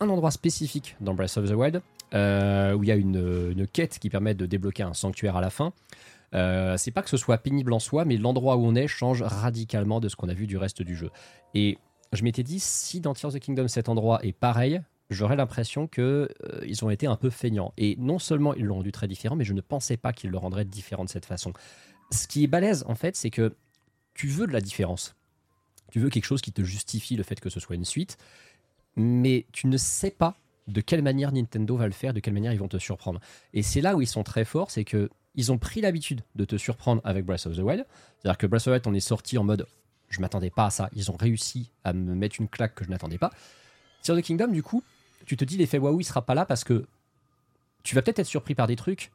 D: un endroit spécifique dans Breath of the Wild euh, où il y a une, quête qui permet de débloquer un sanctuaire à la fin. Euh, c'est pas que ce soit pénible en soi, mais l'endroit où on est change radicalement de ce qu'on a vu du reste du jeu. Et je m'étais dit, si dans Tears of the Kingdom cet endroit est pareil, j'aurais l'impression que euh, ont été un peu feignants. Et non seulement ils l'ont rendu très différent, mais je ne pensais pas qu'ils le rendraient différent de cette façon. Ce qui est balèze, en fait, c'est que tu veux de la différence. Tu veux quelque chose qui te justifie le fait que ce soit une suite, mais tu ne sais pas de quelle manière Nintendo va le faire, de quelle manière ils vont te surprendre. Et c'est là où ils sont très forts, c'est que ils ont pris l'habitude de te surprendre avec Breath of the Wild. C'est-à-dire que Breath of the Wild, on est sorti en mode je m'attendais pas à ça. Ils ont réussi à me mettre une claque que je n'attendais pas. Of the Kingdom, du coup, tu te dis l'effet waouh, il sera pas là parce que tu vas peut-être être surpris par des trucs,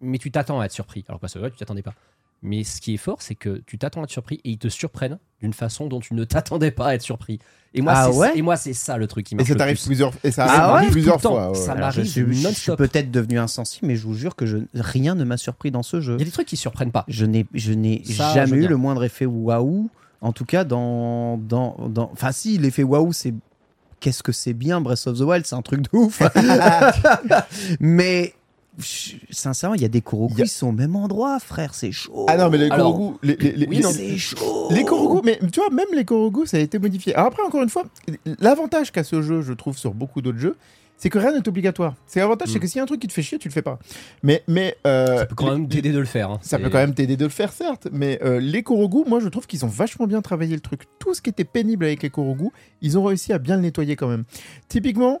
D: mais tu t'attends à être surpris. Alors Breath of the Wild, tu t'attendais pas. Mais ce qui est fort, c'est que tu t'attends à être surpris et ils te surprennent d'une façon dont tu ne t'attendais pas à être surpris. Et moi,
C: Ah
D: c'est
C: ouais
D: et moi, c'est ça le truc qui
E: Et
D: marche
E: ça t'arrive
D: plus.
E: plusieurs, et ça
C: Ah
E: arrive
C: ouais
E: plusieurs fois. ouais.
D: Ça m'arrive
C: suis, je suis peut-être devenu insensible, mais je vous jure que je, rien ne m'a surpris dans ce jeu.
D: Il y a des trucs qui surprennent pas.
C: Je n'ai, je n'ai
D: je
C: jamais eu le moindre effet waouh. En tout cas, dans, dans, dans. Enfin, si, l'effet waouh, c'est qu'est-ce que c'est bien Breath of the Wild, c'est un truc de ouf. Mais sincèrement, il y a des Korogu,
E: Il y a-
C: ils sont au même endroit, frère, c'est chaud.
E: Ah non, mais les
D: Alors,
E: Korogu, les, les, les-
D: oui,
E: les-
D: non,
C: c'est chaud.
E: les Korogu, mais tu vois, même les Korogu, ça a été modifié. Alors après, encore une fois, l'avantage qu'a ce jeu, je trouve, sur beaucoup d'autres jeux, c'est que rien n'est obligatoire. C'est l'avantage, c'est
D: Mm.
E: que s'il y a un truc qui te fait chier, tu le fais pas. Mais, mais euh,
D: Ça peut quand
E: les-
D: même t'aider de le faire. hein.
E: Ça peut quand même t'aider de le faire, certes, mais euh, les Korogu, moi je trouve qu'ils ont vachement bien travaillé le truc. Tout ce qui était pénible avec les Korogu, ils ont réussi à bien le nettoyer quand même. Typiquement,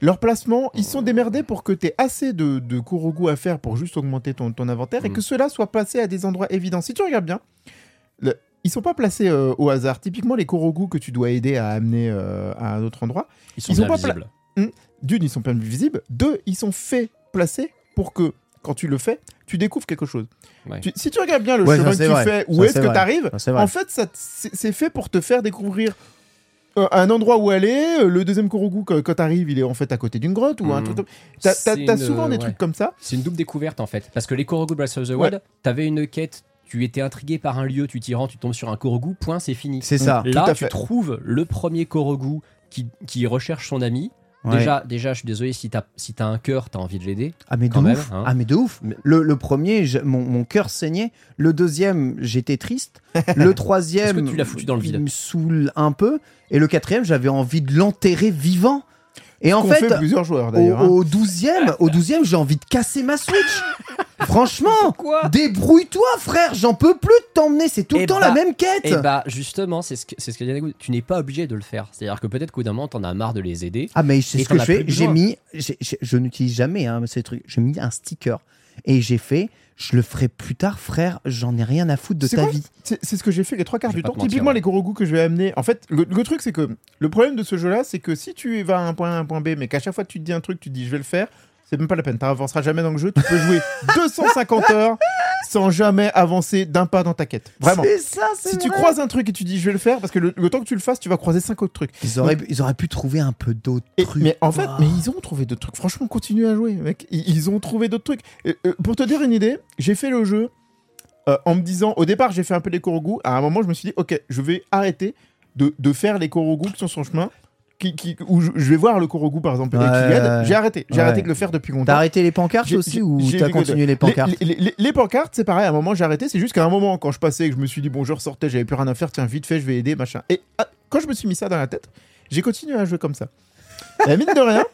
E: leur placement, ils sont démerdés pour que tu aies assez de, de Korogu à faire pour juste augmenter ton, ton inventaire et
D: Mm.
E: que cela soit placé à des endroits évidents. Si tu regardes bien, le- ils sont pas placés euh, au hasard. Typiquement, les Korogu que tu dois aider à amener euh, à un autre endroit,
D: Ils sont
E: Ils ont
D: bien
E: pas
D: visibles.
E: d'une, ils sont de visibles, deux, ils sont faits placer pour que quand tu le fais, tu découvres quelque chose.
D: Ouais.
E: Tu- si tu regardes bien le
C: Ouais,
E: chemin que tu
C: vrai.
E: fais, où est-ce que tu arrives,
C: Ça,
E: en fait, c'est fait pour te faire découvrir euh, un endroit où aller. Euh, Le deuxième Korogu, quand, quand t'arrives, il est en fait à côté d'une grotte ou un
D: Mhm.
E: truc. T'as t'as- t'as
D: une-
E: souvent des
D: ouais.
E: trucs comme ça?
D: C'est une double découverte en fait. Parce que les Korogu Breath of the
E: Ouais.
D: Wild, t'avais une quête, tu étais intrigué par un lieu, tu t'y rends, tu tombes sur un Korogu, point, c'est fini.
C: C'est ça.
D: Là, tu trouves le premier Korogu qui, qui recherche son ami.
C: Ouais.
D: Déjà, déjà, je suis désolé, si t'as si un cœur, t'as envie de l'aider.
C: Ah mais de
D: même,
C: ouf.
D: hein.
C: Ah mais de ouf. Le, le premier, je- mon, mon cœur saignait. Le deuxième, j'étais triste. Le troisième,
D: que tu l'as foutu dans le vide
C: il me saoule un peu. Et le quatrième, j'avais envie de l'enterrer vivant. Et en fait,
E: fait plusieurs joueurs
C: au,
E: hein.
C: au douzième, au douzième, j'ai envie de casser ma Switch. Franchement,
D: Quoi
C: débrouille-toi, frère. J'en peux plus de t'emmener. C'est tout le
D: Eh
C: temps
D: bah,
C: la même quête.
D: Et bah, justement, c'est ce que c'est ce que dit Tu n'es pas obligé de le faire. C'est-à-dire que peut-être qu'au bout d'un moment, t'en as marre de les aider.
C: Ah mais c'est ce que je fais. J'ai mis, j'ai- j'ai- je n'utilise jamais hein, ces trucs. J'ai mis un sticker et j'ai fait. Je le ferai plus tard, frère. J'en ai rien à foutre de ta
E: quoi
C: vie.
E: C'est ce que j'ai fait les trois quarts du temps.
D: te mentir,
E: Typiquement,
D: ouais.
E: les Korogu que je vais amener. En fait, le, le truc, c'est que le problème de ce jeu-là, c'est que si tu vas à un point A, un point B, mais qu'à chaque fois tu te dis un truc, tu te dis je vais le faire, c'est même pas la peine. Tu n'avanceras jamais dans le jeu. Tu peux jouer 250 heures sans jamais avancer d'un pas dans ta quête. Vraiment.
C: C'est ça, c'est
E: Si tu croises un truc et tu dis je vais le faire, parce que le, le temps que tu le fasses, tu vas croiser cinq autres trucs.
C: Ils auraient, ils auraient pu trouver un peu d'autres
E: Et-
C: trucs.
E: mais en fait, mais ils ont trouvé d'autres trucs. Franchement, continue à jouer, mec. Ils, ils ont trouvé d'autres trucs. Et, euh, pour te dire une idée, j'ai fait le jeu euh, en me disant, au départ, j'ai fait un peu les Korogu. À un moment, je me suis dit, ok, je vais arrêter de, de faire les Korogu qui sont sur le chemin. Qui, qui- où je, je vais voir le Korogu par exemple
C: Ouais, ouais.
E: J'ai arrêté. J'ai
C: Ouais.
E: arrêté de le faire depuis longtemps.
C: T'as arrêté les pancartes aussi ou t'as continué les pancartes
E: les, les- les- les pancartes, c'est pareil. À un moment, j'ai arrêté. C'est juste qu'à un moment, quand je passais et que je me suis dit, bon, je ressortais, j'avais plus rien à faire, tiens, vite fait, je vais aider, machin. Et ah, quand je me suis mis ça dans la tête, j'ai continué à jouer comme ça. Et mine de rien,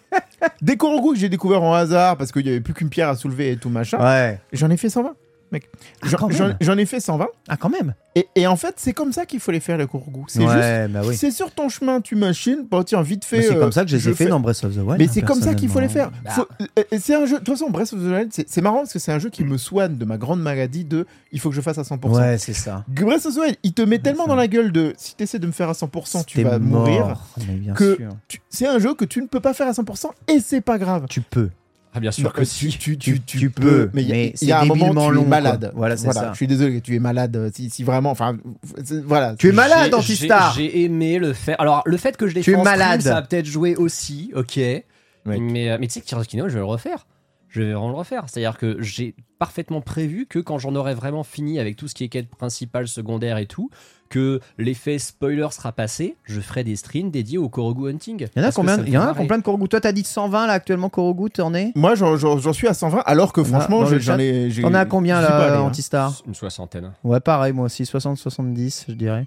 E: des Korogu que j'ai découvert en hasard parce qu'il y avait plus qu'une pierre à soulever et tout machin,
C: Ouais.
E: j'en ai fait 120, mec.
C: Ah,
E: J'en-
C: quand
E: J'en
C: même.
E: j'en ai fait 120.
C: Ah, quand même.
E: Et, et en fait, c'est comme ça qu'il faut les faire, les Korogu. C'est juste,
C: bah oui.
E: c'est sur ton chemin, tu machines, bon, tiens, vite fait.
C: Mais c'est
E: euh,
C: comme ça que je les ai fait dans Breath of the Wild.
E: mais
C: hein,
E: c'est comme ça qu'il faut les faire.
C: personnellement.
E: Faut- euh, euh, c'est un jeu. De toute façon, Breath of the Wild, c'est c'est marrant parce que c'est un jeu qui me soigne de ma grande maladie de il faut que je fasse à 100%.
C: Ouais, c'est ça.
E: Breath of the Wild, il te met tellement dans la gueule de si t'essaies de me faire à 100%, tu
C: T'es
E: vas mourir.
C: mort. Mais bien
E: que-
C: sûr.
E: Tu- C'est un jeu que tu ne peux pas faire à 100% et c'est pas grave.
C: Tu peux.
D: Ah, bien sûr
E: Non,
D: que
E: tu,
D: si.
E: tu,
C: Tu-
E: tu,
C: tu peux,
E: mais il y a- y, un moment tu
C: long,
E: es
C: quoi.
E: malade.
C: Voilà, c'est ça.
E: Je suis désolé, tu es malade. euh, Si, si vraiment, enfin, voilà.
C: Tu es malade, Antistar.
D: J'ai aimé le faire. Alors, le fait que je l'ai
C: Tu
D: fait stream,
C: malade.
D: ça a peut-être joué aussi, ok.
E: Mec.
D: Mais, euh, mais tu sais que Kingdom, je vais le refaire. Je vais vraiment le refaire. C'est-à-dire que j'ai parfaitement prévu que quand j'en aurai vraiment fini avec tout ce qui est quête principale, secondaire et tout, que l'effet spoiler sera passé, je ferai des streams dédiés au Korogu Hunting.
C: Il y en a combien Il y en a combien de Korogu Toi, t'as dit 120 là actuellement, Korogu, t'en es
E: Moi, j'en- suis à 120, alors que franchement, j'en ai.
C: T'en à combien là,
E: hein.
C: Antistar
D: Une soixantaine.
C: Ouais, pareil, moi aussi, 60-70, je dirais.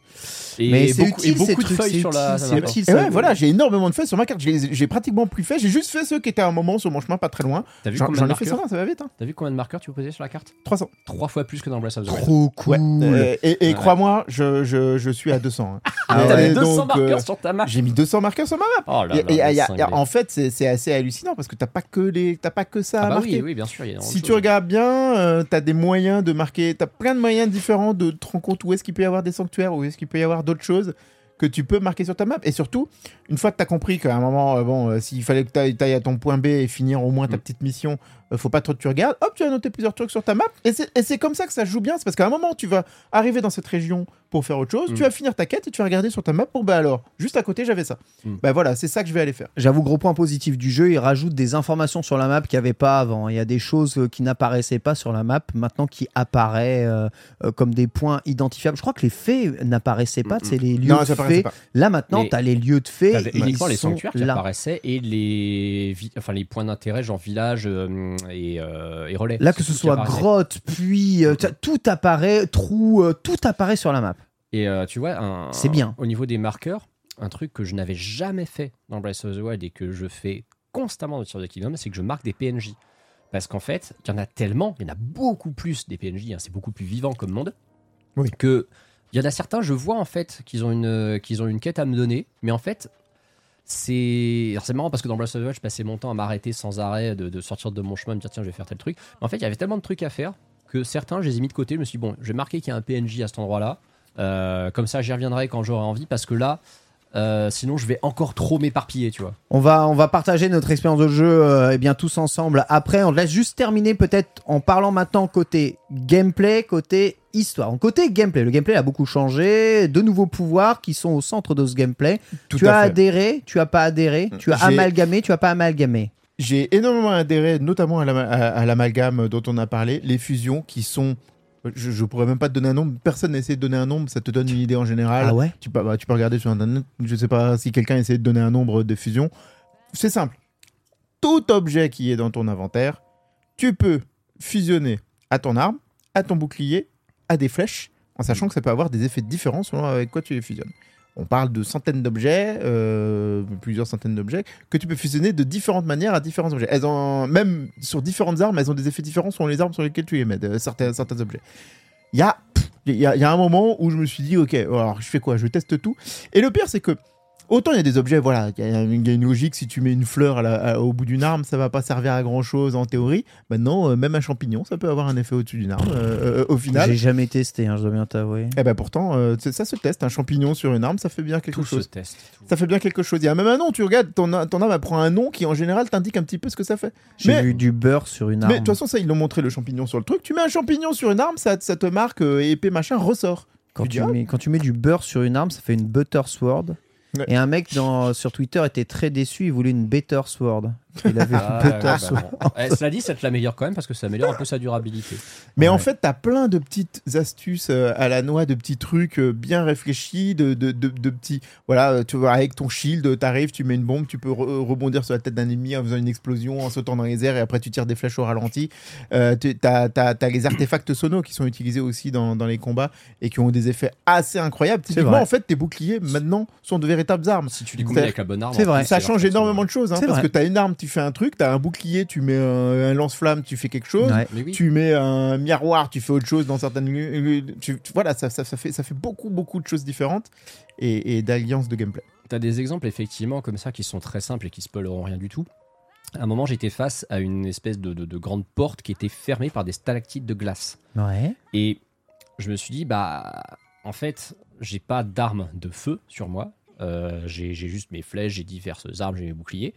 D: Et
C: Mais c'est
D: beaucoup,
C: utile,
D: et beaucoup de feuilles
C: c'est
D: sur la.
C: c'est utile.
E: Ouais, voilà, j'ai énormément de faits sur ma carte. J'ai pratiquement plus fait. J'ai juste fait ceux qui étaient à un moment sur mon chemin, pas très loin.
D: T'as vu
E: J'en
D: combien
E: j'en
D: de
E: ai fait
D: marqueurs
E: 120, ça va vite.
D: T'as vu combien de marqueurs tu peux sur la carte
E: 300.
D: Trois fois plus que dans Breath of the Wild.
C: Trop cool.
E: Ouais. Euh, et et
D: Ouais.
E: crois-moi, je, je, je suis à 200. hein.
C: Ah
E: Et
D: T'avais
C: ouais,
D: 200
E: donc,
D: marqueurs
E: euh,
D: sur ta map.
E: J'ai mis 200 marqueurs sur ma map.
D: Oh là
E: Et-
D: là,
E: et- et-
D: le
E: y a-
D: cinglé.
E: y a- en fait, c'est c'est assez hallucinant parce que t'as pas que les, t'as pas que ça
D: Ah
E: à
D: bah
E: marquer.
D: oui, oui, bien sûr. il y a
E: Si tu regardes bien, euh, t'as des moyens de marquer, t'as plein de moyens différents de te rendre compte où est-ce qu'il peut y avoir des sanctuaires, où est-ce qu'il peut y avoir d'autres choses que tu peux marquer sur ta map. Et surtout, une fois que t'as compris qu'à un moment, euh, bon, euh, s'il fallait que t'ailles t'ailles à ton point B et finir au moins ta
D: Mm.
E: petite mission, euh, faut pas trop que tu regardes. Hop, tu as noté plusieurs trucs sur ta map. Et c'est et c'est comme ça que ça joue bien. C'est parce qu'à un moment, tu vas arriver dans cette région pour faire autre chose.
D: Mm.
E: Tu vas finir ta quête et tu vas regarder sur ta map pour bah alors, juste à côté j'avais ça.
D: Mm.
E: Bah voilà, c'est ça que je vais aller faire.
C: J'avoue, gros point positif du jeu, il rajoute des informations sur la map qu'il n'y avait pas avant. Il y a des choses euh, qui n'apparaissaient pas sur la map, maintenant qui apparaissent euh, euh, comme des points identifiables. Je crois que les faits n'apparaissaient pas,
D: Mm,
C: c'est les lieux
E: Non,
C: de
E: pas.
C: Là, maintenant, tu as les lieux de.
D: T'avais
C: ils
D: uniquement les sanctuaires qui
C: là.
D: apparaissaient et les, enfin, les points d'intérêt, genre village euh, et, euh, et relais.
C: Là, que ce soit grotte, puits, tout apparaît, trou, euh, tout apparaît sur la map.
D: Et euh, tu vois, un-
C: C'est bien.
D: Au niveau des marqueurs, un truc que je n'avais jamais fait dans Breath of the Wild et que je fais constamment dans Tears of the Kingdom, c'est que je marque des PNJ. Parce qu'en fait, il y en a tellement, il y en a beaucoup plus des PNJ, hein, c'est beaucoup plus vivant comme monde,
E: Oui.
D: que il y en a certains, je vois en fait qu'ils ont une, qu'ils ont une quête à me donner, mais en fait, c'est alors, c'est marrant parce que dans Breath of the Wild, je passais mon temps à m'arrêter sans arrêt, de, de sortir de mon chemin, de me dire tiens, je vais faire tel truc. Mais en fait, il y avait tellement de trucs à faire que certains, je les ai mis de côté. Je me suis dit, bon, je vais marquer qu'il y a un PNJ à cet endroit-là. Euh, comme ça, j'y reviendrai quand j'aurai envie parce que là, euh, sinon, je vais encore trop m'éparpiller, tu vois.
C: On va, on va partager notre expérience de jeu euh, eh bien, tous ensemble. Après, on laisse juste terminer peut-être en parlant maintenant côté gameplay, côté histoire. En côté gameplay, le gameplay a beaucoup changé, de nouveaux pouvoirs qui sont au centre de ce gameplay.
E: Tout
C: tu as
E: fait.
C: adhéré, tu as pas adhéré, tu as amalgamé, tu as pas amalgamé.
E: J'ai énormément adhéré, notamment à l'amalgame dont on a parlé, les fusions qui sont. Je, je pourrais même pas te donner un nombre, personne n'a essayé de donner un nombre, ça te donne une idée en général.
C: Ah ouais
E: tu, peux, bah, tu peux regarder sur internet, je sais pas si quelqu'un essaie de donner un nombre de fusions. C'est simple. Tout objet qui est dans ton inventaire, tu peux fusionner à ton arme, à ton bouclier, à des flèches, en sachant que ça peut avoir des effets différents selon avec quoi tu les fusionnes. On parle de centaines d'objets, euh, plusieurs centaines d'objets, que tu peux fusionner de différentes manières à différents objets. Elles ont, même sur différentes armes, elles ont des effets différents selon les armes sur lesquelles tu les mets, de certains, objets. Il y a, y, a, y a un moment où je me suis dit, ok, alors je fais quoi? Je teste tout. Et le pire, c'est que autant il y a des objets, voilà, il y, a une il y a une logique, si tu mets une fleur à la- à- au bout d'une arme, ça va pas servir à grand chose en théorie. Maintenant, euh, même un champignon, ça peut avoir un effet au-dessus d'une arme, euh, euh, au final.
C: J'ai jamais testé, hein, je dois bien t'avouer.
E: Eh ben pourtant, euh, ça se teste. Un champignon sur une arme, ça fait bien quelque
D: Tout
E: chose.
D: se teste. tout.
E: Ça fait bien quelque chose. Il y a même un nom, tu regardes, ton, ton arme prend un nom qui en général t'indique un petit peu ce que ça fait.
C: J'ai
E: Mais-
C: vu du beurre sur une
E: Mais
C: arme.
E: de toute façon, ça, ils l'ont montré le champignon sur le truc. Tu mets un champignon sur une arme, ça, ça te marque euh, épée machin, ressort.
C: Quand
E: Tu ah.
C: mets, quand tu mets du beurre sur une arme, ça fait une butter sword. Et un mec dans, sur Twitter était très déçu, il voulait une better sword. Il avait
D: Ah,
C: une
D: ouais, bah bon. Eh, cela dit, ça te l'améliore quand même parce que ça améliore un peu sa durabilité.
E: Mais en fait, t'as plein de petites astuces euh, à la noix, de petits trucs euh, bien réfléchis, de, de, de, de petits. Voilà, euh, tu vois, avec ton shield, t'arrives, tu mets une bombe, tu peux re- rebondir sur la tête d'un ennemi en faisant une explosion, en sautant dans les airs et après tu tires des flèches au ralenti. Euh, tu- t'as, t'as, t'as les artefacts sonos qui sont utilisés aussi dans, dans les combats et qui ont des effets assez incroyables. Typiquement,
C: vrai.
E: en fait, tes boucliers maintenant sont de véritables armes.
D: Si tu les combines avec la bonne arme,
C: C'est vrai.
E: Ça change énormément de choses, hein, parce
C: vrai.
E: que t'as une arme, tu fais un truc, t'as un bouclier, tu mets un, un lance-flamme, tu fais quelque chose.
C: Ouais.
D: Mais oui.
E: Tu mets un miroir, tu fais autre chose dans certaines. tu- tu- voilà, ça, ça, ça fait, ça fait beaucoup, beaucoup de choses différentes et, et d'alliances de gameplay.
D: T'as des exemples effectivement comme ça qui sont très simples et qui spoileront rien du tout. À un moment, j'étais face à une espèce de, de- de grande porte qui était fermée par des stalactites de glace.
C: Ouais.
D: Et je me suis dit, bah, en fait, j'ai pas d'armes de feu sur moi. Euh, j'ai j'ai juste mes flèches, j'ai diverses armes, j'ai mes boucliers.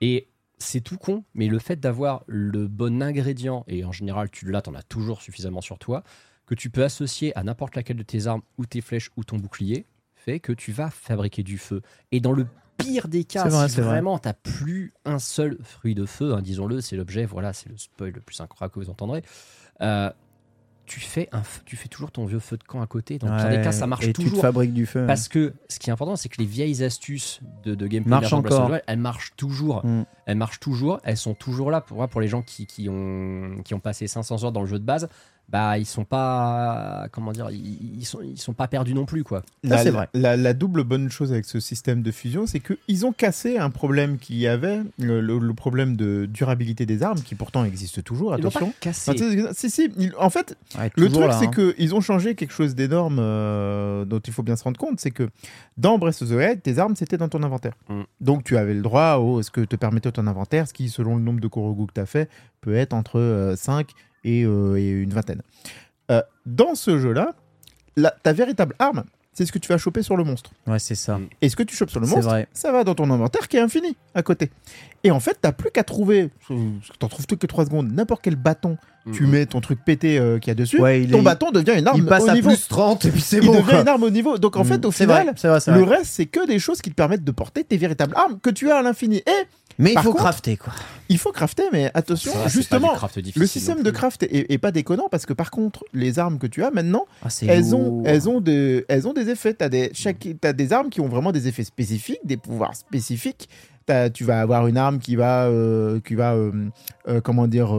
D: Et c'est tout con, mais le fait d'avoir le bon ingrédient, et en général, tu l'as, t'en as toujours suffisamment sur toi, que tu peux associer à n'importe laquelle de tes armes ou tes flèches ou ton bouclier, fait que tu vas fabriquer du feu. Et dans le pire des cas,
C: vrai,
D: si
C: c'est vrai.
D: vraiment t'as plus un seul fruit de feu, hein, disons-le, c'est l'objet, voilà, c'est le spoil le plus incroyable que vous entendrez. euh, tu fais, un, f- tu fais toujours ton vieux feu de camp à côté. Dans les
C: Ouais.
D: cas, ça marche
C: Et tu
D: toujours.
C: fabriques du feu.
D: Parce que ce qui est important, c'est que les vieilles astuces de, de gameplay
C: Marchent encore.
D: Elles marchent toujours.
C: Mm.
D: Elles marchent toujours. Elles sont toujours là. Pour, pour les gens qui, qui ont, qui ont passé 500 heures dans le jeu de base, bah, ils sont pas. Comment dire Ils, ils sont, ils sont pas perdus non plus, quoi.
C: Ça,
E: La,
C: c'est vrai.
E: La, la double bonne chose avec ce système de fusion, c'est qu'ils ont cassé un problème qu'il y avait, le, le- le problème de durabilité des armes, qui pourtant existe toujours,
D: Ils l'ont pas
E: attention.
D: cassé.
E: Enfin, si, si, ils- en fait,
C: Ouais,
E: Le truc,
C: là,
E: c'est
C: hein.
E: qu'ils ont changé quelque chose d'énorme euh, dont il faut bien se rendre compte. C'est que dans Breath of the Wild, tes armes, c'était dans ton inventaire.
D: Mm.
E: Donc, tu avais le droit au ce que te permettait ton inventaire, ce qui, selon le nombre de Korogu que tu as fait, peut être entre 5 et, euh, et une vingtaine. Euh, dans ce jeu-là, la- ta véritable arme, c'est ce que tu vas choper sur le monstre.
C: Ouais, c'est ça.
E: Et ce que tu chopes sur le monstre,
C: vrai.
E: ça va dans ton inventaire qui est infini à côté. Et en fait, t'as plus qu'à trouver, t'en trouves tout que 3 secondes, n'importe quel bâton tu mets ton truc pété euh, qu'il y a dessus,
C: Ouais, il
E: ton
C: est-
E: bâton devient une arme
C: Il passe
E: au
C: à
E: niveau.
C: plus 30 et puis c'est
E: il
C: bon.
E: devient
C: quoi.
E: une arme au niveau. Donc en fait,
C: Mm.
E: au
C: C'est
E: final,
C: vrai, vrai,
E: le
C: vrai.
E: reste, c'est que des choses qui te permettent de porter tes véritables armes que tu as à l'infini. Et
C: Mais il faut
E: contre-
C: crafter quoi.
E: il faut crafter, mais attention,
D: Ça
E: justement, le système de craft est, est pas déconnant parce que par contre, les armes que tu as maintenant,
C: Ah,
E: elles ont, elles, ont de, elles ont des effets. Tu as, des, chaque, t'as des armes qui ont vraiment des effets spécifiques, des pouvoirs spécifiques. Tu vas avoir une arme qui va, euh, qui va euh, euh, comment dire,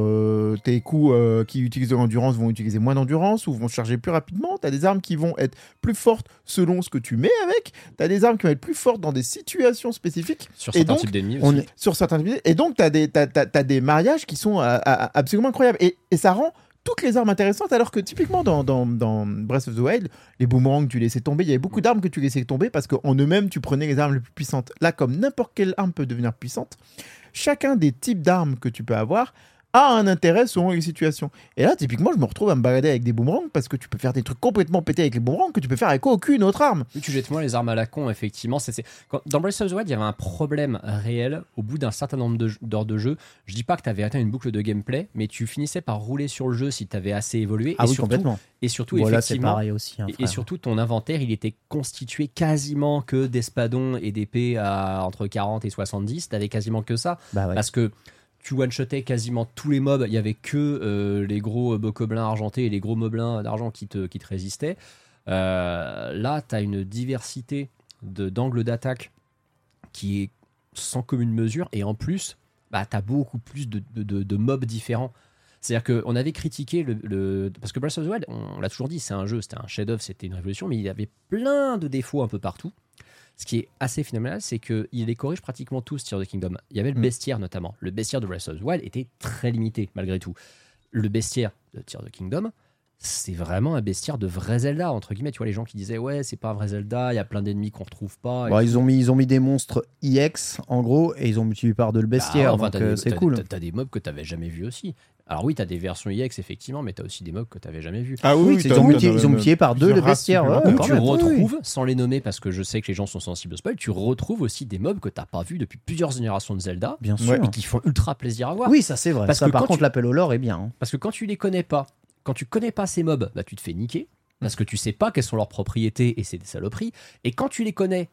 E: tes coups qui utilisent de l'endurance vont utiliser moins d'endurance ou vont charger plus rapidement. Tu as des armes qui vont être plus fortes selon ce que tu mets avec. Tu as des armes qui vont être plus fortes dans des situations spécifiques
D: Sur
E: Et
D: certains
E: donc,
D: types d'ennemis
E: sur certains niveaux. Et donc, tu as, des mariages qui sont absolument incroyables. Et, et ça rend toutes les armes intéressantes, alors que typiquement dans, dans, dans Breath of the Wild, les boomerangs, tu laissais tomber. Il y avait beaucoup d'armes que tu laissais tomber parce qu'en eux-mêmes, tu prenais les armes les plus puissantes. Là, comme n'importe quelle arme peut devenir puissante, chacun des types d'armes que tu peux avoir a un intérêt selon les situations. Et là, typiquement, je me retrouve à me balader avec des boomerangs parce que tu peux faire des trucs complètement pétés avec les boomerangs que tu peux faire avec aucune autre arme.
D: Oui, tu jettes moins les armes à la con, effectivement. C'est, c'est- quand- dans Breath of the Wild, il y avait un problème réel au bout d'un certain nombre d'heures de jeu. Je dis pas que tu avais atteint une boucle de gameplay, mais tu finissais par rouler sur le jeu si tu avais assez évolué.
C: Ah
D: et
C: oui,
D: surtout,
C: complètement.
D: Et surtout,
C: Voilà,
D: effectivement,
C: pareil aussi. hein,
D: et- surtout, ton inventaire, il était constitué quasiment que d'espadons et d'épées à entre 40 et 70. T'avais quasiment que ça.
C: Bah ouais.
D: Parce que tu one-shotais quasiment tous les mobs. Il y avait que euh, les gros bocoblins argentés et les gros moblins d'argent qui te, qui te résistaient. Euh, là, tu as une diversité d'angles d'attaque qui est sans commune mesure. Et en plus, bah, tu as beaucoup plus de, de- mobs différents. C'est-à-dire qu'on avait critiqué le, le- Parce que Breath of the Wild, on, l'a toujours dit, c'est un jeu, c'était un chef-d'œuvre, c'était une révolution, mais il y avait plein de défauts un peu partout. Ce qui est assez phénoménal, c'est qu'il les corrige pratiquement tous, Tears of the Kingdom. Il y avait le
E: Mm.
D: bestiaire notamment. Le bestiaire de Breath of the Wild était très limité, malgré tout. Le bestiaire de Tears of the Kingdom, c'est vraiment un bestiaire de vrai Zelda, entre guillemets. Tu vois, les gens qui disaient, ouais, c'est pas un vrai Zelda, il y a plein d'ennemis qu'on retrouve pas.
C: Bon, ils, ont mis, ils ont mis des monstres IX en gros et ils ont multiplié par deux le bestiaire.
D: Bah, enfin,
C: donc
D: t'as
C: euh, c'est cool.
D: t'as- T'as des mobs que t'avais jamais vus aussi. Alors oui, t'as des versions IX effectivement, mais t'as aussi des mobs que t'avais jamais vus.
E: Ah
C: Oui, ils ont multiplié, ils ont multiplié par deux le
E: plusieurs races
C: bestiaire. ouais,
E: supplémentaires.
C: quand
D: tu
C: oui,
D: retrouves, sans les nommer parce que je sais que les gens sont sensibles au spoil, tu retrouves aussi des mobs que t'as pas vus depuis plusieurs générations de Zelda
C: Bien sûr.
D: Et qui font ultra plaisir à voir.
C: Oui, ça c'est vrai.
D: Parce
C: ça,
D: que
C: par
D: quand
C: contre,
D: tu-
C: l'appel au lore est bien. hein.
D: Parce que quand tu les connais pas, quand tu connais pas ces mobs, bah tu te fais niquer parce que tu sais pas quelles sont leurs propriétés et c'est des saloperies. Et quand tu les connais,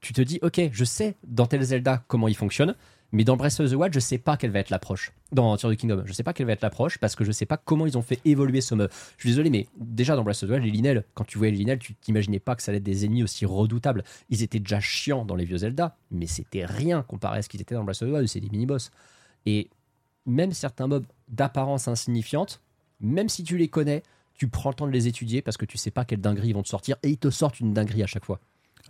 D: tu te dis ok, je sais dans tel Zelda comment ils fonctionnent, mais dans Breath of the Wild, je sais pas quelle va être l'approche. Dans Tears of Kingdom, je sais pas quelle va être l'approche parce que je sais pas comment ils ont fait évoluer ce mob. Je suis désolé, mais déjà dans Breath of the Wild, les Linel, quand tu voyais les Linel, tu t'imaginais pas que ça allait être des ennemis aussi redoutables. Ils étaient déjà chiants dans les vieux Zelda, mais c'était rien comparé à ce qu'ils étaient dans Breath of the Wild, c'est des mini-boss. Et même certains mobs d'apparence insignifiante, même si tu les connais, tu prends le temps de les étudier parce que tu sais pas quelle dinguerie ils vont te sortir et ils te sortent une dinguerie à chaque fois.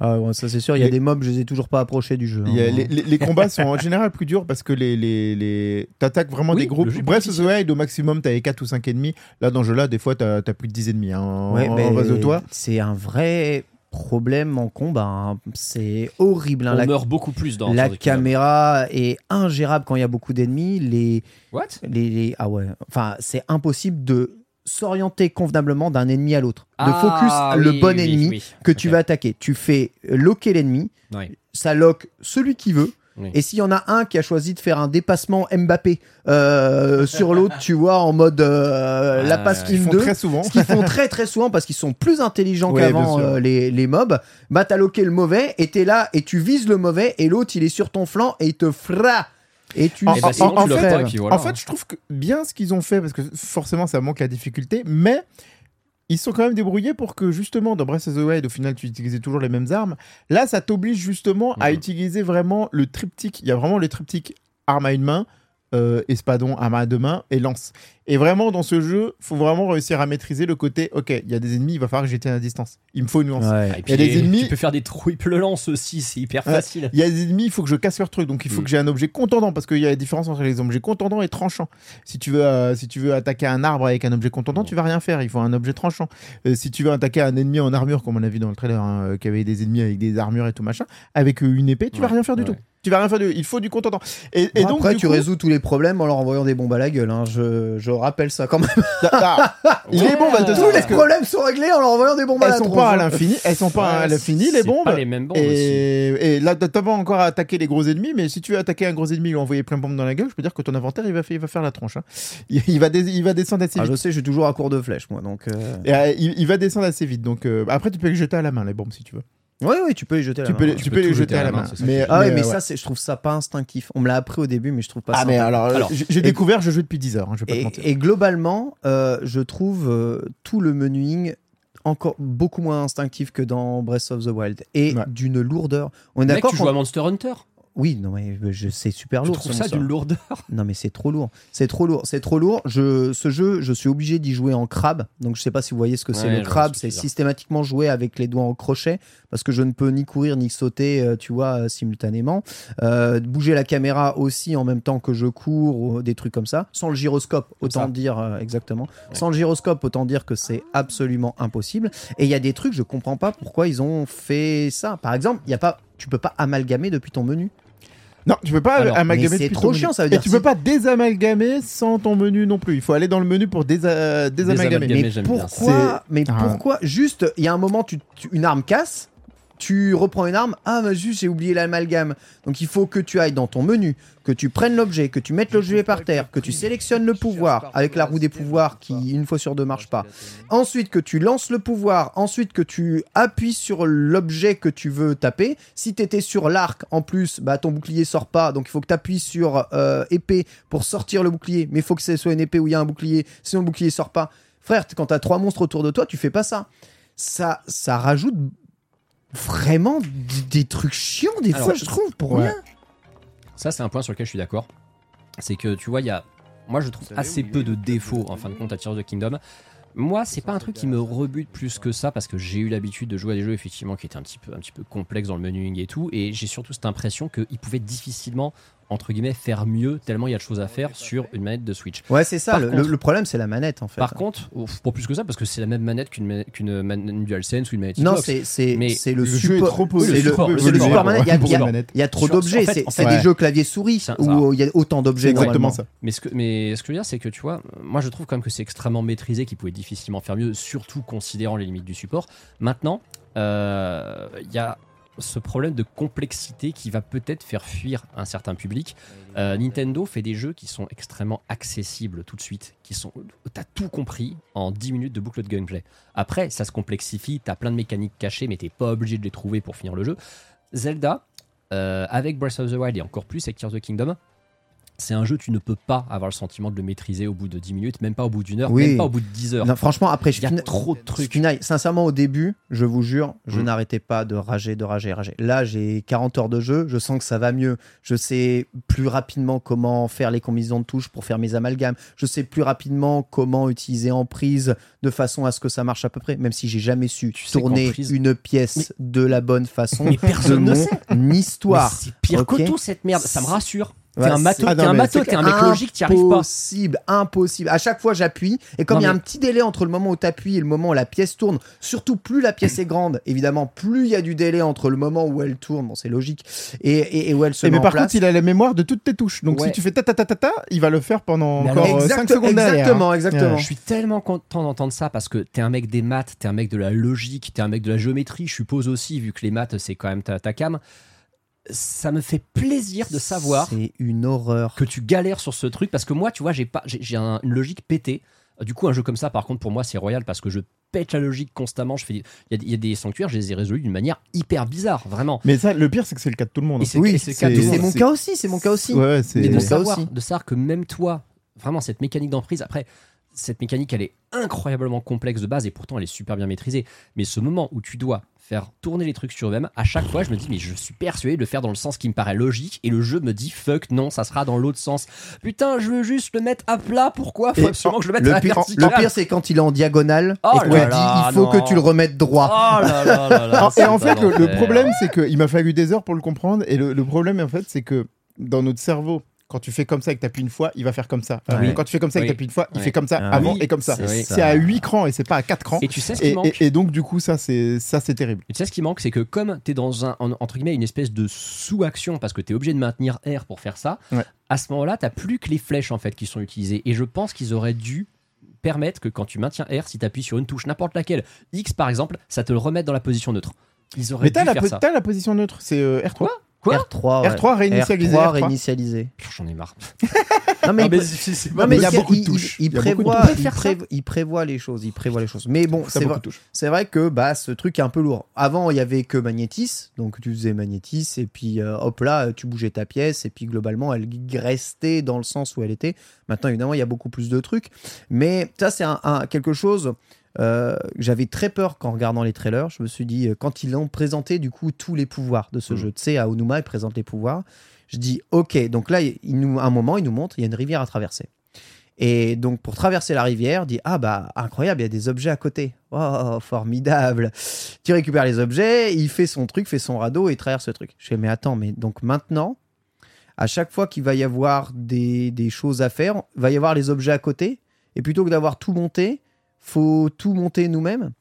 C: Ah, ouais, ça c'est sûr. Il y a
E: Les-
C: des mobs, je les ai toujours pas approchés du jeu.
E: Il y a-
C: hein.
E: les, les- les combats sont en général plus durs parce que les, les, les... t'attaques vraiment
D: Oui,
E: des groupes. Breath of the Wild, au maximum, t'avais 4 ou 5 ennemis. Là, dans ce jeu-là, des fois, t'as as plus de 10 ennemis hein, en,
C: Ouais,
E: en-
C: mais
E: en face de toi.
C: C'est un vrai problème en combat. hein. C'est horrible. hein.
D: On
C: La,
D: meurt beaucoup plus dans
C: la caméra est ingérable quand il y a beaucoup d'ennemis. Les,
D: What?
C: les, les- ah ouais. Enfin, c'est impossible de s'orienter convenablement d'un ennemi à l'autre. De
D: Ah,
C: focus le bon
D: oui,
C: ennemi
D: oui.
C: que tu vas attaquer. Tu fais loquer l'ennemi. Ça lock celui qui veut.
D: Oui.
C: Et s'il y en a un qui a choisi de faire un dépassement Mbappé euh, sur l'autre, tu vois, en mode euh, la
D: Ouais,
C: passe
E: Ils
C: in
E: font
C: 2,
E: très souvent.
C: ce qu'ils font très très souvent parce qu'ils sont plus intelligents
E: Ouais,
C: qu'avant euh, les, les mobs, bah t'as loqué le mauvais et t'es là et tu vises le mauvais et l'autre il est sur ton flanc et il te fra et tu
E: En-
D: Et bah, sinon,
E: en
D: tu
E: fait-
D: reprends et puis voilà.
E: En fait, je trouve que bien ce qu'ils ont fait, parce que forcément, ça manque la difficulté, mais ils sont quand même débrouillés pour que justement, dans Breath of the Wild, au final, tu utilisais toujours les mêmes armes. Là, ça t'oblige justement à
D: Mhm.
E: utiliser vraiment le triptyque. Il y a vraiment le triptyque arme à une main, euh, espadon, arme à deux mains et lance. Et vraiment, dans ce jeu, faut vraiment réussir à maîtriser le côté ok, il y a des ennemis, il va falloir que j'étais à distance. Il me faut une lance.
D: Ah, et
E: Il y a des ennemis-
D: Tu peux faire des triple lances aussi, c'est hyper
E: Ouais.
D: facile.
E: Il y a des ennemis, il faut que je casse leur truc, donc il faut
D: Mm.
E: que j'ai un objet contendant, parce qu'il y a la différence entre les objets contendants et tranchants. Si tu veux, euh, si tu veux attaquer un arbre avec un objet contendant,
D: Mm.
E: tu vas rien faire, il faut un objet tranchant. Euh, si tu veux attaquer un ennemi en armure, comme on a vu dans le trailer, hein, euh, qui avait des ennemis avec des armures et tout machin, avec une épée, tu vas
D: Ouais,
E: rien faire du
D: ouais.
E: tout. Tu vas rien faire. Du... Il faut du contendant. Et, et
C: Bon,
E: donc
C: après,
E: du
C: tu
E: coup-
C: résous tous les problèmes en leur envoyant des bombes à la gueule. hein. Je, je rappelle ça quand même.
E: Ah, il est bon, de
C: Tous les
E: que
C: problèmes sont réglés en leur envoyant des bombes à
E: Elles
C: la
E: sont
C: tronche,
E: pas à l'infini. Elles sont pas à l'infini les bombes.
D: pas les mêmes bombes aussi.
E: Et, et là, t'as pas encore à attaquer les gros ennemis, mais si tu veux attaquer un gros ennemi et lui envoyer plein de bombes dans la gueule, je peux dire que ton inventaire il va, faire, il va faire la tronche. hein. Il, il va dés- il va descendre assez
C: Ah,
E: vite.
C: je sais, je suis toujours à court de flèches, moi. Donc, euh,
E: Et, euh, il, il va descendre assez vite. Donc euh, après, tu peux les jeter à la main les bombes si tu veux.
C: Oui, oui, tu peux les jeter. à
E: Tu
C: la
E: peux,
C: main.
E: les- tu
D: Tu
E: peux
D: peux
E: les
D: tout
E: jeter à la main. Mais,
C: Ah ouais,
E: mais,
C: mais
E: ouais.
C: ça, c'est- je trouve ça pas instinctif. On me l'a appris au début, mais je trouve pas
E: Ah
C: ça.
E: mais alors,
D: Alors,
E: j'ai découvert, je joue depuis 10 heures. hein, je vais pas te
C: Et,
E: mentir.
C: et globalement, euh, je trouve euh, tout le menuing encore beaucoup moins instinctif que dans Breath of the Wild et
E: Ouais.
C: d'une lourdeur. On est d'accord
D: tu joues à Monster Hunter?
C: Oui, non mais je c'est super
D: Tu
C: lourd.
D: trouves
C: ce
D: ça d'une lourdeur?
C: Non mais c'est trop lourd. C'est trop lourd. C'est trop lourd. Je, ce jeu, je suis obligé d'y jouer en crabe. Donc je sais pas si vous voyez ce que c'est
D: Ouais,
C: le
D: je
C: crabe. C'est systématiquement jouer avec les doigts en crochet parce que je ne peux ni courir ni sauter, euh, tu vois, euh, simultanément. Euh, bouger la caméra aussi en même temps que je cours ou des trucs comme ça. Sans le gyroscope, autant
D: ça.
C: dire euh, exactement. Sans le gyroscope, autant dire que c'est absolument impossible. Et il y a des trucs, je comprends pas pourquoi ils ont fait ça. Par exemple, il y a pas, tu peux pas amalgamer depuis ton menu.
E: Non, tu peux pas
D: Alors,
E: amalgamer.
C: mais c'est trop chiant, ça veut dire
E: Et tu
C: si-
E: peux pas désamalgamer sans ton menu non plus. Il faut aller dans le menu pour désa- désamalgamer.
D: Désamalgamer.
C: Mais
D: j'aime bien.
C: pourquoi Mais
E: Ah.
C: pourquoi Juste, il y a un moment, tu, tu- une arme casse, tu reprends une arme. Ah, mais juste, j'ai oublié l'amalgame. Donc, il faut que tu ailles dans ton menu, que tu prennes l'objet, que tu mettes l'objet par terre, que tu sélectionnes le pouvoir avec la roue des pouvoirs qui, une fois sur deux, marche pas. Ensuite, que tu lances le pouvoir. Ensuite, que tu appuies sur l'objet que tu veux taper. Si tu étais sur l'arc, en plus, bah, ton bouclier sort pas. Donc, il faut que tu appuies sur euh, épée pour sortir le bouclier. Mais il faut que ce soit une épée où il y a un bouclier. Sinon, le bouclier sort pas. Frère, quand tu as trois monstres autour de toi, tu fais pas ça. Ça, ça rajoute vraiment des trucs chiants, des
D: Alors,
C: fois, je trouve, pour
E: ouais.
C: rien.
D: Ça, c'est un point sur lequel je suis d'accord. C'est que tu vois, il y a. Moi, je trouve assez peu de défauts en fin de compte à Tears of the Kingdom. Moi, c'est pas un truc qui me rebute plus que ça parce que j'ai eu l'habitude de jouer à des jeux effectivement qui étaient un petit peu, un petit peu complexes dans le menuing et tout. Et j'ai surtout cette impression qu'ils pouvaient difficilement, entre guillemets, faire mieux tellement il y a de choses à faire sur une manette de Switch.
C: Ouais, c'est ça. Le,
D: contre-
C: le- le problème, c'est la manette, en fait.
D: Par contre, pour plus que ça, parce que c'est la même manette qu'une ma- qu'une manette DualSense ou une manette
C: non, c'est c'est
D: Mais
C: c'est le,
E: le jeu est
C: support.
E: trop peu-
C: c'est
D: le
C: le,
D: support, le
C: c'est le
D: support,
C: support manette. Il y a- y
E: manette.
C: y trop
D: Sur-
C: d'objets.
D: en fait-
C: C'est des jeux clavier-souris où il y a autant d'objets.
E: C'est exactement ça.
D: Mais ce que, mais ce que je veux dire, c'est que tu vois, moi je trouve quand même que c'est extrêmement maîtrisé, qu'il pouvait difficilement faire mieux, surtout considérant les limites du support. Maintenant, euh, il y a ce problème de complexité qui va peut-être faire fuir un certain public. Euh, Nintendo fait des jeux qui sont extrêmement accessibles tout de suite, qui sont, t'as tout compris en 10 minutes de boucle de gameplay. Après, ça se complexifie, t'as plein de mécaniques cachées, mais t'es pas obligé de les trouver pour finir le jeu. Zelda, euh, avec Breath of the Wild et encore plus avec Tears of the Kingdom, c'est un jeu, tu ne peux pas avoir le sentiment de le maîtriser au bout de 10 minutes, même pas au bout d'une heure,
C: Oui.
D: même pas au bout de 10 heures.
C: Non, franchement, après,
D: Il y a trop de trucs.
C: Sincèrement, au début, je vous jure, je
D: Mm.
C: n'arrêtais pas de rager, de rager, rager. Là, j'ai 40 heures de jeu, je sens que ça va mieux. Je sais plus rapidement comment faire les combinaisons de touches pour faire mes amalgames. Je sais plus rapidement comment utiliser en prise de façon à ce que ça marche à peu près, même si j'ai jamais su
D: Tu
C: tourner
D: prise-
C: une pièce de la bonne façon
D: Mais personne
C: de
D: ne
C: mon
D: sait.
C: histoire.
D: C'est pire que tout cette merde, ça me rassure.
C: Ouais,
D: t'es un mato,
C: c'est-
E: Ah
D: t'es un, t'es mec logique, t'y arrives pas.
C: Impossible, impossible. À chaque fois, j'appuie. Et comme il y a
D: mais-
C: un petit délai entre le moment où tu appuies et le moment où la pièce tourne, surtout plus la pièce est grande, évidemment, plus il y a du délai entre le moment où elle tourne, bon, c'est logique, et, et- et où elle se
E: Et
C: met
E: mais
C: en
E: par
C: place.
E: contre, il a la mémoire de toutes tes touches. Donc
D: Ouais.
E: si tu fais ta ta ta ta ta, il va le faire pendant
D: Mais
E: encore
D: alors-
E: 5
C: Exact-
E: secondes derrière.
C: exactement, exactement.
D: Je suis tellement content d'entendre ça parce que t'es un mec des maths, t'es un mec de la logique, t'es un mec de la géométrie, je suppose aussi, vu que les maths c'est quand même ta, ta cam. Ça me fait plaisir de savoir
C: C'est une horreur.
D: que tu galères sur ce truc parce que moi, tu vois, j'ai pas, j'ai j'ai un- une logique pétée. Du coup, un jeu comme ça, par contre, pour moi, c'est royal parce que je pète la logique constamment. Je fais, il y, a- il y a des sanctuaires, je les ai résolus d'une manière hyper bizarre, vraiment.
E: Mais ça, le pire, c'est que c'est le cas de tout le monde.
D: Et c'est
C: Oui,
D: c'est
C: mon cas aussi, c'est mon cas aussi.
E: Ouais, c'est.
D: De
C: mon cas
D: savoir,
C: aussi.
D: de savoir que même toi, vraiment cette mécanique d'emprise, après, cette mécanique, elle est incroyablement complexe de base et pourtant elle est super bien maîtrisée. Mais ce moment où tu dois faire tourner les trucs sur eux-mêmes, à chaque fois, je me dis, mais je suis persuadé de le faire dans le sens qui me paraît logique et le jeu me dit, fuck, non, ça sera dans l'autre sens. Putain, je veux juste le mettre à plat, pourquoi? Faut
C: Et
D: absolument que je le mette à
C: Le
D: la
C: pire, le pire, c'est quand il est en diagonale
D: Oh
C: et qu'on dit il faut
D: non.
C: que tu le remettes droit.
D: Oh là là là là, c'est
E: et en fait, le, problème, c'est qu'il m'a fallu des heures pour le comprendre. Et le, le problème, en fait, c'est que dans notre cerveau, quand tu fais comme ça et que tu appuies une fois, il va faire comme ça.
C: Ah.
E: Quand tu fais comme ça et que tu appuies une fois, il fait comme ça
C: Ah
E: avant
D: oui,
E: et comme ça.
C: c'est
E: à 8 crans et c'est pas à 4 crans.
D: Et tu sais ce qui
E: Et,
D: manque
E: et- et donc, du coup, ça, c'est ça, c'est terrible.
D: Et tu sais ce qui manque, c'est que comme tu es dans un, en- entre guillemets, une espèce de sous-action, parce que tu es obligé de maintenir R pour faire ça,
E: Ouais.
D: à ce moment-là, tu plus que les flèches en fait qui sont utilisées. Et je pense qu'ils auraient dû permettre que quand tu maintiens R, si tu appuies sur une touche, n'importe laquelle, X par exemple, ça te le remette dans la position neutre. Ils auraient
E: Mais t'as la, po- la position neutre, c'est euh, R3.
D: Quoi?
C: R3, ouais.
E: R3 réinitialisé,
C: R3
E: R3.
C: réinitialisé.
D: J'en ai marre.
C: Non, mais,
D: Ah,
C: il
D: mais
E: y a
C: il-
E: beaucoup de
C: il-
E: touches.
C: Il,
E: de
C: prévoit, il, prévoit, il prévoit les choses. Il prévoit les choses. Mais bon, c'est vrai, que bah, ce truc est un peu lourd. Avant, il y avait que Magnétis. Donc, tu faisais Magnétis. Et puis, euh, hop là, tu bougeais ta pièce. Et puis, globalement, elle restait dans le sens où elle était. Maintenant, évidemment, il y a beaucoup plus de trucs. Mais ça, c'est un, un- quelque chose. Euh, j'avais très peur qu'en regardant les trailers, je me suis dit, euh, quand ils ont présenté du coup tous les pouvoirs de ce
D: Mhm.
C: jeu, tu sais, à Onuma, ils présentent les pouvoirs, je dis, ok, donc là, il nous, à un moment, il nous montre, il y a une rivière à traverser. Et donc, pour traverser la rivière, dit Ah, bah, incroyable, il y a des objets à côté. Oh, formidable. Tu récupères les objets, il fait son truc, fait son radeau et traverse le truc. Je fais Mais attends, mais donc maintenant, à chaque fois qu'il va y avoir des, des choses à faire, il va y avoir les objets à côté. Et plutôt que d'avoir tout monté, faut tout monter nous-mêmes.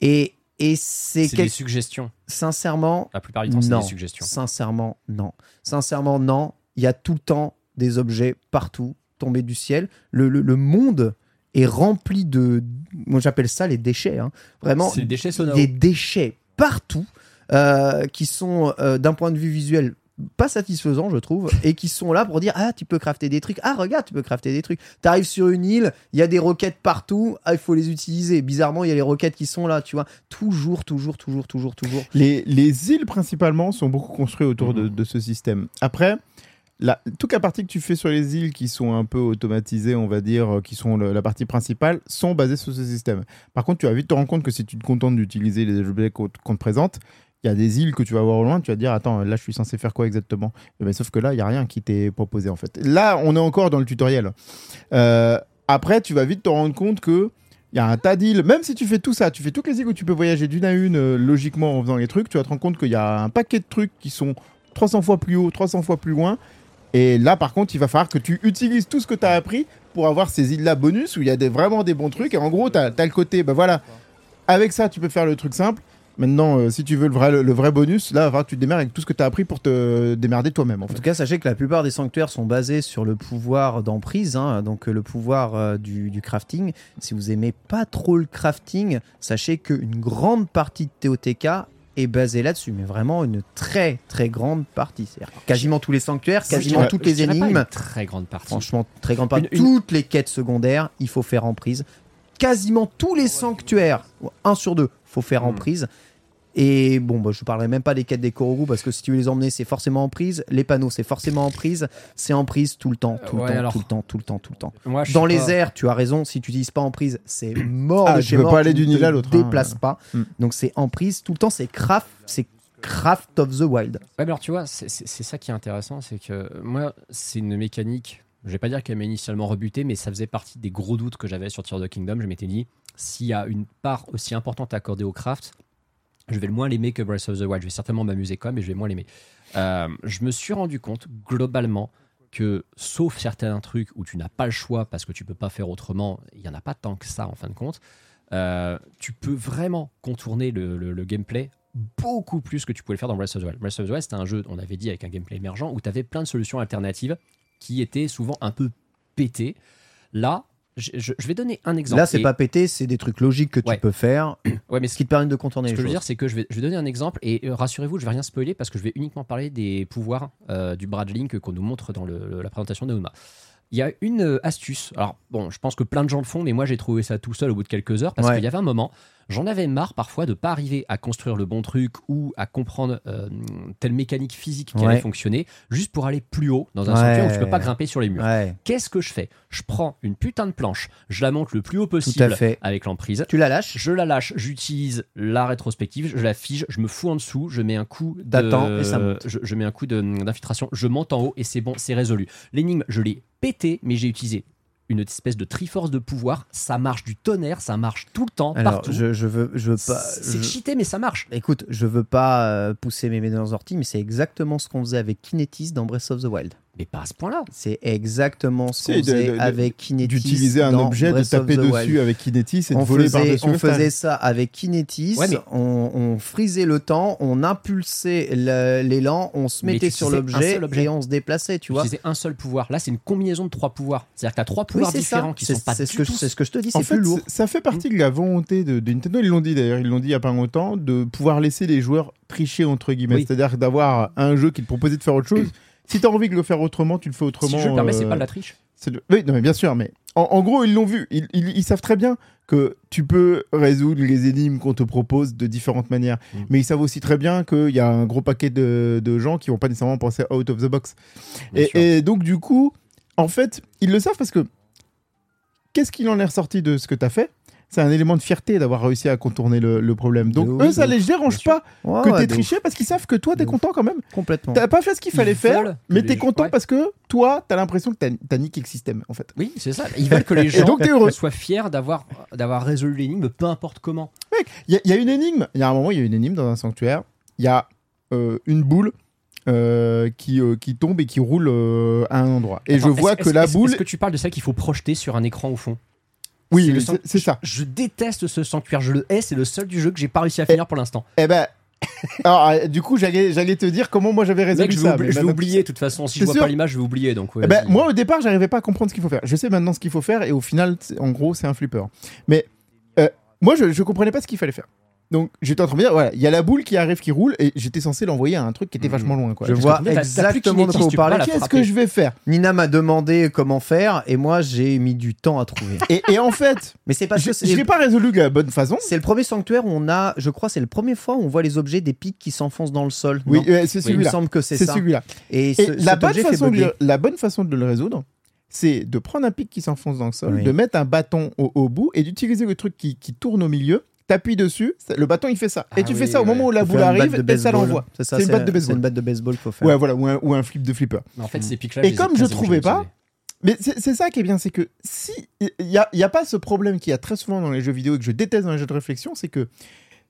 C: Et, et c'est
D: C'est
C: quel-
D: des suggestions.
C: sincèrement,
D: La plupart du temps, c'est
C: Non.
D: des suggestions.
C: Sincèrement, non. Sincèrement, non. Il y a tout le temps des objets partout tombés du ciel. Le, le- le monde est rempli de. Moi, j'appelle ça les déchets. hein. Vraiment,
D: C'est des déchets sonores.
C: des déchets partout euh, qui sont, euh, d'un point de vue visuel, pas satisfaisants, je trouve, et qui sont là pour dire Ah, tu peux crafter des trucs. Ah, regarde, tu peux crafter des trucs. Tu arrives sur une île, il y a des roquettes partout. Ah, il faut les utiliser. Bizarrement, il y a les roquettes qui sont là, tu vois. Toujours, toujours, toujours, toujours, toujours.
E: Les, les îles, principalement, sont beaucoup construites autour de, de ce système. Après, la, toute la partie que tu fais sur les îles qui sont un peu automatisées, on va dire, euh, qui sont le- la partie principale, sont basées sur ce système. Par contre, tu vas vite te rendre compte que si tu te contentes d'utiliser les objets qu'on te présente, il y a des îles que tu vas voir au loin, tu vas dire, attends, là, je suis censé faire quoi exactement? Eh ben, Sauf que là, il n'y a rien qui t'est proposé, en fait. Là, on est encore dans le tutoriel. Euh, après, tu vas vite te rendre compte que il y a un tas d'îles, même si tu fais tout ça, tu fais toutes les îles où tu peux voyager d'une à une, euh, logiquement, en faisant les trucs, tu vas te rendre compte qu'il y a un paquet de trucs qui sont 300 fois plus haut, 300 fois plus loin. Et là, par contre, il va falloir que tu utilises tout ce que tu as appris pour avoir ces îles-là bonus où il y a des, vraiment des bons trucs. Et en gros, tu as, le côté, bah voilà, avec ça, tu peux faire le truc simple. Maintenant, euh, si tu veux le vrai, le, vrai bonus, là, tu te démerdes avec tout ce que tu as appris pour te démerder toi-même. En
C: En
E: fait.
C: tout cas, sachez que la plupart des sanctuaires sont basés sur le pouvoir d'emprise, hein, donc euh, le pouvoir euh, du, du crafting. Si vous aimez pas trop le crafting, sachez qu'une grande partie de TOTK est basée là-dessus, mais vraiment une très très grande partie. C'est-à-dire quasiment tous les sanctuaires, quasiment toutes
D: Je
C: les
D: pas
C: énigmes,
D: Une très grande partie.
C: franchement très grande partie.
D: Une- une-
C: Toutes les quêtes secondaires, il faut faire en prise. Quasiment tous les sanctuaires, un sur deux, faut faire en
D: Hmm.
C: prise. Et bon, bah, je ne parlerai même pas des quêtes des Korogu parce que si tu veux les emmener, c'est forcément en prise. Les panneaux, c'est forcément en prise. C'est en prise tout le temps, tout le
D: Ouais,
C: temps,
D: alors-
C: tout le temps, tout le temps, tout le temps.
D: Moi, je
C: Dans les
D: pas.
C: airs, tu as raison. Si tu n'utilises pas en prise, c'est mort
E: Ah,
C: de chez
E: peux
C: mort.
E: pas aller d'une
C: ne
E: île à l'autre, hein.
C: Déplace pas.
E: Hmm.
C: Donc c'est en prise tout le temps. C'est craft, c'est craft of the wild.
D: Ouais, mais alors tu vois, c'est ça qui est intéressant, c'est que moi, c'est une mécanique, je vais pas dire qu'elle m'a initialement rebuté, mais ça faisait partie des gros doutes que j'avais sur Tears of the Kingdom. Je m'étais dit, s'il y a une part aussi importante accordée au craft, je vais le moins l'aimer que Breath of the Wild. Je vais certainement m'amuser quand même, mais je vais moins l'aimer. Euh, je me suis rendu compte, globalement, que sauf certains trucs où tu n'as pas le choix parce que tu peux pas faire autrement, il y en a pas tant que ça en fin de compte. euh, tu peux vraiment contourner le, le- le gameplay beaucoup plus que tu pouvais le faire dans Breath of the Wild. Breath of the Wild, c'était un jeu, on avait dit, avec un gameplay émergent où tu avais plein de solutions alternatives qui étaient souvent un peu pétées. Là, je, je- je vais donner un exemple.
C: Là, c'est
D: Et-
C: pas pété, c'est des trucs logiques que tu
D: Ouais.
C: peux faire,
D: Ouais, mais
C: ce qui te permet de contourner
D: ce
C: les
D: que je veux
C: choses.
D: dire, c'est que je vais, je vais donner un exemple et euh, rassurez-vous, je vais rien spoiler parce que je vais uniquement parler des pouvoirs euh, du Brad Link qu'on nous montre dans le- le- la présentation de Uma. Il y a une euh, astuce. Alors, bon, je pense que plein de gens le font, mais moi j'ai trouvé ça tout seul au bout de quelques heures parce
C: Ouais.
D: qu'il y avait un moment, j'en avais marre parfois de pas arriver à construire le bon truc ou à comprendre euh, telle mécanique physique qui
C: Ouais.
D: allait fonctionner juste pour aller plus haut dans un
C: Ouais.
D: où tu peux pas grimper sur les murs.
C: Ouais,
D: Qu'est-ce que je fais? Je prends une putain de planche, je la monte le plus haut possible
C: fait.
D: avec l'emprise.
C: Tu la lâches?
D: Je la lâche, j'utilise la rétrospective, je la fige, je me fous en dessous, je mets un coup
C: et ça monte.
D: Je, je mets un coup d'infiltration, je monte en haut et c'est bon, c'est résolu. L'énigme, je l'ai pété, mais j'ai utilisé une espèce de triforce de pouvoir. Ça marche du tonnerre, ça marche tout le temps,
C: Alors,
D: partout.
C: je, je veux, je veux pas.
D: C'est
C: je-
D: cheaté, mais ça marche.
C: Écoute, je veux pas euh, pousser mes ménages dans les orties, mais c'est exactement ce qu'on faisait avec Kinetis dans Breath of the Wild.
D: Mais pas à ce point-là.
C: C'est exactement ce qu'on
E: C'est de-
C: faisait
E: de- de-
C: avec Kinetis.
E: D'utiliser un objet, de
C: Breath
E: taper dessus
C: Wild.
E: avec Kinetis et de
C: on
E: voler
C: faisait,
E: par-dessus
C: on faisait ça avec Kinetis,
D: Ouais, mais-
C: on, on frisait le temps, on impulsait l'élan, on se mettait sur l'objet et on se déplaçait, tu vois.
D: utilisais un seul pouvoir. Là, c'est une combinaison de trois pouvoirs. C'est-à-dire que tu as trois pouvoirs
C: c'est
D: différents
C: ça.
D: qui
C: C'est
D: sont pas
C: c'est ce, que je-
D: tout
C: c'est ce que je te dis,
E: En
C: c'est
E: fait,
C: plus lourd.
E: ça fait partie de la volonté de, de Nintendo. Ils l'ont dit d'ailleurs, ils l'ont dit il y a pas longtemps, de pouvoir laisser les joueurs tricher entre guillemets.
D: Oui.
E: C'est-à-dire d'avoir un jeu qui te proposait de faire autre chose. Si tu as envie de le faire autrement, tu le fais autrement.
D: Si je le permets, c'est
E: euh,
D: pas de la triche.
E: c'est de- Oui, non, mais bien sûr, mais en, en gros, ils l'ont vu. Ils, ils- ils savent très bien que tu peux résoudre les énigmes qu'on te propose de différentes manières.
D: Mm.
E: Mais ils savent aussi très bien qu'il y a un gros paquet de, de gens qui vont pas nécessairement penser out of the box. Et, donc, du coup, en fait, ils le savent parce que qu'est-ce qu'il en est ressorti de ce que tu as fait? C'est un élément de fierté d'avoir réussi à contourner le, le problème. Donc,
C: De ouf,
E: eux, ça les dérange pas que
C: ouais,
E: t'aies triché parce qu'ils savent que toi, t'es content quand même.
C: Complètement.
E: T'as pas fait ce qu'il fallait faire,
D: veulent
E: mais t'es content
D: ouais.
E: parce que toi, t'as l'impression que t'as t'as niqué le système, en fait.
D: Oui, c'est ça. Ils veulent que les gens
E: donc, t'es heureux.
D: soient fiers d'avoir d'avoir résolu l'énigme, peu importe comment.
E: Il y, a- il y a une énigme, il y a un moment, il y a une énigme dans un sanctuaire. Il y a euh, une boule euh, qui, euh, qui tombe et qui roule à un endroit. Et
D: Attends,
E: je vois
D: est-ce-
E: que
D: est-ce-
E: la boule.
D: Est-ce que tu parles de celle qu'il faut projeter sur un écran au fond?
E: Oui,
D: c'est
E: ça.
D: Je déteste ce sanctuaire, je le hais, c'est le seul du jeu que j'ai pas réussi à finir pour l'instant.
E: Eh ben. Alors, euh, du coup, j'allais te dire comment moi j'avais résolu
D: Mec, je vais,
E: ça. mais
D: je vais oublier de toute façon. Si je vois
E: sûr.
D: pas l'image, je vais oublier. Donc, ouais,
E: Eh ben, moi, au départ, j'arrivais pas à comprendre ce qu'il faut faire. Je sais maintenant ce qu'il faut faire, et au final, en gros, c'est un flipper. Mais euh, moi, je, je comprenais pas ce qu'il fallait faire. Donc, j'étais en train de me dire, voilà, il y a la boule qui arrive, qui roule, et j'étais censé l'envoyer à un truc qui était
D: Mhm.
E: vachement loin. Quoi.
C: Je vois exactement de quoi vous
D: pas
C: parlez.
E: Qu'est-ce que je vais faire?
C: Nina m'a demandé comment faire et moi j'ai mis du temps à trouver.
E: et, et en fait,
C: Mais c'est parce
E: je, je l'ai pas résolu de la bonne façon.
C: c'est le premier sanctuaire où on a, je crois, c'est la première fois où on voit les objets des pics qui s'enfoncent dans le sol.
E: Oui, euh, c'est
C: il me
E: celui-là.
C: semble que c'est
E: C'est
C: ça.
E: celui-là.
C: Et,
E: Et
C: ce-
E: la bonne, façon de le, la bonne façon de le résoudre, c'est de prendre un pic qui s'enfonce dans le sol,
C: Oui.
E: de mettre un bâton au, au bout et d'utiliser le truc qui, qui tourne au milieu. T'appuies dessus, le bâton il fait ça. et
D: Ah
E: tu
D: oui,
E: fais ça au
D: ouais.
E: moment où la boule arrive et ça l'envoie.
C: C'est ça,
E: C'est une batte de
C: C'est
E: baseball.
C: une batte de baseball qu'il faut faire.
E: Ouais, voilà, ou un, ou un flip de flipper.
D: Mais en fait, ces pics-là,
E: Et comme je trouvais pas. Mais c'est c'est ça qui est bien, c'est que si il n'y a, il y a pas ce problème qu'il y a très souvent dans les jeux vidéo et que je déteste dans les jeux de réflexion, c'est que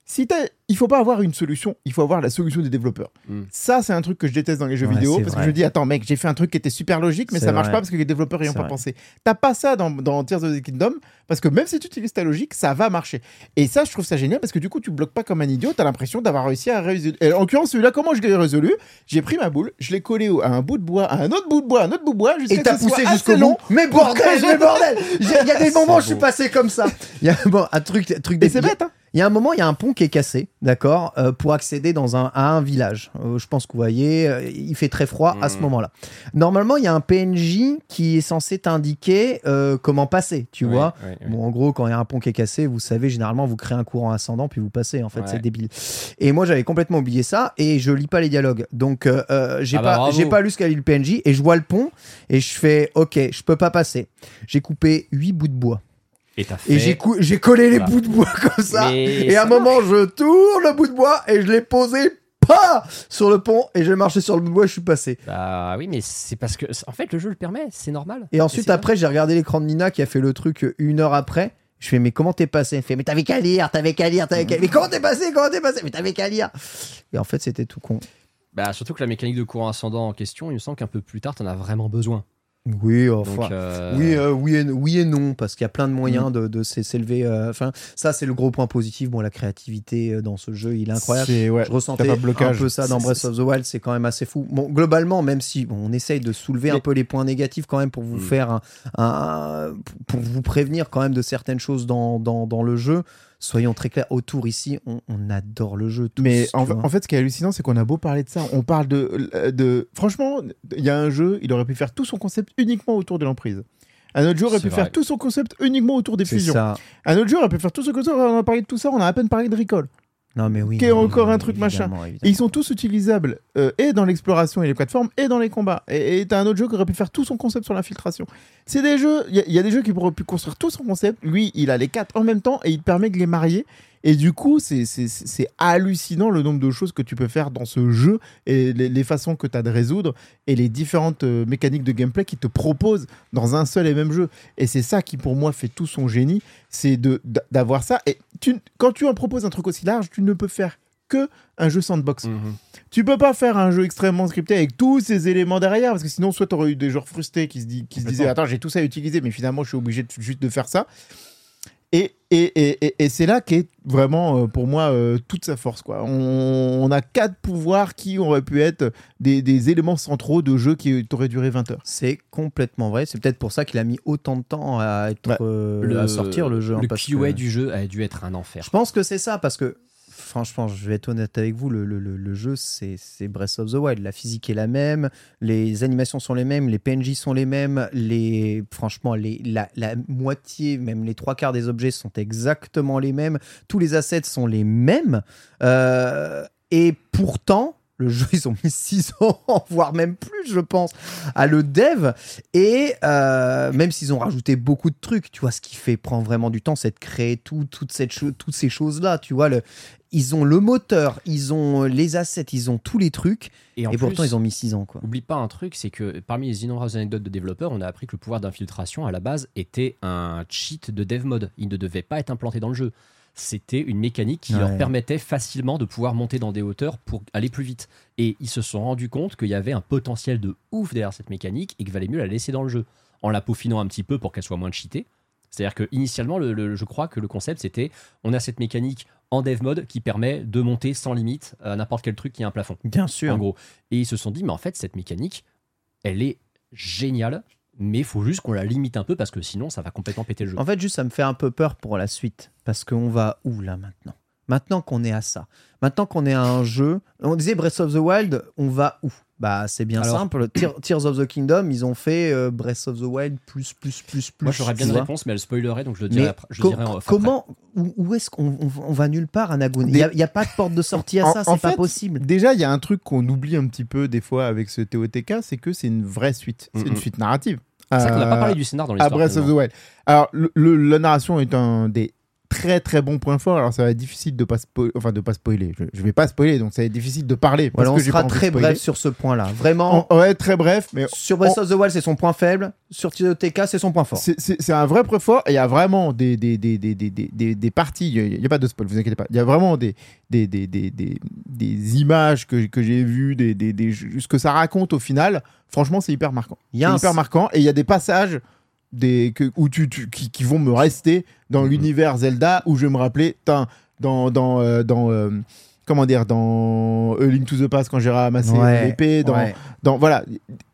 E: si il faut pas avoir une solution, il faut avoir la solution des développeurs.
D: Mm.
E: Ça, c'est un truc que je déteste dans les jeux
C: Ouais,
E: vidéo parce
C: vrai.
E: que je dis attends mec, j'ai fait un truc qui était super logique, mais ça marche
C: vrai.
E: pas parce que les développeurs n'y ont pas
C: vrai.
E: pensé. T'as pas ça dans, dans Tears of the Kingdom parce que même si tu utilises ta logique, ça va marcher. Et ça, je trouve ça génial parce que du coup, tu bloques pas comme un idiot. T'as l'impression d'avoir réussi à résoudre. En l'occurrence, celui-là, comment je l'ai résolu? J'ai pris ma boule, je l'ai collé au- à un bout de bois, à un autre bout de bois, à un autre bout de bois, jusqu'à
C: Et t'as poussé jusqu'au
E: long.
C: Mais bordel, mais bordel Il y a- des moments où je suis passé comme ça. Il y a un truc, truc
E: Et c'est bête, hein
C: Il y a un moment, il y a un pont qui est cassé, d'accord, euh, pour accéder dans un, à un village. Euh, je pense que vous voyez, euh, il fait très froid à ce
D: Mhm.
C: moment-là. Normalement, il y a un PNJ qui est censé t'indiquer comment passer, tu vois. Bon, en gros, quand il y a un pont qui est cassé, vous savez, généralement, vous créez un courant ascendant, puis vous passez. En fait,
D: Ouais.
C: c'est débile. Et moi, j'avais complètement oublié ça, et je lis pas les dialogues. Donc, j'ai
D: Ah bah,
C: pas, lu ce qu'a dit le PNJ, et je vois le pont, et je fais, ok, je peux pas passer. J'ai coupé 8 bouts de bois.
D: Et t'as fait.
C: Et j'ai cou- j'ai collé les bouts de bois comme ça.
D: Mais
C: Et à un moment, je tourne le bout de bois et je l'ai posé pas sur le pont et j'ai marché sur le bout de bois et je suis passé.
D: Bah oui, mais c'est parce que. En fait, le jeu le permet, c'est normal.
C: Et ensuite, après, j'ai regardé l'écran de Nina qui a fait le truc une heure après. Je fais, mais comment t'es passé? Elle fait, mais t'avais qu'à lire, t'avais qu'à lire, t'avais qu'à Mais comment t'es passé? Comment t'es passé? Mais t'avais qu'à lire. Et en fait, c'était tout con.
D: Bah surtout que la mécanique de courant ascendant en question, il me semble qu'un peu plus tard, t'en as vraiment besoin.
C: Oui,
D: Donc, euh,
C: Oui, euh, oui, et, oui et non, parce qu'il y a plein de moyens de, de s'é- s'élever. euh, Enfin, ça, c'est le gros point positif. Bon, la créativité dans ce jeu, il est incroyable.
E: Ouais,
C: Je ressentais un peu ça dans Breath of the Wild, c'est quand même assez fou. Bon, globalement, même si bon, on essaye de soulever un peu les points négatifs quand même pour vous
D: Mm.
C: faire un, un- pour vous prévenir quand même de certaines choses dans, dans, dans le jeu. Soyons très clairs, autour ici, on, on adore le jeu. Tous,
E: Mais en, fait, ce qui est hallucinant, c'est qu'on a beau parler de ça, on parle de, de. Franchement, il y a un jeu, il aurait pu faire tout son concept uniquement autour de l'emprise. Un autre jeu aurait pu
D: vrai.
E: faire tout son concept uniquement autour des
C: c'est
E: fusions.
C: ça.
E: Un autre jeu aurait pu faire tout son concept. On a parlé de tout ça, on a à peine parlé de Recall.
C: Non, mais oui.
E: Qui est encore un truc machin. Et ils sont tous utilisables euh, et dans l'exploration et les plateformes et dans les combats. Et t'as un autre jeu qui aurait pu faire tout son concept sur l'infiltration. C'est des jeux, il y, a- il y a des jeux qui pourraient pu construire tout son concept. Lui, il a les quatre en même temps et il te permet de les marier. Et du coup, c'est- hallucinant le nombre de choses que tu peux faire dans ce jeu et les, les façons que tu as de résoudre et les différentes euh, mécaniques de gameplay qu'il te propose dans un seul et même jeu. Et c'est ça qui, pour moi, fait tout son génie, c'est d'avoir ça. Et tu, quand tu en proposes un truc aussi large, tu ne peux faire que un jeu sandbox.
D: Mhm.
E: Tu peux pas faire un jeu extrêmement scripté avec tous ces éléments derrière, parce que sinon, soit tu aurais eu des joueurs frustrés qui se, dit- qui se disaient Attends, j'ai tout ça à utiliser, mais finalement, je suis obligé de, juste de faire ça. Et, et, et, et- c'est là qu'est vraiment, euh, pour moi, euh, toute sa force. Quoi. On, on a quatre pouvoirs qui auraient pu être des, des éléments centraux de jeu qui auraient duré 20 heures.
C: C'est complètement vrai. C'est peut-être pour ça qu'il a mis autant de temps à, être, euh, à sortir le jeu. hein,
D: Le
C: parce
D: QA
C: que-
D: du jeu a dû être un enfer.
C: Je pense que c'est ça, parce que franchement, je vais être honnête avec vous, le, le- le- jeu, c'est c'est Breath of the Wild. La physique est la même, les animations sont les mêmes, les PNJ sont les mêmes, les, franchement, les, la, la moitié, même les trois quarts des objets sont exactement les mêmes, tous les assets sont les mêmes, Euh, et pourtant... Le jeu, ils ont mis 6 ans, voire même plus, je pense, à le dev. Et euh, même s'ils ont rajouté beaucoup de trucs, tu vois, ce qui fait prend vraiment du temps, c'est de créer tout, toute cette toutes ces choses-là. Tu vois, le, ils ont le moteur, ils ont les assets, ils ont tous les trucs,
D: Et, en
C: et pourtant ils ont mis 6 ans. Quoi.
D: Oublie pas un truc, c'est que parmi les innombrables anecdotes de développeurs, on a appris que le pouvoir d'infiltration à la base était un cheat de dev mode. Il ne devait pas être implanté dans le jeu. C'était une mécanique qui
C: Ouais.
D: leur permettait facilement de pouvoir monter dans des hauteurs pour aller plus vite. Et ils se sont rendus compte qu'il y avait un potentiel de ouf derrière cette mécanique et qu'il valait mieux la laisser dans le jeu en la peaufinant un petit peu pour qu'elle soit moins cheatée. C'est-à-dire que initialement, le- le- je crois que le concept c'était on a cette mécanique en dev mode qui permet de monter sans limite à n'importe quel truc qui a un plafond
C: Bien sûr.
D: en gros. Et ils se sont dit, mais en fait, cette mécanique, elle est géniale, mais il faut juste qu'on la limite un peu parce que sinon, ça va complètement péter le jeu.
C: En fait, juste ça me fait un peu peur pour la suite. Parce qu'on va où là maintenant? Maintenant qu'on est à ça. Maintenant qu'on est à un jeu. On disait Breath of the Wild, on va où? Bah, c'est bien
D: Alors-
C: simple. Tear- Tears of the Kingdom, ils ont fait euh, Breath of the Wild plus, plus, plus, plus.
D: Moi, j'aurais bien une réponse, mais elle spoilerait, donc je le dirai,
C: Mais
D: après, je le
C: co-
D: dirai en off
C: comment, où, où est-ce qu'on on, on va nulle part, Anagoun Il n'y a, il y a pas de porte de sortie à
E: En-
C: ça, c'est pas
E: fait,
C: possible.
E: Déjà, il y a un truc qu'on oublie un petit peu des fois avec ce TOTK, c'est que c'est une vraie suite. C'est une suite narrative.
D: C'est vrai qu'on n'a pas
E: Euh,
D: parlé du scénar dans
E: à
D: l'histoire.
E: Breath of the. Wild. Alors, le, le- la narration est un des très très bons points forts. Alors, ça va être difficile de pas spoiler. Enfin, de pas spoiler. Je, je vais pas spoiler, donc ça va être difficile de parler. Parce
C: Voilà, on
E: que
C: sera très bref sur ce point-là. Vraiment,
E: En- ouais, très bref, mais
C: sur Breath of the Wild, c'est son point faible. Sur TK, c'est son point fort.
E: c'est- un vrai point fort. Il y a vraiment des, des, des, des, des, des, des- des parties. Il n'y a, pas de spoil, vous inquiétez pas. Il y a vraiment des, des, des, des, des, des images que, que j'ai vues, des, des, des, ce que ça raconte au final. Franchement, c'est hyper marquant. C'est hyper marquant. Et il y a des passages des, que, où tu, tu- qui, qui vont me rester dans l'univers Zelda où je vais me rappeler dans, dans, euh, dans euh, comment dire dans A Link to the Past quand j'ai ramassé
C: Ouais,
E: l'épée dans,
C: ouais.
E: dans voilà.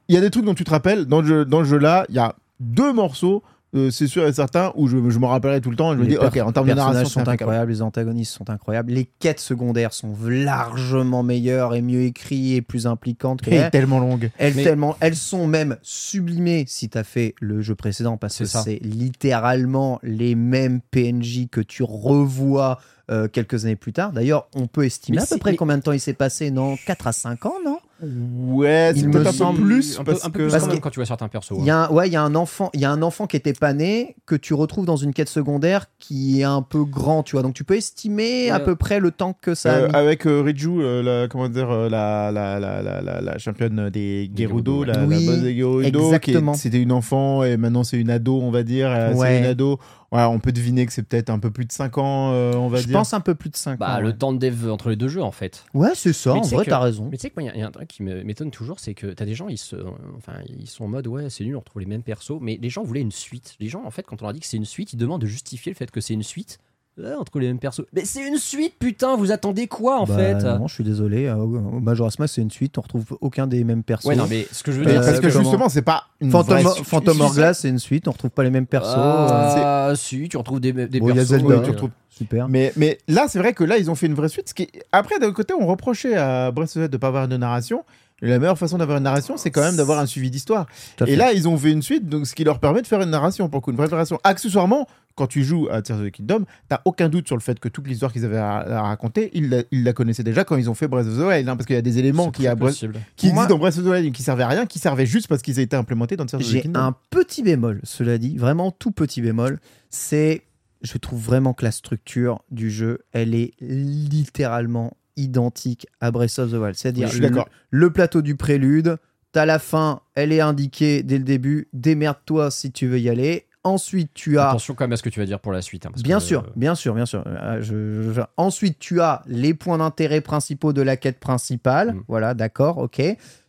E: Il y a des trucs dont tu te rappelles. Dans le dans le jeu là il y a deux morceaux euh, c'est sûr et certain où je, je m'en rappellerai tout le temps et je me dis ok en termes de narration
C: sont incroyables, les antagonistes sont incroyables, les quêtes secondaires sont largement meilleures et mieux écrites et plus impliquantes que
E: est tellement longue
C: Elles,
D: Mais-
C: tellement, elles sont même sublimées si tu as fait le jeu précédent, parce que
D: C'est
C: littéralement les mêmes PNJ que tu revois euh, quelques années plus tard. D'ailleurs, on peut estimer
D: Mais
C: à peu près
D: mais-
C: combien de temps il s'est passé, non? 4 à 5 ans, non?
E: Ouais c'est
C: Il me
E: peut-être un
C: semble
E: peu plus
D: un peu,
E: parce
D: un peu
E: que
C: Parce
D: quand même
C: que-
D: quand tu vois certains persos.
C: Il y a un, ouais, il y a un enfant, il y a un enfant qui était pas né que tu retrouves dans une quête secondaire qui est un peu grand, tu vois. Donc tu peux estimer à
D: Ouais.
C: peu près le temps que ça a
E: Euh,
C: mis.
E: avec euh, Riju, euh, la, comment dire, euh, la, la, la, la, la, la championne des Gerudo, la,
C: ouais.
E: la
C: Oui,
E: boss des Gerudo, c'était une enfant et maintenant c'est une ado, on va dire.
C: Ouais.
E: C'est une ado. Voilà, on peut deviner que c'est peut-être un peu plus de 5 ans, euh, on va
C: Je
E: dire.
C: pense un peu plus de 5
D: Bah,
C: ans.
D: le
C: ouais.
D: temps de dev entre les deux jeux, en fait.
C: Ouais, c'est ça,
D: Mais
C: en vrai, t'as raison.
D: Mais tu sais que moi, il y a- un truc qui m'étonne toujours, c'est que t'as des gens, ils, se, enfin, ils sont en mode ouais, c'est nul, on retrouve les mêmes persos, mais les gens voulaient une suite. Les gens, en fait, quand on leur dit que c'est une suite, ils demandent de justifier le fait que c'est une suite. Ouais, on retrouve les mêmes persos. Mais c'est une suite, putain, vous attendez quoi en
C: Bah,
D: fait
C: Non, je suis désolé. euh, Au Majora's Mask, c'est une suite. On retrouve aucun des mêmes persos.
D: Ouais, non, mais ce que je veux dire,
C: Euh,
E: parce que justement, c'est pas une
C: Phantom,
E: vraie suite.
C: Phantom Hourglass, c'est une suite. On retrouve pas les mêmes persos. euh,
D: Ah, si, tu retrouves des, des
C: Bon, il y a
D: persos.
C: Zelda,
D: euh,
E: tu retrouves-
C: Super.
E: Mais, mais là, c'est vrai que là, ils ont fait une vraie suite. Ce qui... Après, d'un côté, on reprochait à Breath of the Wild de pas avoir une narration. Et la meilleure façon d'avoir une narration, c'est quand même d'avoir un suivi d'histoire. Et
C: fait.
E: là, ils ont fait une suite, donc ce qui leur permet de faire une narration pour coup, une vraie narration. Accessoirement, quand tu joues à Tears of the Kingdom, t'as aucun doute sur le fait que toute l'histoire qu'ils avaient à, à raconter, ils la, ils la connaissaient déjà quand ils ont fait Breath of the Wild, hein, parce qu'il y a des éléments qui, existent dans Breath of the Wild et qui servaient à rien, qui servaient juste parce qu'ils ont été implémentés dans Tears of the
C: J'ai
E: Kingdom.
C: un petit bémol, cela dit, vraiment tout petit bémol. C'est, je trouve vraiment que la structure du jeu, elle est littéralement identique à Breath of the Wild. C'est-à-dire
E: Oui, je suis
C: le,
E: d'accord.
C: le plateau du prélude, t'as la fin, elle est indiquée dès le début. Démerde-toi si tu veux y aller. Ensuite, tu as
D: Attention quand même à ce que tu vas dire pour la suite. hein, parce
C: Bien
D: que,
C: sûr, bien sûr, bien sûr. Euh, je- Ensuite, tu as les points d'intérêt principaux de la quête principale.
D: Mm.
C: Voilà, d'accord, ok.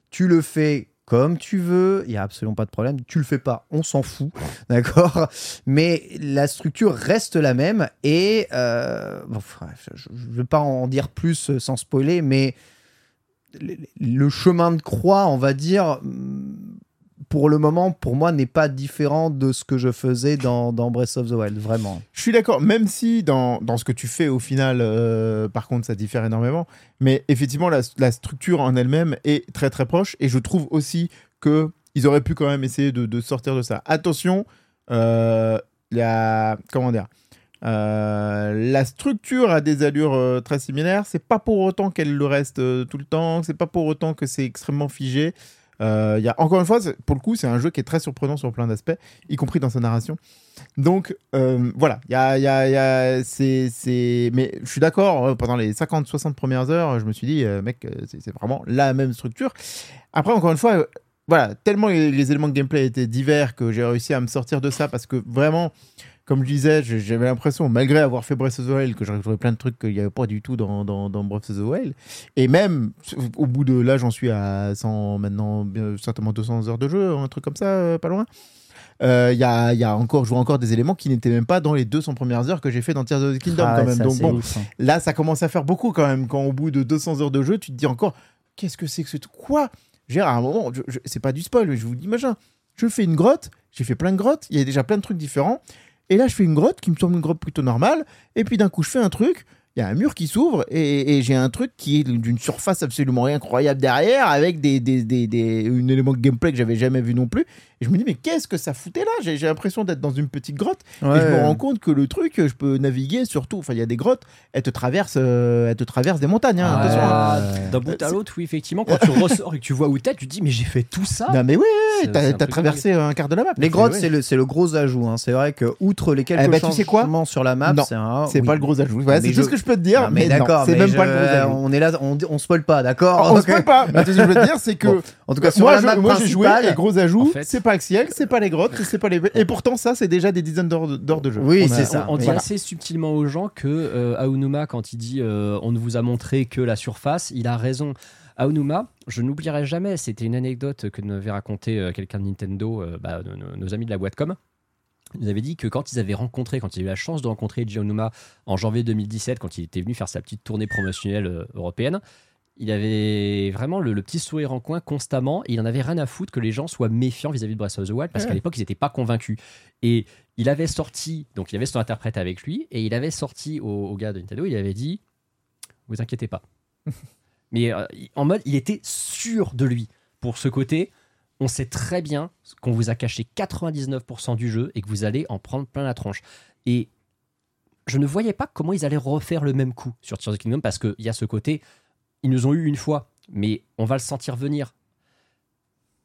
C: Tu le fais comme tu veux, il n'y a absolument pas de problème. Tu le fais pas, on s'en fout, d'accord. Mais la structure reste la même et euh, bon, je ne vais pas en dire plus sans spoiler, mais le, le chemin de croix, on va dire, mm, pour le moment, pour moi, n'est pas différent de ce que je faisais dans, Breath of the Wild, vraiment.
E: Je suis d'accord, même si dans, dans ce que tu fais au final, euh, par contre, ça diffère énormément. Mais effectivement, la, structure en elle-même est très très proche. Et je trouve aussi que ils auraient pu quand même essayer de, sortir de ça. Attention, euh, la, comment dire euh, la structure a des allures très similaires. C'est pas pour autant qu'elle le reste tout le temps. C'est pas pour autant que c'est extrêmement figé. Euh, il y a, encore une fois, pour le coup, c'est un jeu qui est très surprenant sur plein d'aspects, y compris dans sa narration. Donc euh, voilà, il y a, y y a- c'est, mais je suis d'accord. euh, Pendant les 50-60 premières heures, je me suis dit, euh, mec, euh, c'est, vraiment la même structure. Après, encore une fois, euh, voilà, tellement les éléments de gameplay étaient divers que j'ai réussi à me sortir de ça parce que vraiment, comme je disais, j'avais l'impression, malgré avoir fait Breath of the Wild, que j'aurais trouvé plein de trucs qu'il n'y avait pas du tout dans, dans, dans Breath of the Wild. Et même au bout de là, j'en suis à 100, maintenant, certainement 200 heures de jeu, un truc comme ça, euh, pas loin. Euh, Il y, a, il y a encore, je vois encore des éléments qui n'étaient même pas dans les 200 premières heures que j'ai fait dans Tears of the Kingdom
C: Ah,
E: quand même. Donc bon,
C: ouf, hein.
E: là, ça commence à faire beaucoup quand même. Quand au bout de 200 heures de jeu, tu te dis encore, qu'est-ce que c'est que ce truc? Quoi? J'ai à un moment, c'est pas du spoil, mais je vous dis machin. Je fais une grotte, j'ai fait plein de grottes, il y a déjà plein de trucs différents. Et là, je fais une grotte qui me semble une grotte plutôt normale. Et puis d'un coup, je fais un truc. Il y a un mur qui s'ouvre et, j'ai un truc qui est d'une surface absolument incroyable derrière avec des, des, des, des- un élément de gameplay que j'avais jamais vu non plus. Et je me dis, mais qu'est-ce que ça foutait là? J'ai l'impression d'être dans une petite grotte et je me rends compte que le truc, je peux naviguer surtout. Enfin, il y a des grottes, elles te traversent, euh, elles te traversent des montagnes. hein, hein.
C: Ah,
D: D'un bout à l'autre, oui, effectivement, quand tu ressors et que tu vois où t'es, tu te dis, mais j'ai fait tout ça.
E: Non, mais oui, t'as traversé un quart de la map.
C: Les grottes,
E: ouais.
C: c'est le, gros ajout. hein. C'est vrai que, outre les quelques
E: Eh ben, tu sais quoi?
C: sur la map,
E: Non,
C: c'est un.
E: C'est
C: oui.
E: pas le gros ajout. Voilà, c'est
C: je-
E: tout ce que je peux te dire.
C: Non, mais, d'accord,
E: c'est même
C: je-
E: pas le gros ajout.
C: On est là, on, on spoil pas, d'accord?
E: On spoil pas. Mais ce que je veux te dire, c'est que
C: En tout cas, sur
E: moi,
C: la
E: je-
C: map
E: moi, j'ai joué et gros ajout.
D: En fait-
E: C'est pas Axiel, c'est pas les grottes, c'est pas les. Et pourtant, ça, c'est déjà des dizaines d'heures de- jeu.
C: Oui, c'est ça.
D: On, on dit
C: Voilà.
D: assez subtilement aux gens que euh, Aonuma, quand il dit euh, on ne vous a montré que la surface, il a raison. Aonuma, je n'oublierai jamais, c'était une anecdote que nous avait raconté euh, quelqu'un de Nintendo, euh, bah, nos, amis de la boîte com. Ils nous avaient dit que quand ils avaient rencontré, quand ils avaient eu la chance de rencontrer Eiji Aonuma en janvier 2017, quand il était venu faire sa petite tournée promotionnelle euh, européenne, il avait vraiment le, le petit sourire en coin constamment. Et il en avait rien à foutre que les gens soient méfiants vis-à-vis de Breath of the Wild parce qu'à l'époque ils n'étaient pas convaincus. Et il avait sorti, donc il avait son interprète avec lui, et il avait sorti au, au gars de Nintendo, il avait dit Vous inquiétez pas. Mais euh, en mode, il était sûr de lui. Pour ce côté, on sait très bien qu'on vous a caché 99% du jeu et que vous allez en prendre plein la tronche. Et je ne voyais pas comment ils allaient refaire le même coup sur Tears of the Kingdom parce qu'il y a ce côté, ils nous ont eu une fois, mais on va le sentir venir.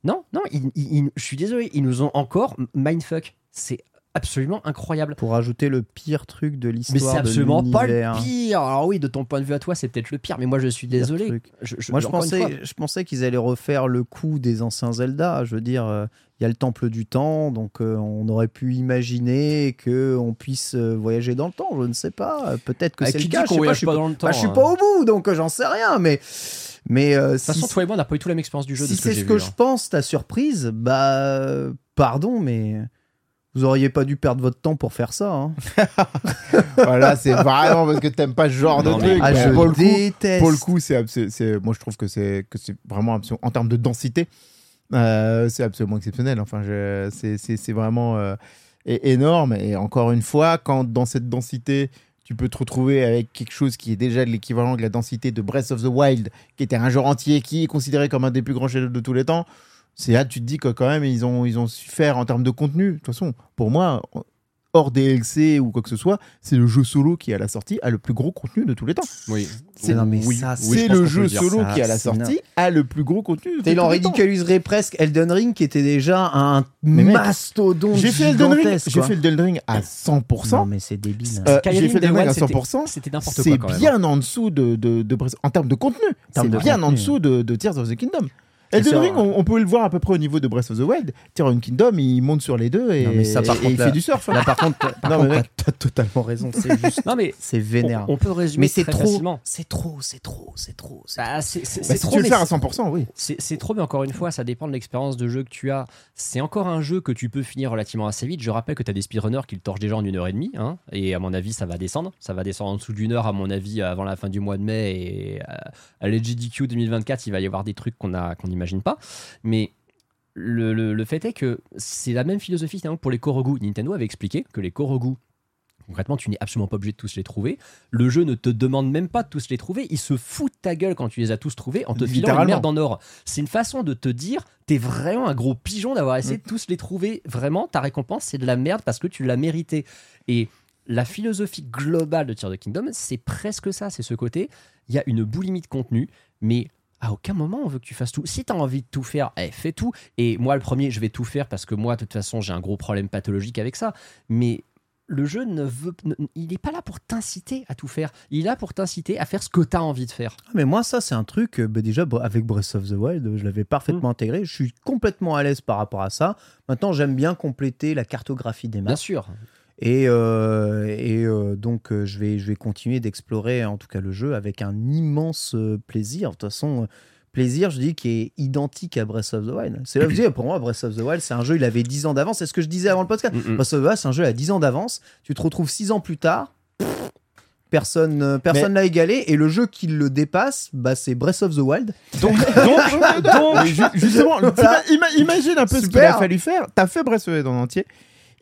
D: Non, non, ils- ils- ils- je suis désolé, ils nous ont encore mindfuck. C'est absolument incroyable.
C: Pour ajouter le pire truc de
D: Mais
C: l'histoire.
D: c'est
C: de
D: absolument pas le pire. Alors oui, de ton point de vue à toi, c'est peut-être le pire, mais moi je suis désolé. Je- je-
C: Moi, je pensais, je pensais qu'ils allaient refaire le coup des anciens Zelda. Je veux dire, euh, y a le temple du temps, donc euh, on aurait pu imaginer que on puisse euh, voyager dans le temps. Je ne sais pas. Euh, Peut-être que
D: Ah,
C: c'est
D: qui
C: le
D: dit
C: cas. Je
D: qu'on
C: sais pas, je suis
D: pas
C: pas,
D: dans le temps,
C: bah, je suis
D: hein.
C: pas au bout, donc euh, j'en sais rien. Mais, mais euh,
D: De toute
C: si,
D: façon, toi et moi, on n'a pas eu tout la même expérience du jeu.
C: si
D: ce que
C: c'est ce
D: vu,
C: que
D: hein.
C: je pense, ta surprise, bah, euh, pardon, mais vous auriez pas dû perdre votre temps pour faire ça. hein.
E: Voilà, c'est vraiment parce que t'aimes pas ce genre
D: Non,
E: de truc.
C: Ah, je
E: pour le coup,
C: déteste.
E: pour le coup, c'est moi je trouve que c'est que c'est vraiment en termes de densité, euh, c'est absolument exceptionnel. Enfin, c'est vraiment euh, énorme. Et encore une fois, quand dans cette densité tu peux te retrouver avec quelque chose qui est déjà l'équivalent de la densité de Breath of the Wild, qui était un jeu entier qui est considéré comme un des plus grands chefs de tous les temps. C'est là tu te dis que quand même ils ont ils ont su faire en termes de contenu. De toute façon, pour moi, hors DLC ou quoi que ce soit, c'est le jeu solo qui à la sortie a le plus gros contenu de tous les temps.
D: Oui.
E: C'est oui, le jeu solo
C: Ça,
E: qui à la sortie a le plus gros contenu. de
C: Il en
E: tous les temps.
C: ridiculiserait presque Elden Ring qui était déjà un
E: Mais
C: mastodonte
E: J'ai fait Elden Ring,
C: gigantesque,
E: j'ai
C: quoi.
E: fait Elden Ring à 100%.
C: Non mais c'est débile. hein.
E: Euh, j'ai fait Elden Ring à
D: c'était-
E: 100%.
D: C'était n'importe quoi
E: C'est bien en dessous de, de, de Breath- en termes de contenu. C'est bien en dessous de, de Tears of the Kingdom. Elden Ring, on, on peut le voir à peu près au niveau de Breath of the Wild. Tear Kingdom, il monte sur les deux et,
C: Non, mais ça, par
E: et
C: contre,
E: il
C: là-
E: fait du surf. hein.
C: Là, par contre, par
E: Non,
C: contre,
E: mais mec.
C: t'as t'as totalement raison. C'est juste,
D: Non, mais
C: c'est vénère.
D: on, on peut résumer
C: mais c'est
D: très
C: trop,
D: facilement.
C: c'est trop, c'est trop, c'est trop. c'est
D: Bah, c'est c'est-
E: Bah,
D: c'est
E: si
D: trop,
E: tu veux le faire à
D: c'est-
E: 100%, oui.
D: C'est trop, mais encore une fois, ça dépend de l'expérience de jeu que tu as. C'est encore un jeu que tu peux finir relativement assez vite. Je rappelle que tu as des speedrunners qui le torchent déjà en une heure et demie. hein, et à mon avis, ça va descendre. Ça va descendre en dessous d'une heure, à mon avis, avant la fin du mois de mai. Et euh, à l'LGDQ 2024, il va y avoir des trucs qu'on a- qu'on pas. Mais le, le- le fait est que c'est la même philosophie finalement, pour les Korogu. Nintendo avait expliqué que les Korogu. Concrètement, tu n'es absolument pas obligé de tous les trouver. Le jeu ne te demande même pas de tous les trouver. Il se fout de ta gueule quand tu les as tous trouvés en te filant une merde en or. C'est une façon de te dire t'es vraiment un gros pigeon d'avoir essayé de tous les trouver. Vraiment, ta récompense, c'est de la merde parce que tu l'as mérité. Et la philosophie globale de Tears of the Kingdom, c'est presque ça. C'est ce côté il y a une boulimie de contenu, mais à aucun moment on veut que tu fasses tout. Si tu as envie de tout faire, eh, fais tout. Et moi, le premier, je vais tout faire parce que moi, de toute façon, j'ai un gros problème pathologique avec ça. Mais le jeu ne veut, ne- il n'est pas là pour t'inciter à tout faire. Il est là pour t'inciter à faire ce que tu as envie de faire.
C: Ah, Mais moi, ça, c'est un truc, euh, bah, déjà, bah, avec Breath of the Wild, je l'avais parfaitement intégré. Je suis complètement à l'aise par rapport à ça. Maintenant, j'aime bien compléter la cartographie des maps.
D: Bien sûr.
C: Et, euh, et euh, donc, euh, je, vais, je vais continuer d'explorer, en tout cas, le jeu avec un immense plaisir. De toute façon, plaisir, je dis, qui est identique à Breath of the Wild. C'est là que je dis, pour moi, Breath of the Wild, c'est un jeu, il avait 10 ans d'avance. C'est ce que je disais avant le podcast.
D: Mm, mm.
C: Breath of the Wild, c'est un jeu à 10 ans d'avance. Tu te retrouves 6 ans plus tard. pff, Personne personne l'a égalé et le jeu qui le dépasse, bah, c'est Breath of the Wild.
E: Donc, donc, donc, ju- justement, imagine un peu ce qu'il a fallu faire. T'as fait Breath of the Wild en entier.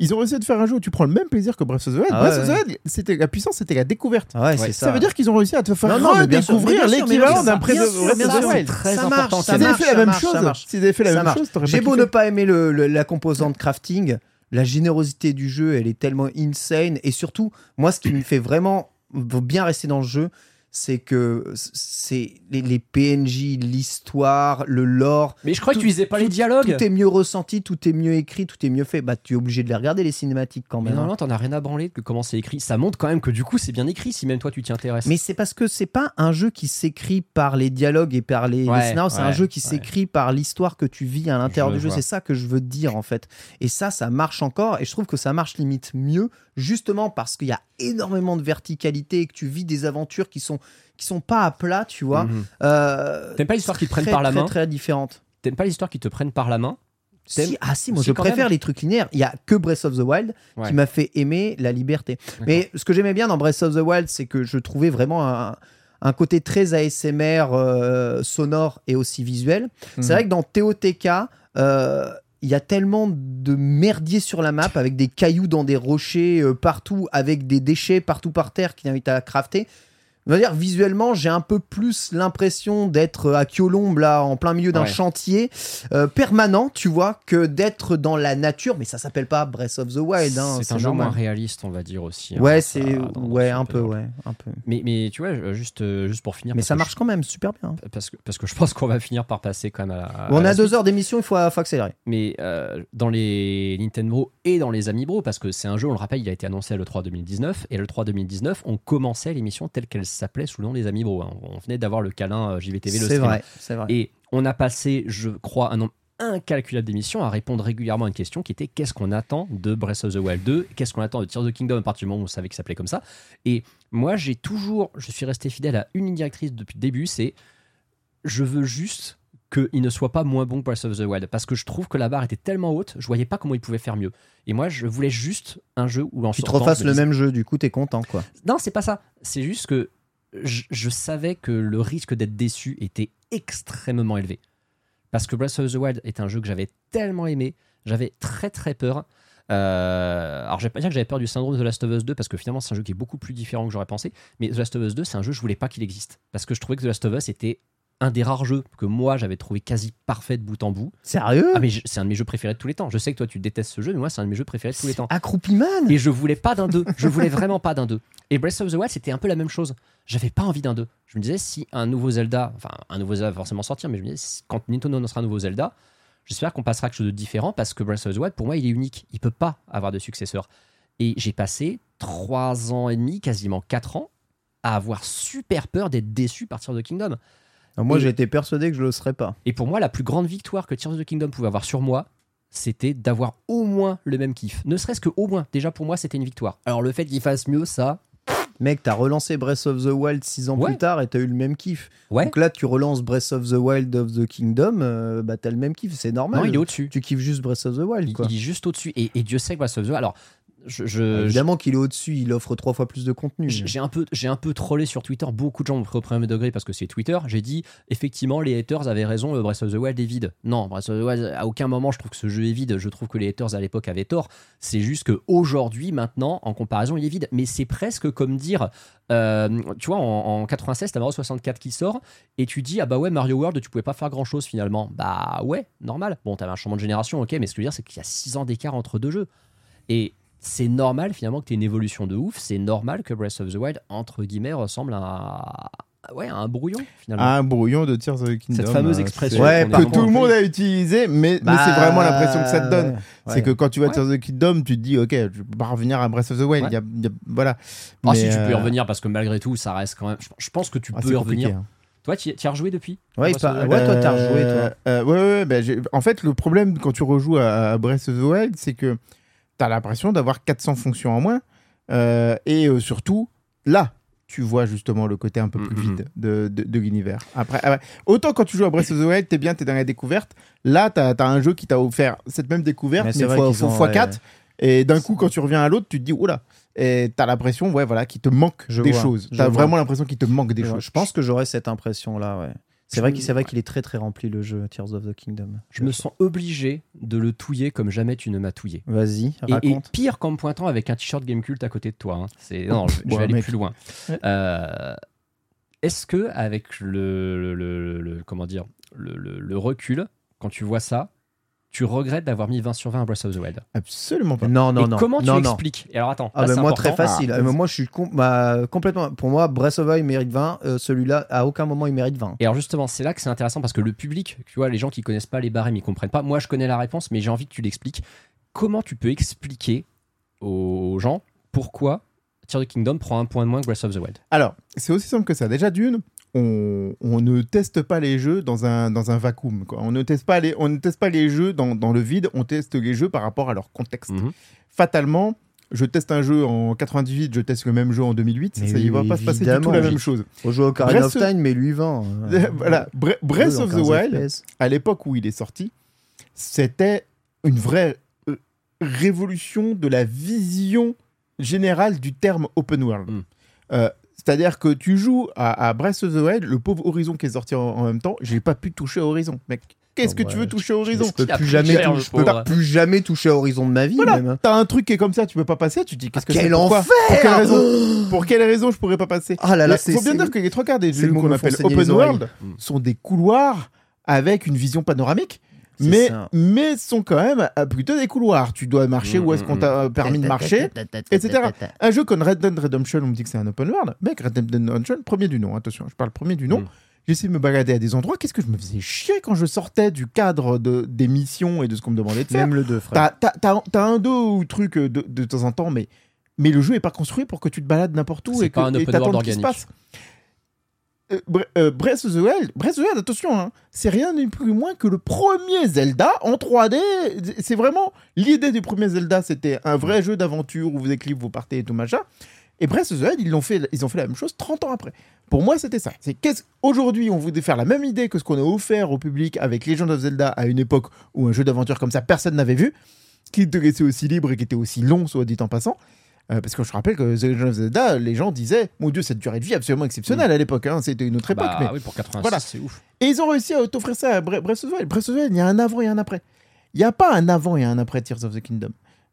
E: Ils ont réussi de faire un jeu où tu prends le même plaisir que Breath of the Wild.
C: Ah
E: Breath
C: ouais,
E: of the Wild, c'était la puissance, c'était la découverte.
C: Ah ouais,
E: Ça,
C: ça.
E: veut dire qu'ils ont réussi à te faire
C: Non, bien
E: l'équivalent d'un Breath of the. Wild.
D: très
C: Ça
D: important.
C: marche, ça
E: S'ils avaient
C: marche,
E: fait la
C: ça
E: même
C: marche, ça
E: chose,
C: marche.
E: s'ils avaient fait la
C: Ça
E: même
C: marche.
E: chose,
C: J'ai beau ne pas aimer la composante crafting, la générosité du jeu, elle est tellement insane. Et surtout, moi, ce qui me fait vraiment bien rester dans le jeu, c'est que c'est les, les PNJ, l'histoire, le lore.
D: Mais je crois que tu lisais pas les dialogues.
C: Tout est mieux ressenti, tout est mieux écrit, tout est mieux fait. Bah, tu es obligé de les regarder, les cinématiques quand
D: Mais
C: même. hein.
D: normalement, t'en as rien à branler de comment c'est écrit. Ça montre quand même que du coup, c'est bien écrit si même toi tu t'y intéresses.
C: Mais c'est parce que c'est pas un jeu qui s'écrit par les dialogues et par les, les
D: Ouais,
C: scénarios, c'est un jeu qui
D: ouais.
C: s'écrit par l'histoire que tu vis à l'intérieur
D: Je
C: du jeu. C'est ça que je veux te dire en fait. Et ça, ça marche encore. Et je trouve que ça marche limite mieux, justement parce qu'il y a énormément de verticalité et que tu vis des aventures qui sont qui sont pas à plat, tu vois.
D: Mhm.
C: Euh,
D: T'aimes pas l'histoire qui te prennent
C: très,
D: par la
C: très,
D: main
C: Très différentes.
D: T'aimes pas l'histoire qui te prennent par la main
C: Si, ah si, moi je préfère
D: même.
C: les trucs linéaires. Il y a que Breath of the Wild
D: Ouais.
C: qui m'a fait aimer la liberté. Mais ce que j'aimais bien dans Breath of the Wild, c'est que je trouvais vraiment un, un côté très ASMR euh, sonore et aussi visuel.
E: Mhm.
C: C'est vrai que dans TOTK, euh, il y a tellement de merdier sur la map avec des cailloux dans des rochers euh, partout, avec des déchets partout par terre qui invitent à crafter. On va dire visuellement, j'ai un peu plus l'impression d'être à Kyolombe là, en plein milieu d'un
D: Ouais.
C: chantier euh, permanent, tu vois, que d'être dans la nature. Mais ça s'appelle pas Breath of the Wild. hein,
D: c'est un jeu moins réaliste, on va dire aussi. hein,
C: Ouais, c'est ouais un peu, ouais, un peu.
D: Mais, mais tu vois, euh, juste, euh, juste pour finir.
C: Mais ça marche quand même super bien.
D: parce, que, parce que je pense qu'on va finir par passer quand même à. à
C: on a deux
D: suite.
C: heures d'émission, il faut, faut accélérer.
D: Mais euh, dans les Nintendo et dans les Amiibo, parce que c'est un jeu, on le rappelle, il a été annoncé à l'E3 2019. Et l'E3 2019, on commençait l'émission telle qu'elle s'appelait sous le nom des Amiibo. hein. On venait d'avoir le câlin euh, JVTV, le
C: C'est vrai, c'est vrai.
D: Et on a passé, je crois, un nombre incalculable d'émissions à répondre régulièrement à une question qui était qu'est-ce qu'on attend de Breath of the Wild 2 Qu'est-ce qu'on attend de Tears of the Kingdom? À partir du moment où on savait qu'il s'appelait comme ça Et moi, j'ai toujours, je suis resté fidèle à une ligne directrice depuis le début c'est je veux juste qu'il ne soit pas moins bon que Breath of the Wild parce que je trouve que la barre était tellement haute, je voyais pas comment il pouvait faire mieux. Et moi, je voulais juste un jeu où en
C: tu te refasses le même jeu, du coup, t'es content, quoi.
D: non, c'est pas ça. C'est juste que je, savais que le risque d'être déçu était extrêmement élevé. Parce que Breath of the Wild est un jeu que j'avais tellement aimé, j'avais très très peur. Euh, alors, je vais pas dire que j'avais peur du syndrome de The Last of Us 2 parce que finalement, c'est un jeu qui est beaucoup plus différent que j'aurais pensé. Mais The Last of Us 2, c'est un jeu, je voulais pas qu'il existe. Parce que je trouvais que The Last of Us était un des rares jeux que moi j'avais trouvé quasi parfait de bout en bout.
C: Sérieux
D: Ah, mais c'est un de mes jeux préférés de tous les temps. Je sais que toi tu détestes ce jeu, mais moi c'est un de mes jeux préférés de tous les temps.
C: Accroupiman
D: Et je voulais pas d'un 2. Je voulais vraiment pas d'un 2. Et Breath of the Wild, c'était un peu la même chose. J'avais pas envie d'un 2. Je me disais, si un nouveau Zelda, enfin, un nouveau Zelda va forcément sortir, mais je me disais, quand Nintendo annoncera un nouveau Zelda, j'espère qu'on passera à quelque chose de différent parce que Breath of the Wild, pour moi, il est unique. Il peut pas avoir de successeur. Et j'ai passé 3 ans et demi, quasiment 4 ans, à avoir super peur d'être déçu par Tears of the Kingdom.
C: Moi, j'ai été persuadé que je le serais pas.
D: Et pour moi, la plus grande victoire que Tears of the Kingdom pouvait avoir sur moi, c'était d'avoir au moins le même kiff. Ne serait-ce que au moins. Déjà pour moi, c'était une victoire. Alors le fait qu'il fasse mieux, ça.
C: Mec, t'as relancé Breath of the Wild 6 ans
D: Ouais.
C: plus tard et t'as eu le même kiff.
D: Ouais.
C: Donc là, tu relances Breath of the Wild of the Kingdom, euh, bah t'as le même kiff, c'est normal.
D: Non, il est au-dessus.
C: Tu kiffes juste Breath of the Wild,
D: il est juste au-dessus. Et, et Dieu sait que Breath of the Wild- Alors, je, je-
C: Évidemment qu'il est au-dessus, il offre trois fois plus de contenu.
D: J'ai un peu, j'ai un peu trollé sur Twitter. Beaucoup de gens m'ont pris au premier degré parce que c'est Twitter. J'ai dit effectivement les haters avaient raison. euh, Breath of the Wild est vide. Non, Breath of the Wild à aucun moment je trouve que ce jeu est vide. Je trouve que les haters à l'époque avaient tort. C'est juste que aujourd'hui, maintenant, en comparaison, il est vide. Mais c'est presque comme dire, euh, tu vois, en, en 96, t'as Mario 64 qui sort et tu dis ah bah ouais Mario World, tu pouvais pas faire grand chose finalement. Bah ouais, normal. Bon, t'avais un changement de génération, ok, mais ce que je veux dire c'est qu'il y a 6 ans d'écart entre deux jeux. Et c'est normal finalement que tu aies une évolution de ouf. C'est normal que Breath of the Wild, entre guillemets, ressemble à, ouais, un brouillon finalement.
E: Un brouillon de Tears of the Kingdom.
D: Cette fameuse
E: euh,
D: expression
E: c'est-
C: Ouais,
E: que tout le monde a utilisé, mais, mais
C: Bah,
E: c'est vraiment l'impression que ça te donne.
C: ouais.
E: C'est que quand tu vois
D: Ouais.
E: Tears of the Kingdom, tu te dis, ok, je peux pas revenir à Breath of the Wild.
D: Ouais.
E: Il y a- il y a- voilà.
D: Ah
E: Mais,
D: si, tu peux y
E: euh,
D: revenir parce que malgré tout, ça reste quand même. je- Je pense que tu
E: ah,
D: peux
E: c'est
D: y revenir.
E: hein.
D: Toi, tu y tu y as rejoué depuis?
C: Ouais, il
D: Breath of
C: pa-
D: the
C: ouais, toi, t'as rejoué,
E: Euh,
C: toi.
E: euh, ouais, ouais, ouais, bah, en fait, le problème quand tu rejoues à, à Breath of the Wild, c'est que tu as l'impression d'avoir 400 fonctions en moins. Euh, et euh, surtout, là, tu vois justement le côté un peu plus
D: Mhm.
E: vide de, de, de l'univers. Après, ah autant quand tu joues à Breath of the Wild, t'es bien, t'es dans la découverte. Là, t'as as un jeu qui t'a offert cette même découverte,
C: Mais
E: mais, fois,
C: qu'ils
E: fois-
C: ont,
E: fois
C: ouais.
E: 4. Et d'un coup, quand tu reviens à l'autre, tu te dis, oula. Et t'as l'impression, ouais, voilà, qu'il te manque
C: Je
E: des
C: vois,
E: choses. T'as vraiment l'impression qu'il te manque des choses.
C: Je pense que j'aurais cette impression-là, ouais. C'est vrai qu'il est très très rempli le jeu Tears of the Kingdom.
D: Je me sens obligé de le touiller comme jamais tu ne m'as touillé.
C: Vas-y,
D: Et, et
C: raconte.
D: pire qu'en me pointant avec un t-shirt Gamecult à côté de toi. hein. C'est non, je, je vais
E: Ouais,
D: aller
E: mec.
D: plus loin. Euh, Est-ce que avec le, le- le- le- comment dire le recul, quand tu vois ça, tu regrettes d'avoir mis 20 sur 20 à Breath of the Wild
E: Absolument pas.
C: Non, non,
D: Et
C: non.
D: comment tu
C: non,
D: expliques Et alors attends,
C: Ah
D: là,
C: bah moi très facile.
E: Ah,
C: moi je suis com- bah, complètement. Pour moi, Breath of the Wild mérite 20. euh, Celui-là, à aucun moment il mérite 20.
D: Et alors justement, c'est là que c'est intéressant parce que le public, tu vois, les gens qui connaissent pas les barèmes, ils comprennent pas. Moi, je connais la réponse, mais j'ai envie que tu l'expliques. Comment tu peux expliquer aux gens pourquoi Tears of the Kingdom prend un point de moins que Breath of the Wild?
E: Alors, c'est aussi simple que ça. Déjà, d'une, on, on ne teste pas les jeux dans un, dans un vacuum. Quoi. On, ne teste pas les, on ne teste pas les jeux dans, dans le vide, on teste les jeux par rapport à leur contexte.
D: Mhm.
E: Fatalement, je teste un jeu en 98, je teste le même jeu en 2008,
C: Mais
E: ça y va pas se passer du tout la même chose.
C: Au jeu Ocarina
E: Breath
C: of Time, mais lui 20. euh,
E: voilà, Bre- Breath of the
C: 15
E: Wild,
C: FPS.
E: à l'époque où il est sorti, c'était une vraie euh, révolution de la vision générale du terme open world.
D: Mm.
E: Euh, C'est-à-dire que tu joues à, à Breath of the Wild, le pauvre Horizon qui est sorti en, en même temps, j'ai pas pu toucher à Horizon, mec. Qu'est-ce que
C: ouais,
E: tu veux toucher à Horizon?
C: Je peux plus jamais,
D: cher,
C: je peux plus jamais toucher à Horizon de ma vie.
E: Voilà,
C: même, hein.
E: t'as un truc qui est comme ça, tu peux pas passer, tu te dis qu'est-ce que
C: quel
E: c'est
C: enfer
E: Pour quelle raison Pour quelle raison je pourrais pas passer?
C: Ah là là,
E: Il
C: c'est
E: faut bien
C: c'est-
E: dire que les trois quarts des jeux qu'on appelle open world
D: Mm.
E: sont des couloirs avec une vision panoramique. Mais,
C: ça.
E: mais sont quand même plutôt des couloirs. Tu dois marcher
D: Mm,
E: où est-ce
D: mm,
E: qu'on t'a euh, permis de marcher, etc. Un jeu comme Red Dead Redemption, on me dit que c'est un open world. Mec, Red Dead Redemption, premier du nom, attention, je parle premier du nom.
D: Mm.
E: J'essaie de me balader à des endroits. Qu'est-ce que je me faisais chier quand je sortais du cadre de, des missions et de ce qu'on me demandait de faire?
C: Même le 2, frère.
E: T'as un dos ou truc euh, de, de temps en temps, mais, mais le jeu est pas construit pour que tu te balades n'importe où et que
D: open
E: t'attendes
D: world
E: qu'il se passe. Bre- Breath of the Wild, Breath of the Wild, attention, hein, c'est rien de plus moins que le premier Zelda en 3D. C'est vraiment l'idée du premier Zelda, c'était un vrai jeu d'aventure où vous éclipsez, vous partez et tout machin. Et Breath of the Wild, ils, l'ont fait, ils ont fait la même chose 30 ans après. Pour moi, c'était ça. C'est qu'est-ce aujourd'hui, on voulait faire la même idée que ce qu'on a offert au public avec Legend of Zelda à une époque où un jeu d'aventure comme ça, personne n'avait vu, qui laissait aussi libre et qui était aussi long, soit dit en passant. Euh, parce que je rappelle que The Legend of Zelda, les gens disaient, mon dieu, cette durée de vie absolument exceptionnelle à l'époque. hein. C'était une autre époque.
D: Bah
E: mais...
D: oui, pour 86,
E: Voilà.
D: c'est ouf.
E: Et ils ont réussi à t'offrir ça à Bre- Breath of the Wild. Breath of the Wild, il y a un avant et un après. Il n'y a pas un avant et un après Tears of the Kingdom.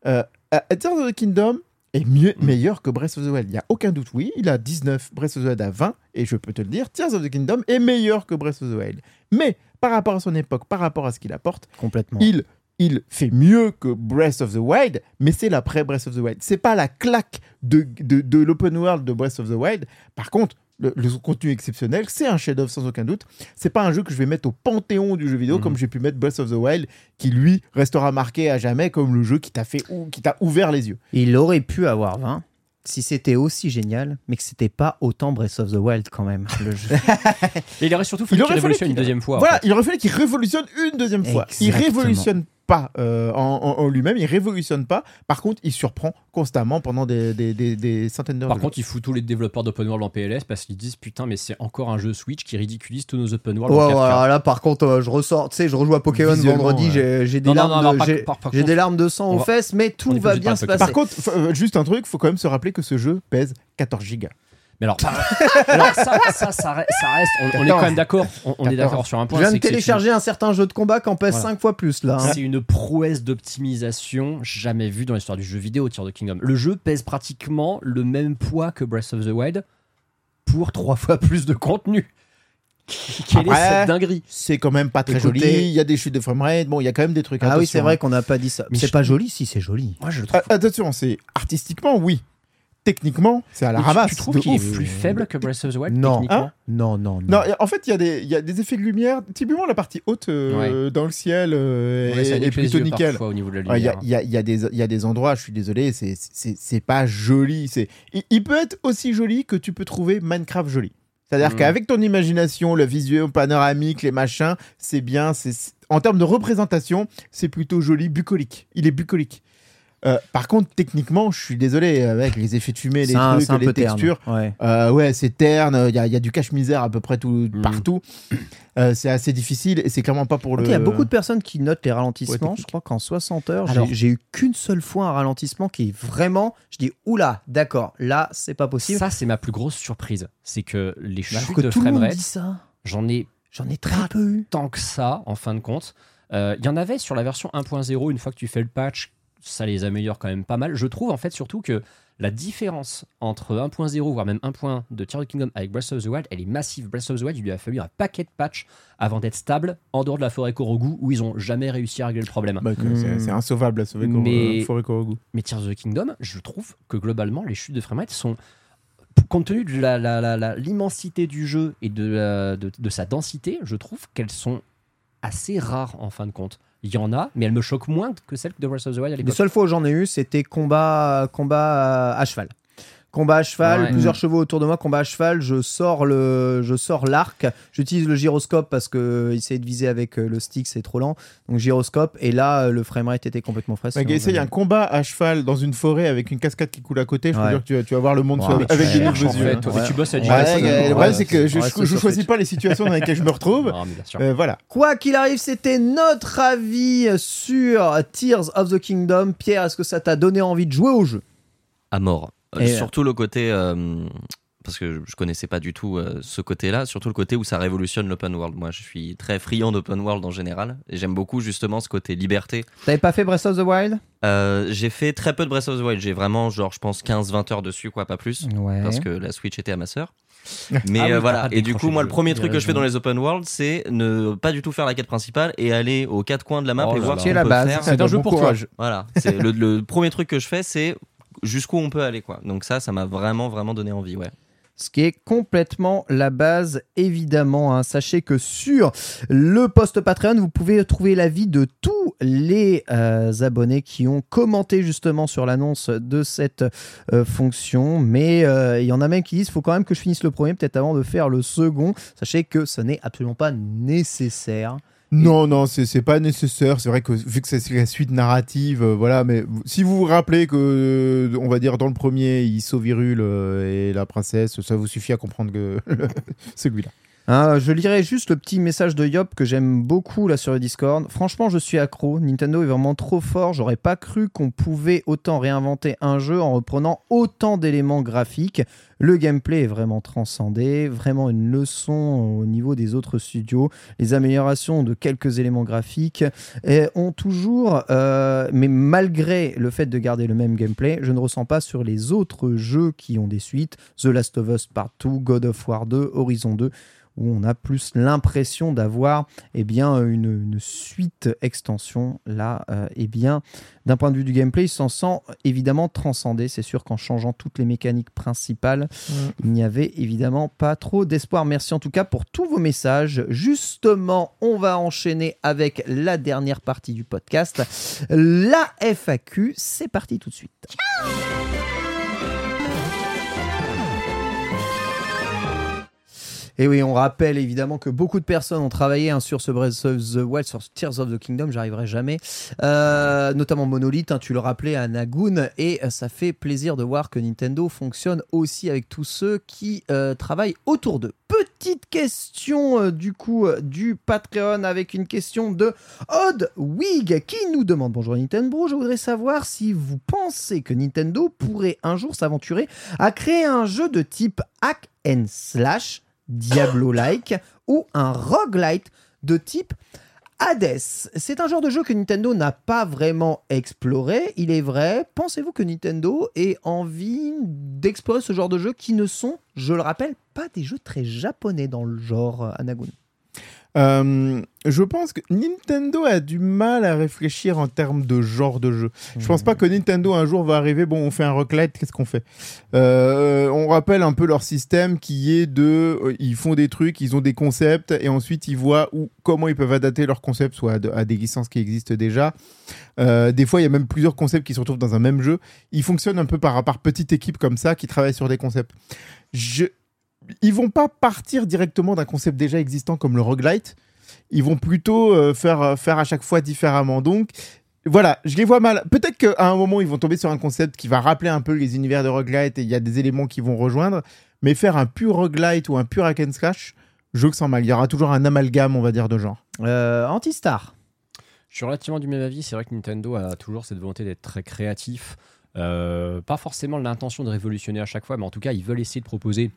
E: Euh, euh, Tears of the Kingdom est mieux,
D: Mm.
E: meilleur que Breath of the Wild. Il n'y a aucun doute. Oui, il a 19, Breath of the Wild a 20. Et je peux te le dire, Tears of the Kingdom est meilleur que Breath of the Wild. Mais par rapport à son époque, par rapport à ce qu'il apporte,
C: Complètement.
E: il, il fait mieux que Breath of the Wild, mais c'est l'après Breath of the Wild. C'est pas la claque de, de, de l'open world de Breath of the Wild. Par contre, le, le contenu exceptionnel, c'est un chef-d'œuvre sans aucun doute. C'est pas un jeu que je vais mettre au panthéon du jeu vidéo
D: Mhm.
E: comme j'ai pu mettre Breath of the Wild, qui lui restera marqué à jamais comme le jeu qui t'a fait ou qui t'a ouvert les yeux.
C: Il aurait pu avoir 20 si c'était aussi génial, mais que c'était pas autant Breath of the Wild quand même. Le jeu.
D: Et il aurait surtout fallu
E: Il
D: qu'il révolutionne une deuxième fois. en
E: Voilà,
D: fait.
E: il aurait fallu qu'il révolutionne une deuxième fois. Il révolutionne pas euh, en, en- en lui-même, il révolutionne pas. Par contre, il surprend constamment pendant des, des- des- des centaines d'heures.
D: Par
E: de
D: contre, il fout tous les développeurs d'open world en PLS parce qu'ils disent putain, mais c'est encore un jeu Switch qui ridiculise tous nos open world.
C: Ouais,
D: en 4K.
C: voilà, là par contre, euh, je ressors, tu sais, je rejoue à Pokémon vendredi,
E: ouais.
C: j'ai j'ai des,
D: Non,
C: larmes
D: non,
C: de-
D: par- par- contre,
C: des larmes de sang aux
D: va-
C: fesses, mais tout va bien se passer.
E: Par contre, euh, juste un truc, faut quand même se rappeler que ce jeu pèse 14 gigas.
D: Mais alors, alors ça, ça, ça, re- ça reste. On, on est quand même d'accord. On, on est d'accord sur un
C: je
D: point.
C: viens de télécharger un certain jeu de combat qui en pèse
D: Voilà.
C: 5 fois plus là. hein.
D: C'est une prouesse d'optimisation jamais vue dans l'histoire du jeu vidéo Tears of the Kingdom. Le jeu pèse pratiquement le même poids que Breath of the Wild pour trois fois plus de contenu. Quelle est cette dinguerie
E: C'est quand même pas très
C: Écoutez-
E: joli. Il y a des chutes de framerate. Bon, il y a quand même des trucs.
C: Ah oui,
E: attention,
C: c'est vrai
E: hein.
C: qu'on n'a pas dit ça.
D: Mais
C: C'est
D: je-
C: pas joli, si c'est joli.
D: Moi, je le trouve.
E: Ah, Attention, c'est artistiquement, oui. Techniquement, c'est à la
D: tu-
E: ramasse.
D: Tu trouves qu'il est plus faible que Breath of the Wild
C: Non.
D: techniquement
E: Hein
C: Non, non, non.
E: Non, en fait, il y, a des- il y a des effets de lumière. Typiquement, la partie haute euh, dans le ciel euh,
D: Ouais,
E: est, est plutôt nickel.
D: parfois au niveau de la
E: Ouais, Il y, a-
D: lumière.
E: il y a- il y a des- il y a des endroits, je suis désolé, c'est- pas joli. c'est Il, il peut être aussi joli que tu peux trouver Minecraft joli. C'est-à-dire
D: Mm.
E: qu'avec ton imagination, le visuel panoramique, les machins, c'est bien. c'est- En termes de représentation, c'est plutôt joli, bucolique. Il est bucolique. Euh, par contre, techniquement, je suis désolé, avec les effets de fumée, les
C: un,
E: trucs, les
C: peu terne.
E: textures,
C: Ouais.
E: euh, ouais, c'est terne, il y, a- il y a du cache-misère à peu près tout,
D: Mm.
E: partout. Euh, c'est assez difficile et c'est clairement pas pour le.
C: Il y a beaucoup de personnes qui notent les ralentissements. je crois qu'en 60 heures, j'ai- eu qu'une seule fois un ralentissement qui est vraiment. Je dis, oula, d'accord, là, c'est pas possible.
D: Ça, c'est ma plus grosse surprise. C'est que les chutes
C: que
D: de framerate, j'en ai
C: J'en ai très peu eu.
D: tant que ça, en fin de compte. Euh, Il y en avait sur la version 1.0, une fois que tu fais le patch, ça les améliore quand même pas mal. Je trouve en fait surtout que la différence entre 1.0, voire même 1.1 de Tears of the Kingdom avec Breath of the Wild, elle est massive. Breath of the Wild, il lui a fallu un paquet de patchs avant d'être stable en dehors de la forêt Korogu, où ils ont jamais réussi à régler le problème.
E: Bah, c'est-
C: Mm.
E: C'est insauvable à sauver Koro-
D: Mais-
E: euh, Forêt Korogu.
D: Mais Tears of the Kingdom, je trouve que globalement, les chutes de framerate sont, compte tenu de la- la- la- la- l'immensité du jeu et de, la- de, de sa densité, je trouve qu'elles sont assez rares en fin de compte. Il y en a, mais elles me choquent moins que celles de Breath of the Wild à
C: Les
D: l'époque.
C: seules fois où j'en ai eu, c'était combat, combat à cheval. Combat à cheval,
D: Ouais.
C: plusieurs chevaux autour de moi, combat à cheval, je sors le, je sors l'arc, j'utilise le gyroscope parce que euh, essayer de viser avec euh, le stick c'est trop lent, donc gyroscope et là euh, le framerate était complètement frais.
E: Bah, essaye un combat à cheval dans une forêt avec une cascade qui coule à côté. Je peux
C: Ouais.
E: dire que tu, vas- tu vas voir le monde
C: tu
E: avec des nouveaux yeux.
D: fait, tu bosses à
E: le
C: ouais,
E: problème,
C: ouais,
E: c'est que je, je- je choisis pas les situations dans lesquelles je me retrouve.
D: Non.
E: Euh, voilà.
C: Quoi qu'il arrive, c'était notre avis sur Tears of the Kingdom. Pierre, est-ce que ça t'a donné envie de jouer au jeu?
F: À mort. Euh,
C: Et-
F: surtout le côté. euh, parce que je connaissais pas du tout euh, ce côté-là, surtout le côté où ça révolutionne l'open world. Moi, je suis très friand d'open world en général, et j'aime beaucoup justement ce côté liberté.
C: T'avais pas fait Breath of the Wild?
F: Euh, j'ai fait très peu de Breath of the Wild, j'ai vraiment, genre, je pense 15-20 heures dessus, quoi, pas plus,
C: Ouais.
F: parce que la Switch était à ma sœur. Mais
D: Ah oui,
F: euh,
D: t'as
F: voilà, et du coup, moi,
D: le
F: premier truc que je fais dans les open world, c'est ne pas du tout faire la quête principale et aller aux quatre coins de la map
D: Oh
F: et voir ce qu'on
C: la
F: peut
C: base.
F: faire.
D: C'est un jeu pour toi.
E: courage.
F: Voilà, c'est le, le premier truc que je fais, c'est jusqu'où on peut aller, quoi. Donc ça, ça m'a vraiment, vraiment donné envie, ouais.
C: ce qui est complètement la base, évidemment. hein. Sachez que sur le post Patreon, vous pouvez trouver l'avis de tous les euh, abonnés qui ont commenté justement sur l'annonce de cette euh, fonction. Mais euh, il y en a même qui disent faut quand même que je finisse le premier, peut-être avant de faire le second. Sachez que ce n'est absolument pas nécessaire.
E: Non, non, c'est pas nécessaire. C'est vrai que vu que c'est la suite narrative, euh, voilà. Mais si vous vous rappelez que, euh, on va dire dans le premier, il sauve Hyrule euh, et la princesse, ça vous suffit à comprendre que celui-là.
C: Hein, je lirai juste le petit message de Yop que j'aime beaucoup là sur le Discord. Franchement, je suis accro. Nintendo est vraiment trop fort. J'aurais pas cru qu'on pouvait autant réinventer un jeu en reprenant autant d'éléments graphiques. Le gameplay est vraiment transcendé, vraiment une leçon au niveau des autres studios. Les améliorations de quelques éléments graphiques eh, ont toujours, euh, mais malgré le fait de garder le même gameplay, je ne ressens pas sur les autres jeux qui ont des suites, The Last of Us Part 2, God of War 2, Horizon 2 où on a plus l'impression d'avoir eh bien, une, une suite extension. Là, euh, eh bien, d'un point de vue du gameplay, il s'en sent évidemment transcendé. C'est sûr qu'en changeant toutes les mécaniques principales, il n'y avait évidemment pas trop d'espoir. Merci en tout cas pour tous vos messages. Justement, on va enchaîner avec la dernière partie du podcast, la FAQ. C'est parti tout de suite. Et oui, on rappelle évidemment que beaucoup de personnes ont travaillé hein, sur ce Breath of the Wild, sur Tears of the Kingdom, j'arriverai jamais. Euh, notamment Monolith, hein, tu le rappelais à Nagoon, et ça fait plaisir de voir que Nintendo fonctionne aussi avec tous ceux qui euh, travaillent autour d'eux. Petite question euh, du coup du Patreon avec une question de Odd Wig qui nous demande Bonjour Nintendo, je voudrais savoir si vous pensez que Nintendo pourrait un jour s'aventurer à créer un jeu de type hack and slash Diablo-like ou un roguelite de type Hades. C'est un genre de jeu que Nintendo n'a pas vraiment exploré, il est vrai. Pensez-vous que Nintendo ait envie d'explorer ce genre de jeux qui ne sont, je le rappelle, pas des jeux très japonais dans le genre Anagun?
E: Euh, je pense que Nintendo a du mal à réfléchir en termes de genre de jeu. Je pense pas que Nintendo un jour va arriver, bon, on fait un roguelite, qu'est-ce qu'on fait? Euh, On rappelle un peu leur système qui est de, euh, ils font des trucs, ils ont des concepts et ensuite ils voient où, comment ils peuvent adapter leurs concepts, soit à, de- à des licences qui existent déjà. Des fois, il y a même plusieurs concepts qui se retrouvent dans un même jeu. Ils fonctionnent un peu par, par petite équipe comme ça qui travaillent sur des concepts. Je... Ils vont pas partir directement d'un concept déjà existant comme le roguelite. Ils vont plutôt euh, faire, euh, faire à chaque fois différemment. Donc, voilà, je les vois mal. Peut-être qu'à un moment, ils vont tomber sur un concept qui va rappeler un peu les univers de roguelite et il y a des éléments qui vont rejoindre. Mais faire un pur roguelite ou un pur hack and slash, je que sans mal. Il y aura toujours un amalgame, on va dire, de genre.
C: Euh, Antistar.
D: Je suis relativement du même avis. C'est vrai que Nintendo a toujours cette volonté d'être très créatif. Euh, pas forcément l'intention de révolutionner à chaque fois, mais en tout cas, ils veulent essayer de proposer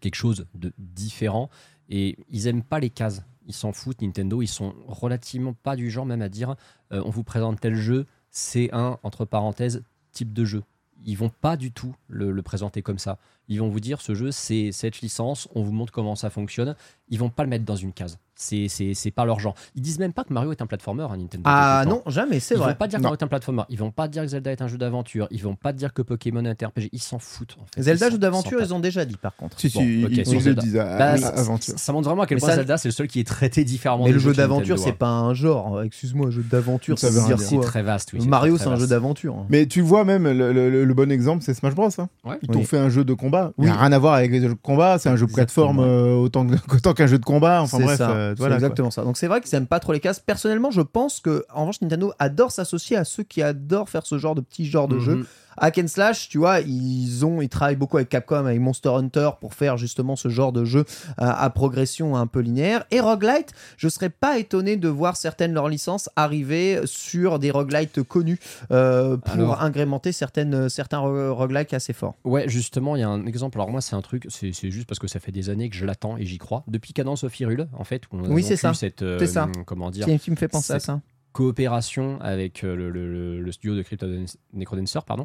D: quelque chose de différent. Et ils aiment pas les cases. Ils s'en foutent, Nintendo. Ils sont relativement pas du genre même à dire euh, on vous présente tel jeu, c'est un, entre parenthèses, type de jeu. Ils vont pas du tout le, présenter comme ça. Ils vont vous dire ce jeu, c'est cette licence, on vous montre comment ça fonctionne. Ils vont pas le mettre dans une case. C'est c'est- c'est pas leur genre. Ils disent même pas que Mario est un platformer, hein, Nintendo.
C: Ah non, jamais, c'est
D: Ils
C: vrai.
D: vont pas dire que. Mario est un platformer. Ils vont pas dire que Zelda est un jeu d'aventure. Ils vont pas dire que Pokémon est un RPG. Ils s'en foutent. en fait.
C: Zelda
D: Ils
C: jeu d'aventure, ils ont déjà dit par contre.
E: Si,
D: Bon,
E: si,
D: ok,
E: ils,
D: sur
E: ils le
D: Zelda.
E: disent. à-
D: Bah, ça-
E: aventure.
D: Ça montre vraiment à quel
C: Mais
D: point
C: ça-
D: Zelda c'est le seul qui est traité différemment.
C: Mais le jeu d'aventure, c'est pas un genre. Excuse-moi, jeu d'aventure,
E: Ça veut
C: dire
D: C'est très vaste. oui,
C: Mario, c'est un jeu d'aventure.
E: Mais tu vois même, le, bon exemple, c'est Smash Bros. hein. Ils t'ont
C: Oui.
E: fait un jeu de combat. Il
C: Oui.
E: n'y a rien à voir avec les jeux de combat. C'est un jeu de plateforme euh, autant, qu'un jeu de combat. Enfin bref, euh,
C: c'est
E: voilà. quoi.
C: exactement ça. Donc c'est vrai qu'ils aiment pas trop les cases. Personnellement, je pense que en revanche Nintendo adore s'associer à ceux qui adorent faire ce genre de petits genres de
D: Mhm.
C: jeux. Hack and slash, tu vois, ils ont, ils travaillent beaucoup avec Capcom, avec Monster Hunter pour faire justement ce genre de jeu à, à progression un peu linéaire. Et roguelite, je serais pas étonné de voir certaines de leurs licences arriver sur des roguelites connus euh, pour
D: Alors-
C: agrémenter certaines, certains ro- roguelites assez forts.
D: Ouais, justement, il y a un exemple. Alors moi, c'est un truc, c'est juste parce que ça fait des années que je l'attends et j'y crois. Depuis Cadence of Hyrule, en fait, où on a
C: Oui, c'est ça.
D: cette, euh,
C: C'est ça.
D: comment dire,
C: Qui, qui me fait penser à ça.
D: Coopération avec euh, le, le- le- le studio de Crypto Necrodancer, pardon.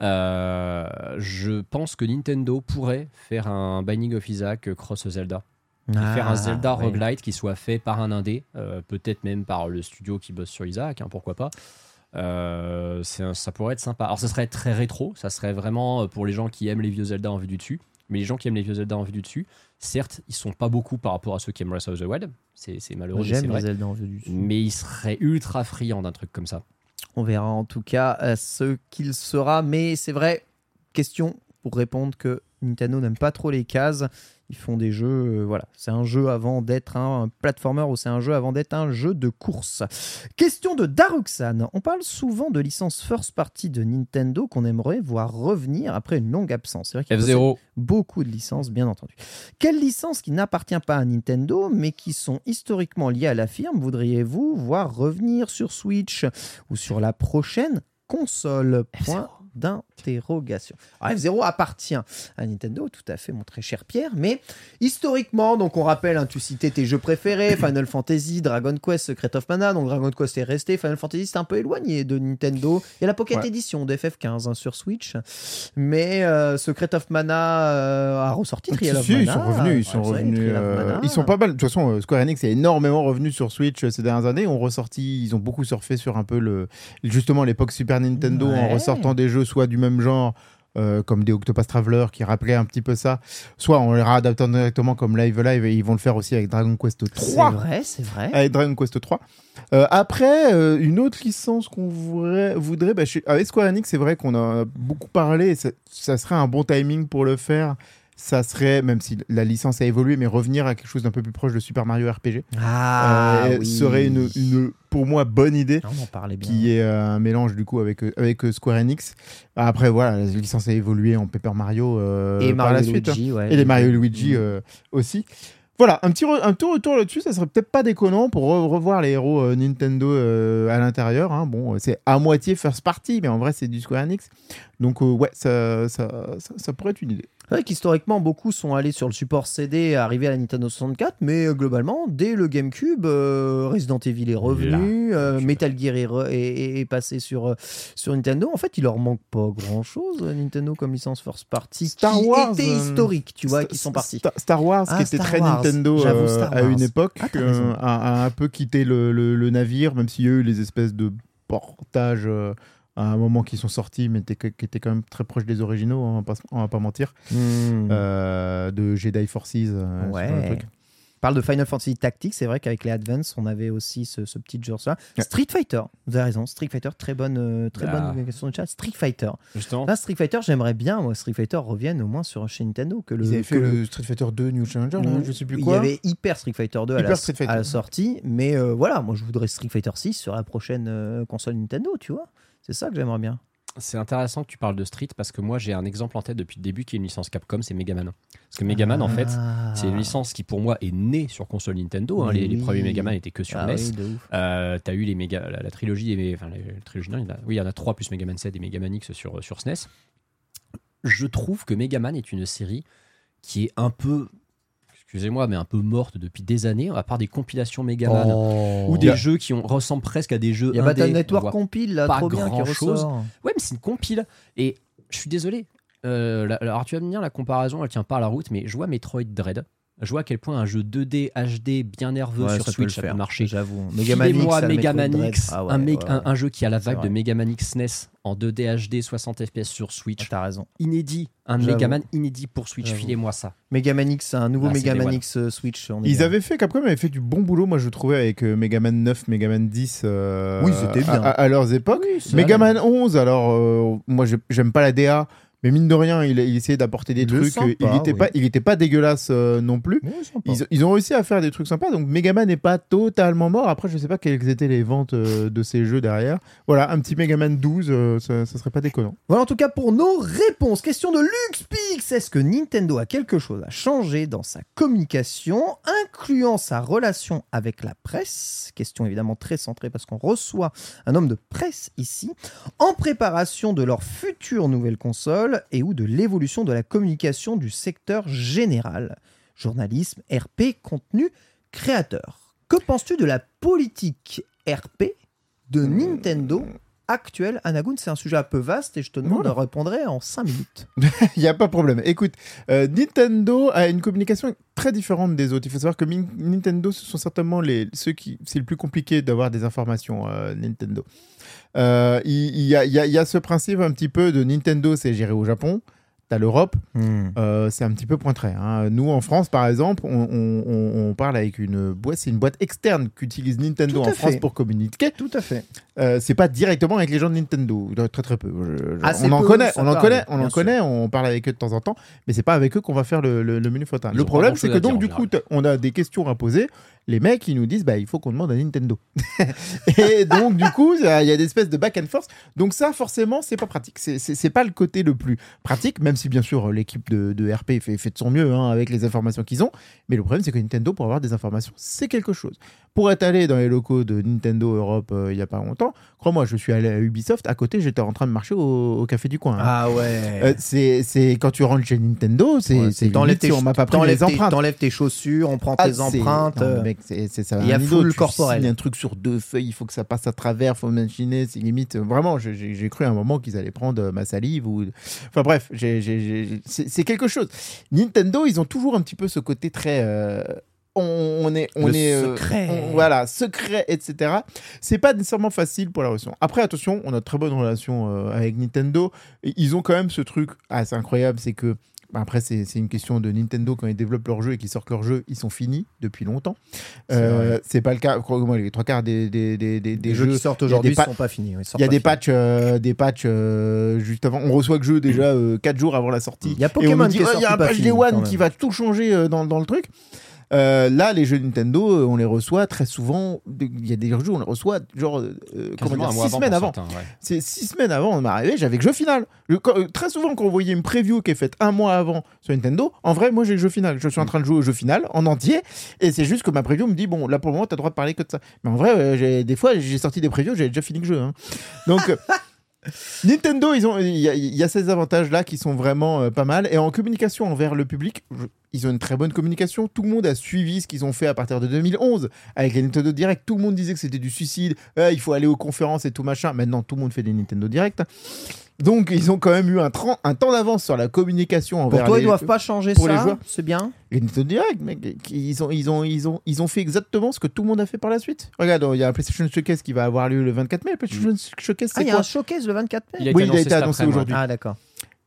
D: Euh, je pense que Nintendo pourrait faire un Binding of Isaac euh, cross Zelda. Et faire un
C: Ah,
D: Zelda
C: ouais.
D: roguelite qui soit fait par un indé, euh, peut-être même par le studio qui bosse sur Isaac, hein, pourquoi pas. Euh, ça pourrait être sympa. Alors ça serait très rétro, ça serait vraiment pour les gens qui aiment les vieux Zelda en vue du dessus. Mais les gens qui aiment les vieux Zelda en vue du dessus, certes, ils sont pas beaucoup par rapport à ceux qui aiment Breath of the Wild. C'est c'est malheureux, mais
C: J'aime
D: vrai.
C: les Zelda en du.
D: Mais ils seraient ultra friands d'un truc comme ça.
C: On verra en tout cas euh, ce qu'il sera. Mais c'est vrai, question pour répondre que Nintendo n'aime pas trop les cases. Ils font des jeux, euh, voilà, c'est un jeu avant d'être un, un platformer ou c'est un jeu avant d'être un jeu de course. Question de Daruxan. On parle souvent de licences first party de Nintendo qu'on aimerait voir revenir après une longue absence. C'est vrai qu'il possède
D: F0.
C: beaucoup de licences, bien entendu. Quelles licences qui n'appartiennent pas à Nintendo, mais qui sont historiquement liées à la firme, voudriez-vous voir revenir sur Switch ou sur la prochaine console? Point d'interrogation. Alors, F0 appartient à Nintendo, tout à fait, mon très cher Pierre, mais historiquement, donc on rappelle, hein, tu citais tes jeux préférés, Final Fantasy, Dragon Quest, Secret of Mana, donc Dragon Quest est resté, Final Fantasy c'est un peu éloigné de Nintendo. Il y a la Pocket
E: Ouais.
C: Edition de FF15 hein, sur Switch, mais euh, Secret of Mana euh, a ressorti Trial of
E: Si,
C: Mana.
E: ils sont revenus, ils sont revenus. Euh, ils sont pas mal. De toute façon, euh, Square Enix est énormément revenu sur Switch ces dernières années. On ressorti, ils ont beaucoup surfé sur un peu le, justement l'époque Super Nintendo en ressortant des jeux soit du même genre. euh, comme des Octopus Traveler qui rappelaient un petit peu ça, soit en les réadaptant directement comme Live Live et ils vont le faire aussi avec Dragon Quest
C: C'est
E: 3.
C: vrai, c'est vrai.
E: Avec Dragon Quest 3. Euh, après, euh, une autre licence qu'on voudrait, voudrait bah, chez- avec Square Enix, c'est vrai qu'on a beaucoup parlé, et ça, ça serait un bon timing pour le faire. Ça serait, même si la licence a évolué, mais revenir à quelque chose d'un peu plus proche de Super Mario RPG.
C: Ah,
E: euh,
C: oui.
E: serait une, une, pour moi, bonne idée.
C: Ah, On bien.
E: Qui est euh, un mélange du coup avec, euh, avec Square Enix. Après, voilà, la licence a évolué en Paper Mario euh,
C: et
E: par
C: Mario
E: la suite.
C: Luigi, ouais.
E: Et les Mario et Luigi
C: Mm.
E: euh, aussi. Voilà, un petit un tour retour là-dessus, ça serait peut-être pas déconnant pour re- revoir les héros Nintendo à l'intérieur. hein. Bon, c'est à moitié first party, mais en vrai, c'est du Square Enix. Donc, ouais, ça, ça, ça, ça pourrait être une idée.
C: C'est vrai qu'historiquement, beaucoup sont allés sur le support CD, arrivés à la Nintendo 64, mais euh, globalement, dès le GameCube, euh, Resident Evil est revenu, euh, Metal Gear est, re- est- est- est passé sur, sur Nintendo. En fait, il leur manque pas grand-chose, Nintendo, comme licence first party,
E: Star
C: qui
E: Wars,
C: était historique, tu vois, qui sont partis.
E: Star, Star Wars,
C: Ah,
E: qui était
C: Star
E: très
C: Wars.
E: Nintendo à une époque,
C: Ah,
E: a, a un peu quitté le, le- le navire, même s'il y a eu les espèces de portages à un moment qui sont sortis, mais étaient- qui étaient quand même très proches des originaux, hein, on, va pas, se- on va pas mentir,
C: Hmm.
E: euh, de Jedi Forces. euh,
C: Ouais.
E: trucs.
C: parle de Final Fantasy Tactics, c'est vrai qu'avec les Advance, on avait aussi ce, ce petit genre là.
E: Ouais.
C: Street Fighter, vous avez raison, Street Fighter, très bonne, euh, très
D: Ah.
C: bonne question de chat. Street Fighter.
D: Justement.
C: Là, Street Fighter, j'aimerais bien, moi, Street Fighter revienne au moins sur chez Nintendo. Que le,
E: Ils avaient fait le Street Fighter 2 New Challenger, là, je sais plus
C: Il
E: quoi.
C: y avait Hyper Street Fighter 2 à, la,
E: Street Fighter.
C: à la sortie, mais euh, voilà, moi je voudrais Street Fighter 6 sur la prochaine euh, console Nintendo, tu vois. C'est ça que j'aimerais bien.
D: C'est intéressant que tu parles de Street parce que moi j'ai un exemple en tête depuis le début qui est une licence Capcom, c'est Megaman. Parce que Megaman en fait,
C: Ah.
D: c'est une licence qui pour moi est née sur console Nintendo. hein. Les, premiers Megaman étaient que sur
C: Ah
D: NES.
C: oui.
D: Euh, T'as eu les la, la trilogie, et, enfin la, la trilogie, non, il y en a- oui, il y en a trois plus Megaman 7 et Megaman X sur, sur SNES. Je trouve que Megaman est une série qui est un peu, excusez-moi, mais un peu morte depuis des années, à part des compilations Megaman ou des jeux qui ont, ressemblent presque à des jeux.
C: Il y a Battle Network compile là,
D: pas
C: trop bien qui
D: grand-chose.
C: ressort.
D: Ouais, mais c'est une compile. Et je suis désolé. Euh, la- alors, tu vas me dire, la comparaison, elle tient pas à la route, mais je vois Metroid Dread. Je vois à quel point un jeu 2D HD bien nerveux
C: Ouais,
D: sur
C: ça peut le
D: Switch ça peut
C: faire,
D: marcher.
C: J'avoue. Megaman ça, le
D: Megaman X.
C: Ah ouais,
D: un,
C: ouais,
D: un- un jeu qui a la vibe de. Megaman X NES en 2D HD 60 FPS sur
C: Ah,
D: Switch.
C: T'as raison.
D: Inédit, un. Megaman inédit pour Switch. Filez-moi ça.
C: Megaman X, un nouveau
D: Ah,
C: Megaman
D: des- voilà.
C: X euh, Switch. on est
E: Ils
C: bien.
E: avaient fait, Capcom avait fait du bon boulot, moi je trouvais, avec euh, Megaman 9, Megaman 10 euh,
C: Oui, c'était bien.
E: À, à leurs époques.
C: Oui, ça
E: Megaman 11, alors euh, moi j'ai- j'aime pas la DA, mais mine de rien, il, il essayait d'apporter des trucs.
C: sympa,
E: il était
C: oui.
E: pas, il était pas dégueulasse euh, non plus. Ils, ils ont réussi à faire des trucs sympas, donc Megaman n'est pas totalement mort. Après, je sais pas quelles étaient les ventes euh, de ces jeux derrière. Voilà, un petit Megaman 12, euh, ça, ça serait pas déconnant.
C: Voilà en tout cas pour nos réponses. Question de LuxPix. Est-ce que Nintendo a quelque chose à changer dans sa communication, incluant sa relation avec la presse? Question évidemment très centrée parce qu'on reçoit un homme de presse ici, en préparation de leur future nouvelle console et ou de l'évolution de la communication du secteur général. Journalisme, RP, contenu, créateur. Que penses-tu de la politique RP de Nintendo actuelle? Anagoun, c'est un sujet un peu vaste et je te demande
E: Voilà.
C: de répondre en 5 minutes.
E: Il n'y a pas de problème. Écoute, euh, Nintendo a une communication très différente des autres. Il faut savoir que Min- Nintendo, ce sont certainement les, ceux qui. C'est le plus compliqué d'avoir des informations, euh, Nintendo. Euh, Il y, a, il y a- il y a ce principe un petit peu de Nintendo, c'est géré au Japon. T'as l'Europe, euh, c'est un petit peu pointré. hein. Nous, en France, par exemple, on, on- on- on parle avec une boîte, c'est une boîte externe qu'utilise Nintendo en France pour communiquer.
C: Tout à fait.
E: Euh, c'est pas directement avec les gens de Nintendo, très très peu. Je-
C: Assez
E: on en
C: peu,
E: connaît,
C: ça
E: on en connaît, on en connaît, on parle avec eux de temps en temps, mais c'est pas avec eux qu'on va faire le, le, le menu.
D: Ils
E: Le problème, c'est que donc du
D: en
E: coup, on a des questions à poser. Les mecs, ils nous disent, bah, il faut qu'on demande à Nintendo. et donc du coup, il y a des espèces de back and forth. Donc ça, forcément, c'est pas pratique. C'est- pas le côté le plus pratique, même si bien sûr l'équipe de, de RP fait, fait de son mieux hein, avec les informations qu'ils ont. Mais le problème, c'est que Nintendo, pour avoir des informations, c'est quelque chose. Pour être allé dans les locaux de Nintendo Europe euh, il y a pas longtemps, crois-moi, je suis allé à Ubisoft. À côté, j'étais en train de marcher au, au café du coin. hein.
C: Ah ouais.
E: Euh, c'est quand tu rentres chez Nintendo, c'est
C: Ouais,
E: si on m'a pas pris les
C: tes-
E: empreintes.
C: t'enlèves tes chaussures, on prend
E: Ah,
C: tes empreintes.
E: non,
C: euh,
E: mec, c'est c'est ça.
C: il y a full corporel.
E: signes un truc sur deux feuilles, il faut que ça passe à travers, faut machiner, c'est limite. euh, Vraiment, j'ai- cru à un moment qu'ils allaient prendre euh, ma salive ou. Enfin bref, j'ai- j'ai- j'ai- c'est c'est quelque chose. Nintendo, ils ont toujours un petit peu ce côté très. euh, on, on est, on
C: Le
E: est, euh,
C: secret.
E: on- voilà, secret, etc. C'est pas nécessairement facile pour la relation. Après, attention, on a de très bonne relation euh, avec Nintendo. Ils ont quand même ce truc assez incroyable, c'est que Après, c'est une question de Nintendo quand ils développent leurs jeux et qu'ils sortent leurs jeux, ils sont finis depuis longtemps. Euh, C'est pas le cas. Les trois quarts des, des, des, des,
C: Les jeux qui sortent aujourd'hui ne sont pas finis.
E: Il y a des patchs, euh, des patchs euh, juste avant. On reçoit le jeu déjà 4 jours avant la sortie.
C: Il y a
E: Et on
C: Pokémon
E: nous dit,
C: qui est
E: Oh, il y a un patch Day One qui va tout changer euh, dans, dans le truc. Euh, là, les jeux Nintendo, euh, on les reçoit très souvent. Il y a des jeux, on les reçoit genre euh, comment dire, six
D: avant
E: semaines avant.
D: ouais.
E: C'est six semaines avant, on m'est arrivé, j'avais le jeu final. Je- quand- très souvent, quand on voyait une preview qui est faite un mois avant sur Nintendo, en vrai, moi j'ai le jeu final. Je suis en train de jouer au jeu final en entier, et c'est juste que ma preview me dit bon, là pour le moment, t'as le droit de parler que de ça. Mais en vrai, euh, j'ai- des fois, j'ai sorti des previews, j'avais déjà fini le jeu. hein. Donc. Nintendo, il y, a- ces avantages-là qui sont vraiment euh, pas mal. Et en communication envers le public, ils ont une très bonne communication. Tout le monde a suivi ce qu'ils ont fait à partir de 2011 avec les Nintendo Direct. Tout le monde disait que c'était du suicide. Euh, il faut aller aux conférences et tout machin. Maintenant, tout le monde fait des Nintendo Direct. Donc, ils ont quand même eu un, tran- un temps d'avance sur la communication envers
C: Pour toi,
E: les,
C: ils doivent pas changer
E: pour
C: ça.
E: les joueurs.
C: C'est bien.
E: les Nintendo Direct. Mec, ils ont, ils ont, ils ont, ils ont fait exactement ce que tout le monde a fait par la suite. Regarde, il y a un PlayStation Showcase qui va avoir lieu le 24 mai. Le PlayStation Showcase,
C: Ah, il y a
E: quoi
C: un showcase le 24 mai.
D: Il a
E: Oui,
D: été
E: il a
D: annoncé,
E: été annoncé aujourd'hui.
C: Ah, d'accord.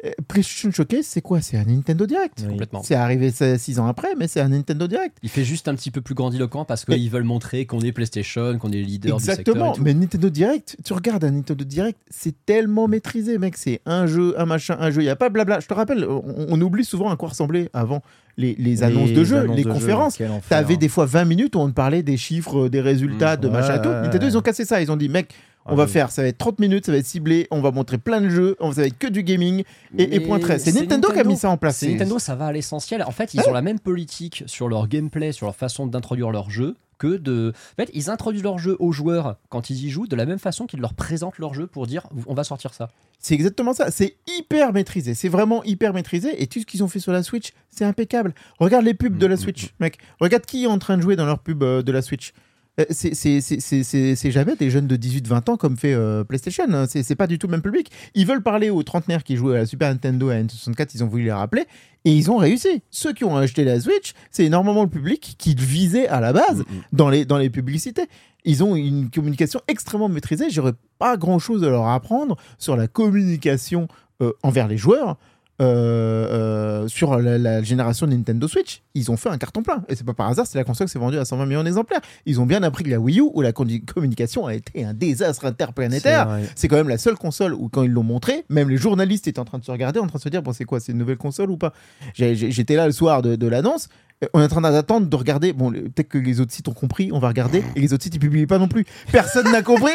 E: Euh, PlayStation Showcase, c'est quoi? C'est un Nintendo Direct.
C: Oui.
D: Complètement.
E: C'est arrivé 6 ans après, mais c'est un Nintendo Direct.
D: Il fait juste un petit peu plus grandiloquent parce qu'ils veulent montrer qu'on est PlayStation, qu'on est leader du secteur.
E: Exactement. Mais Nintendo Direct, tu regardes un Nintendo Direct, c'est tellement maîtrisé, mec. C'est un jeu, un machin, un jeu. Il n'y a pas blabla. Je te rappelle, on, on oublie souvent à quoi ressemblaient avant les, les annonces de jeux, les
C: de
E: conférences.
C: quel enfer.
E: T'avais des fois 20 minutes où on te parlait des chiffres, des résultats,
D: Mmh.
E: de machin et tout. Nintendo, ils ont cassé ça. Ils ont dit, mec, on
C: Ah,
E: va
C: oui.
E: faire, ça va être 30 minutes, ça va être ciblé, on va montrer plein de jeux, on va être que du gaming et, point très. C'est Nintendo, qui a mis ça en place.
D: Nintendo, ça va à l'essentiel. En fait, ils ont la même politique sur leur gameplay, sur leur façon d'introduire leur jeu que de. En fait, ils introduisent leur jeu aux joueurs quand ils y jouent de la même façon qu'ils leur présentent leur jeu pour dire on va sortir ça.
E: C'est exactement ça. C'est hyper maîtrisé. C'est vraiment hyper maîtrisé. Et tout ce qu'ils ont fait sur la Switch, c'est impeccable. Regarde les pubs de la Switch, mec. Regarde qui est en train de jouer dans leur pub euh, de la Switch. Euh, C'est jamais des jeunes de 18-20 ans comme fait euh, PlayStation. hein. C'est pas du tout le même public. Ils veulent parler aux trentenaires qui jouaient à la Super Nintendo et à la N64. Ils ont voulu les rappeler. Et ils ont réussi. Ceux qui ont acheté la Switch, c'est énormément le public qui visait à la base dans les, dans les publicités. Ils ont une communication extrêmement maîtrisée. J'aurais pas grand chose à leur apprendre sur la communication euh, envers les joueurs. Euh, euh, sur la, la génération Nintendo Switch, ils ont fait un carton plein. Et c'est pas par hasard, c'est la console qui s'est vendue à 120 millions d'exemplaires. Ils ont bien appris que la Wii U, où la communication a été un désastre interplanétaire,
C: C'est
E: quand même la seule console où, quand ils l'ont montré, même les journalistes étaient en train de se regarder, en train de se dire bon, c'est quoi, c'est une nouvelle console ou pas? J'étais là le soir de, de l'annonce. On est en train d'attendre de regarder. Bon, peut-être que les autres sites ont compris, on va regarder. Et les autres sites, ils publient pas non plus. Personne n'a compris.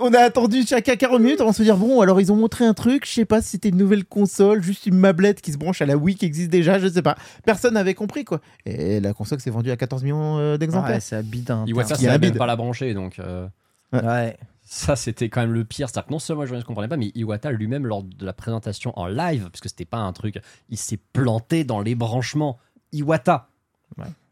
E: On a attendu chacun 40 minutes avant de se dire bon, alors ils ont montré un truc. Je sais pas si c'était une nouvelle console, juste une mablette qui se branche à la Wii qui existe déjà, je sais pas. Personne n'avait compris quoi. Et la console s'est vendue à 14 millions euh, d'exemplaires.
C: Ouais, c'est un
D: Iwata,
E: qui est
D: ça pas la brancher, donc euh,
C: Ouais.
D: ça c'était quand même le pire. C'est-à-dire que non seulement je ne comprenais pas, mais Iwata lui-même lors de la présentation en live, parce que c'était pas un truc, il s'est planté dans les branchements. Iwata,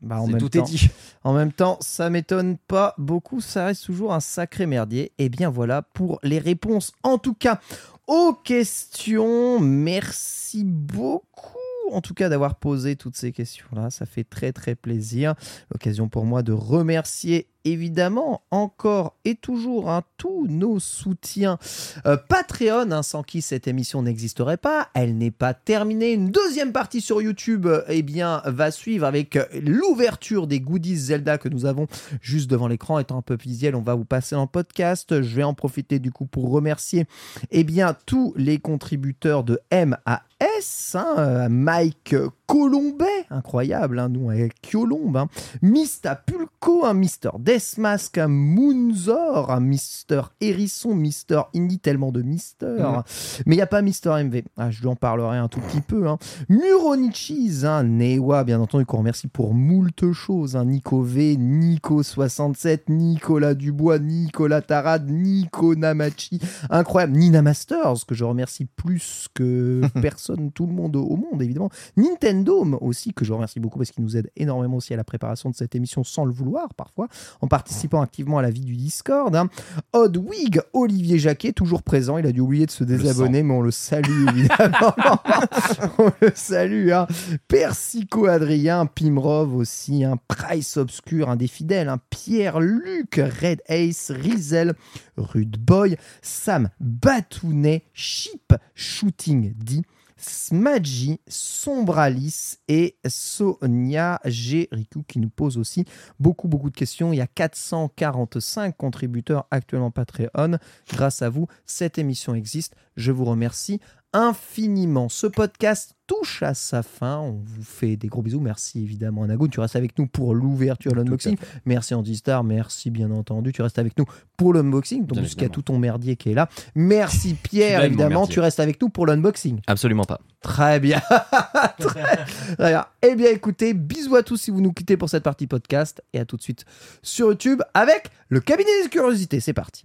C: Bah, en
D: c'est-
C: même
D: tout
C: temps,
D: est dit.
C: En même temps, ça m'étonne pas beaucoup, ça reste toujours un sacré merdier. Et bien voilà pour les réponses. En tout cas, aux questions, merci beaucoup. En tout cas, d'avoir posé toutes ces questions-là, ça fait très très plaisir. L'occasion pour moi de remercier évidemment encore et toujours hein, tous nos soutiens euh, Patreon, hein, sans qui cette émission n'existerait pas. Elle n'est pas terminée. Une deuxième partie sur YouTube, euh, eh bien, va suivre avec euh, l'ouverture des goodies Zelda que nous avons juste devant l'écran. Étant un peu visuel, on va vous passer en podcast. Je vais en profiter du coup pour remercier, eh bien, tous les contributeurs de MAS, hein, Mike Colombet, incroyable, hein, nous avec Colombe, Mista Pulco, Mister Deathmask, un Moonzor, un Mister Hérisson, Mister Indie, tellement de Mister.
D: Mhm.
C: Mais il n'y a pas Mister MV. Ah, je lui en parlerai un tout petit peu. Hein. Muronichis, hein, Newa, bien entendu, qu'on remercie pour moult choses. Hein. Nico V, Nico67, Nicolas Dubois, Nicolas Tarad, Nico Namachi. Incroyable. Nina Masters, que je remercie plus que personne, tout le monde au monde, évidemment. Nintendo aussi, que je remercie beaucoup parce qu'il nous aide énormément aussi à la préparation de cette émission sans le vouloir parfois, en participant activement à la vie du Discord. Hein. Oddwig, Olivier Jacquet, toujours présent. Il a dû oublier de se désabonner, mais on le salue évidemment. on le salue. Hein. Persico Adrien, Pimrov aussi, un Price Obscur, un des fidèles, un Pierre-Luc, Red Ace, Rizel, Rude Boy, Sam Batounet, Chip Shooting D. Smadji, Sombralis et Sonia Gérikou qui nous posent aussi beaucoup, beaucoup de questions. Il y a 445 contributeurs actuellement Patreon. Grâce à vous, cette émission existe. Je vous remercie infiniment. Ce podcast touche à sa fin. On vous fait des gros bisous. Merci évidemment Anagoun. Tu restes avec nous pour l'ouverture, l'unboxing. Merci Andy-Star. Merci bien entendu. Tu restes avec nous pour l'unboxing. Donc jusqu'à tout ton merdier qui est là. Merci Pierre évidemment. Tu restes avec nous pour l'unboxing.
F: Absolument pas.
C: Très bien. très, très bien. Eh bien, écoutez, bisous à tous si vous nous quittez pour cette partie podcast. Et à tout de suite sur YouTube avec le cabinet des curiosités. C'est parti.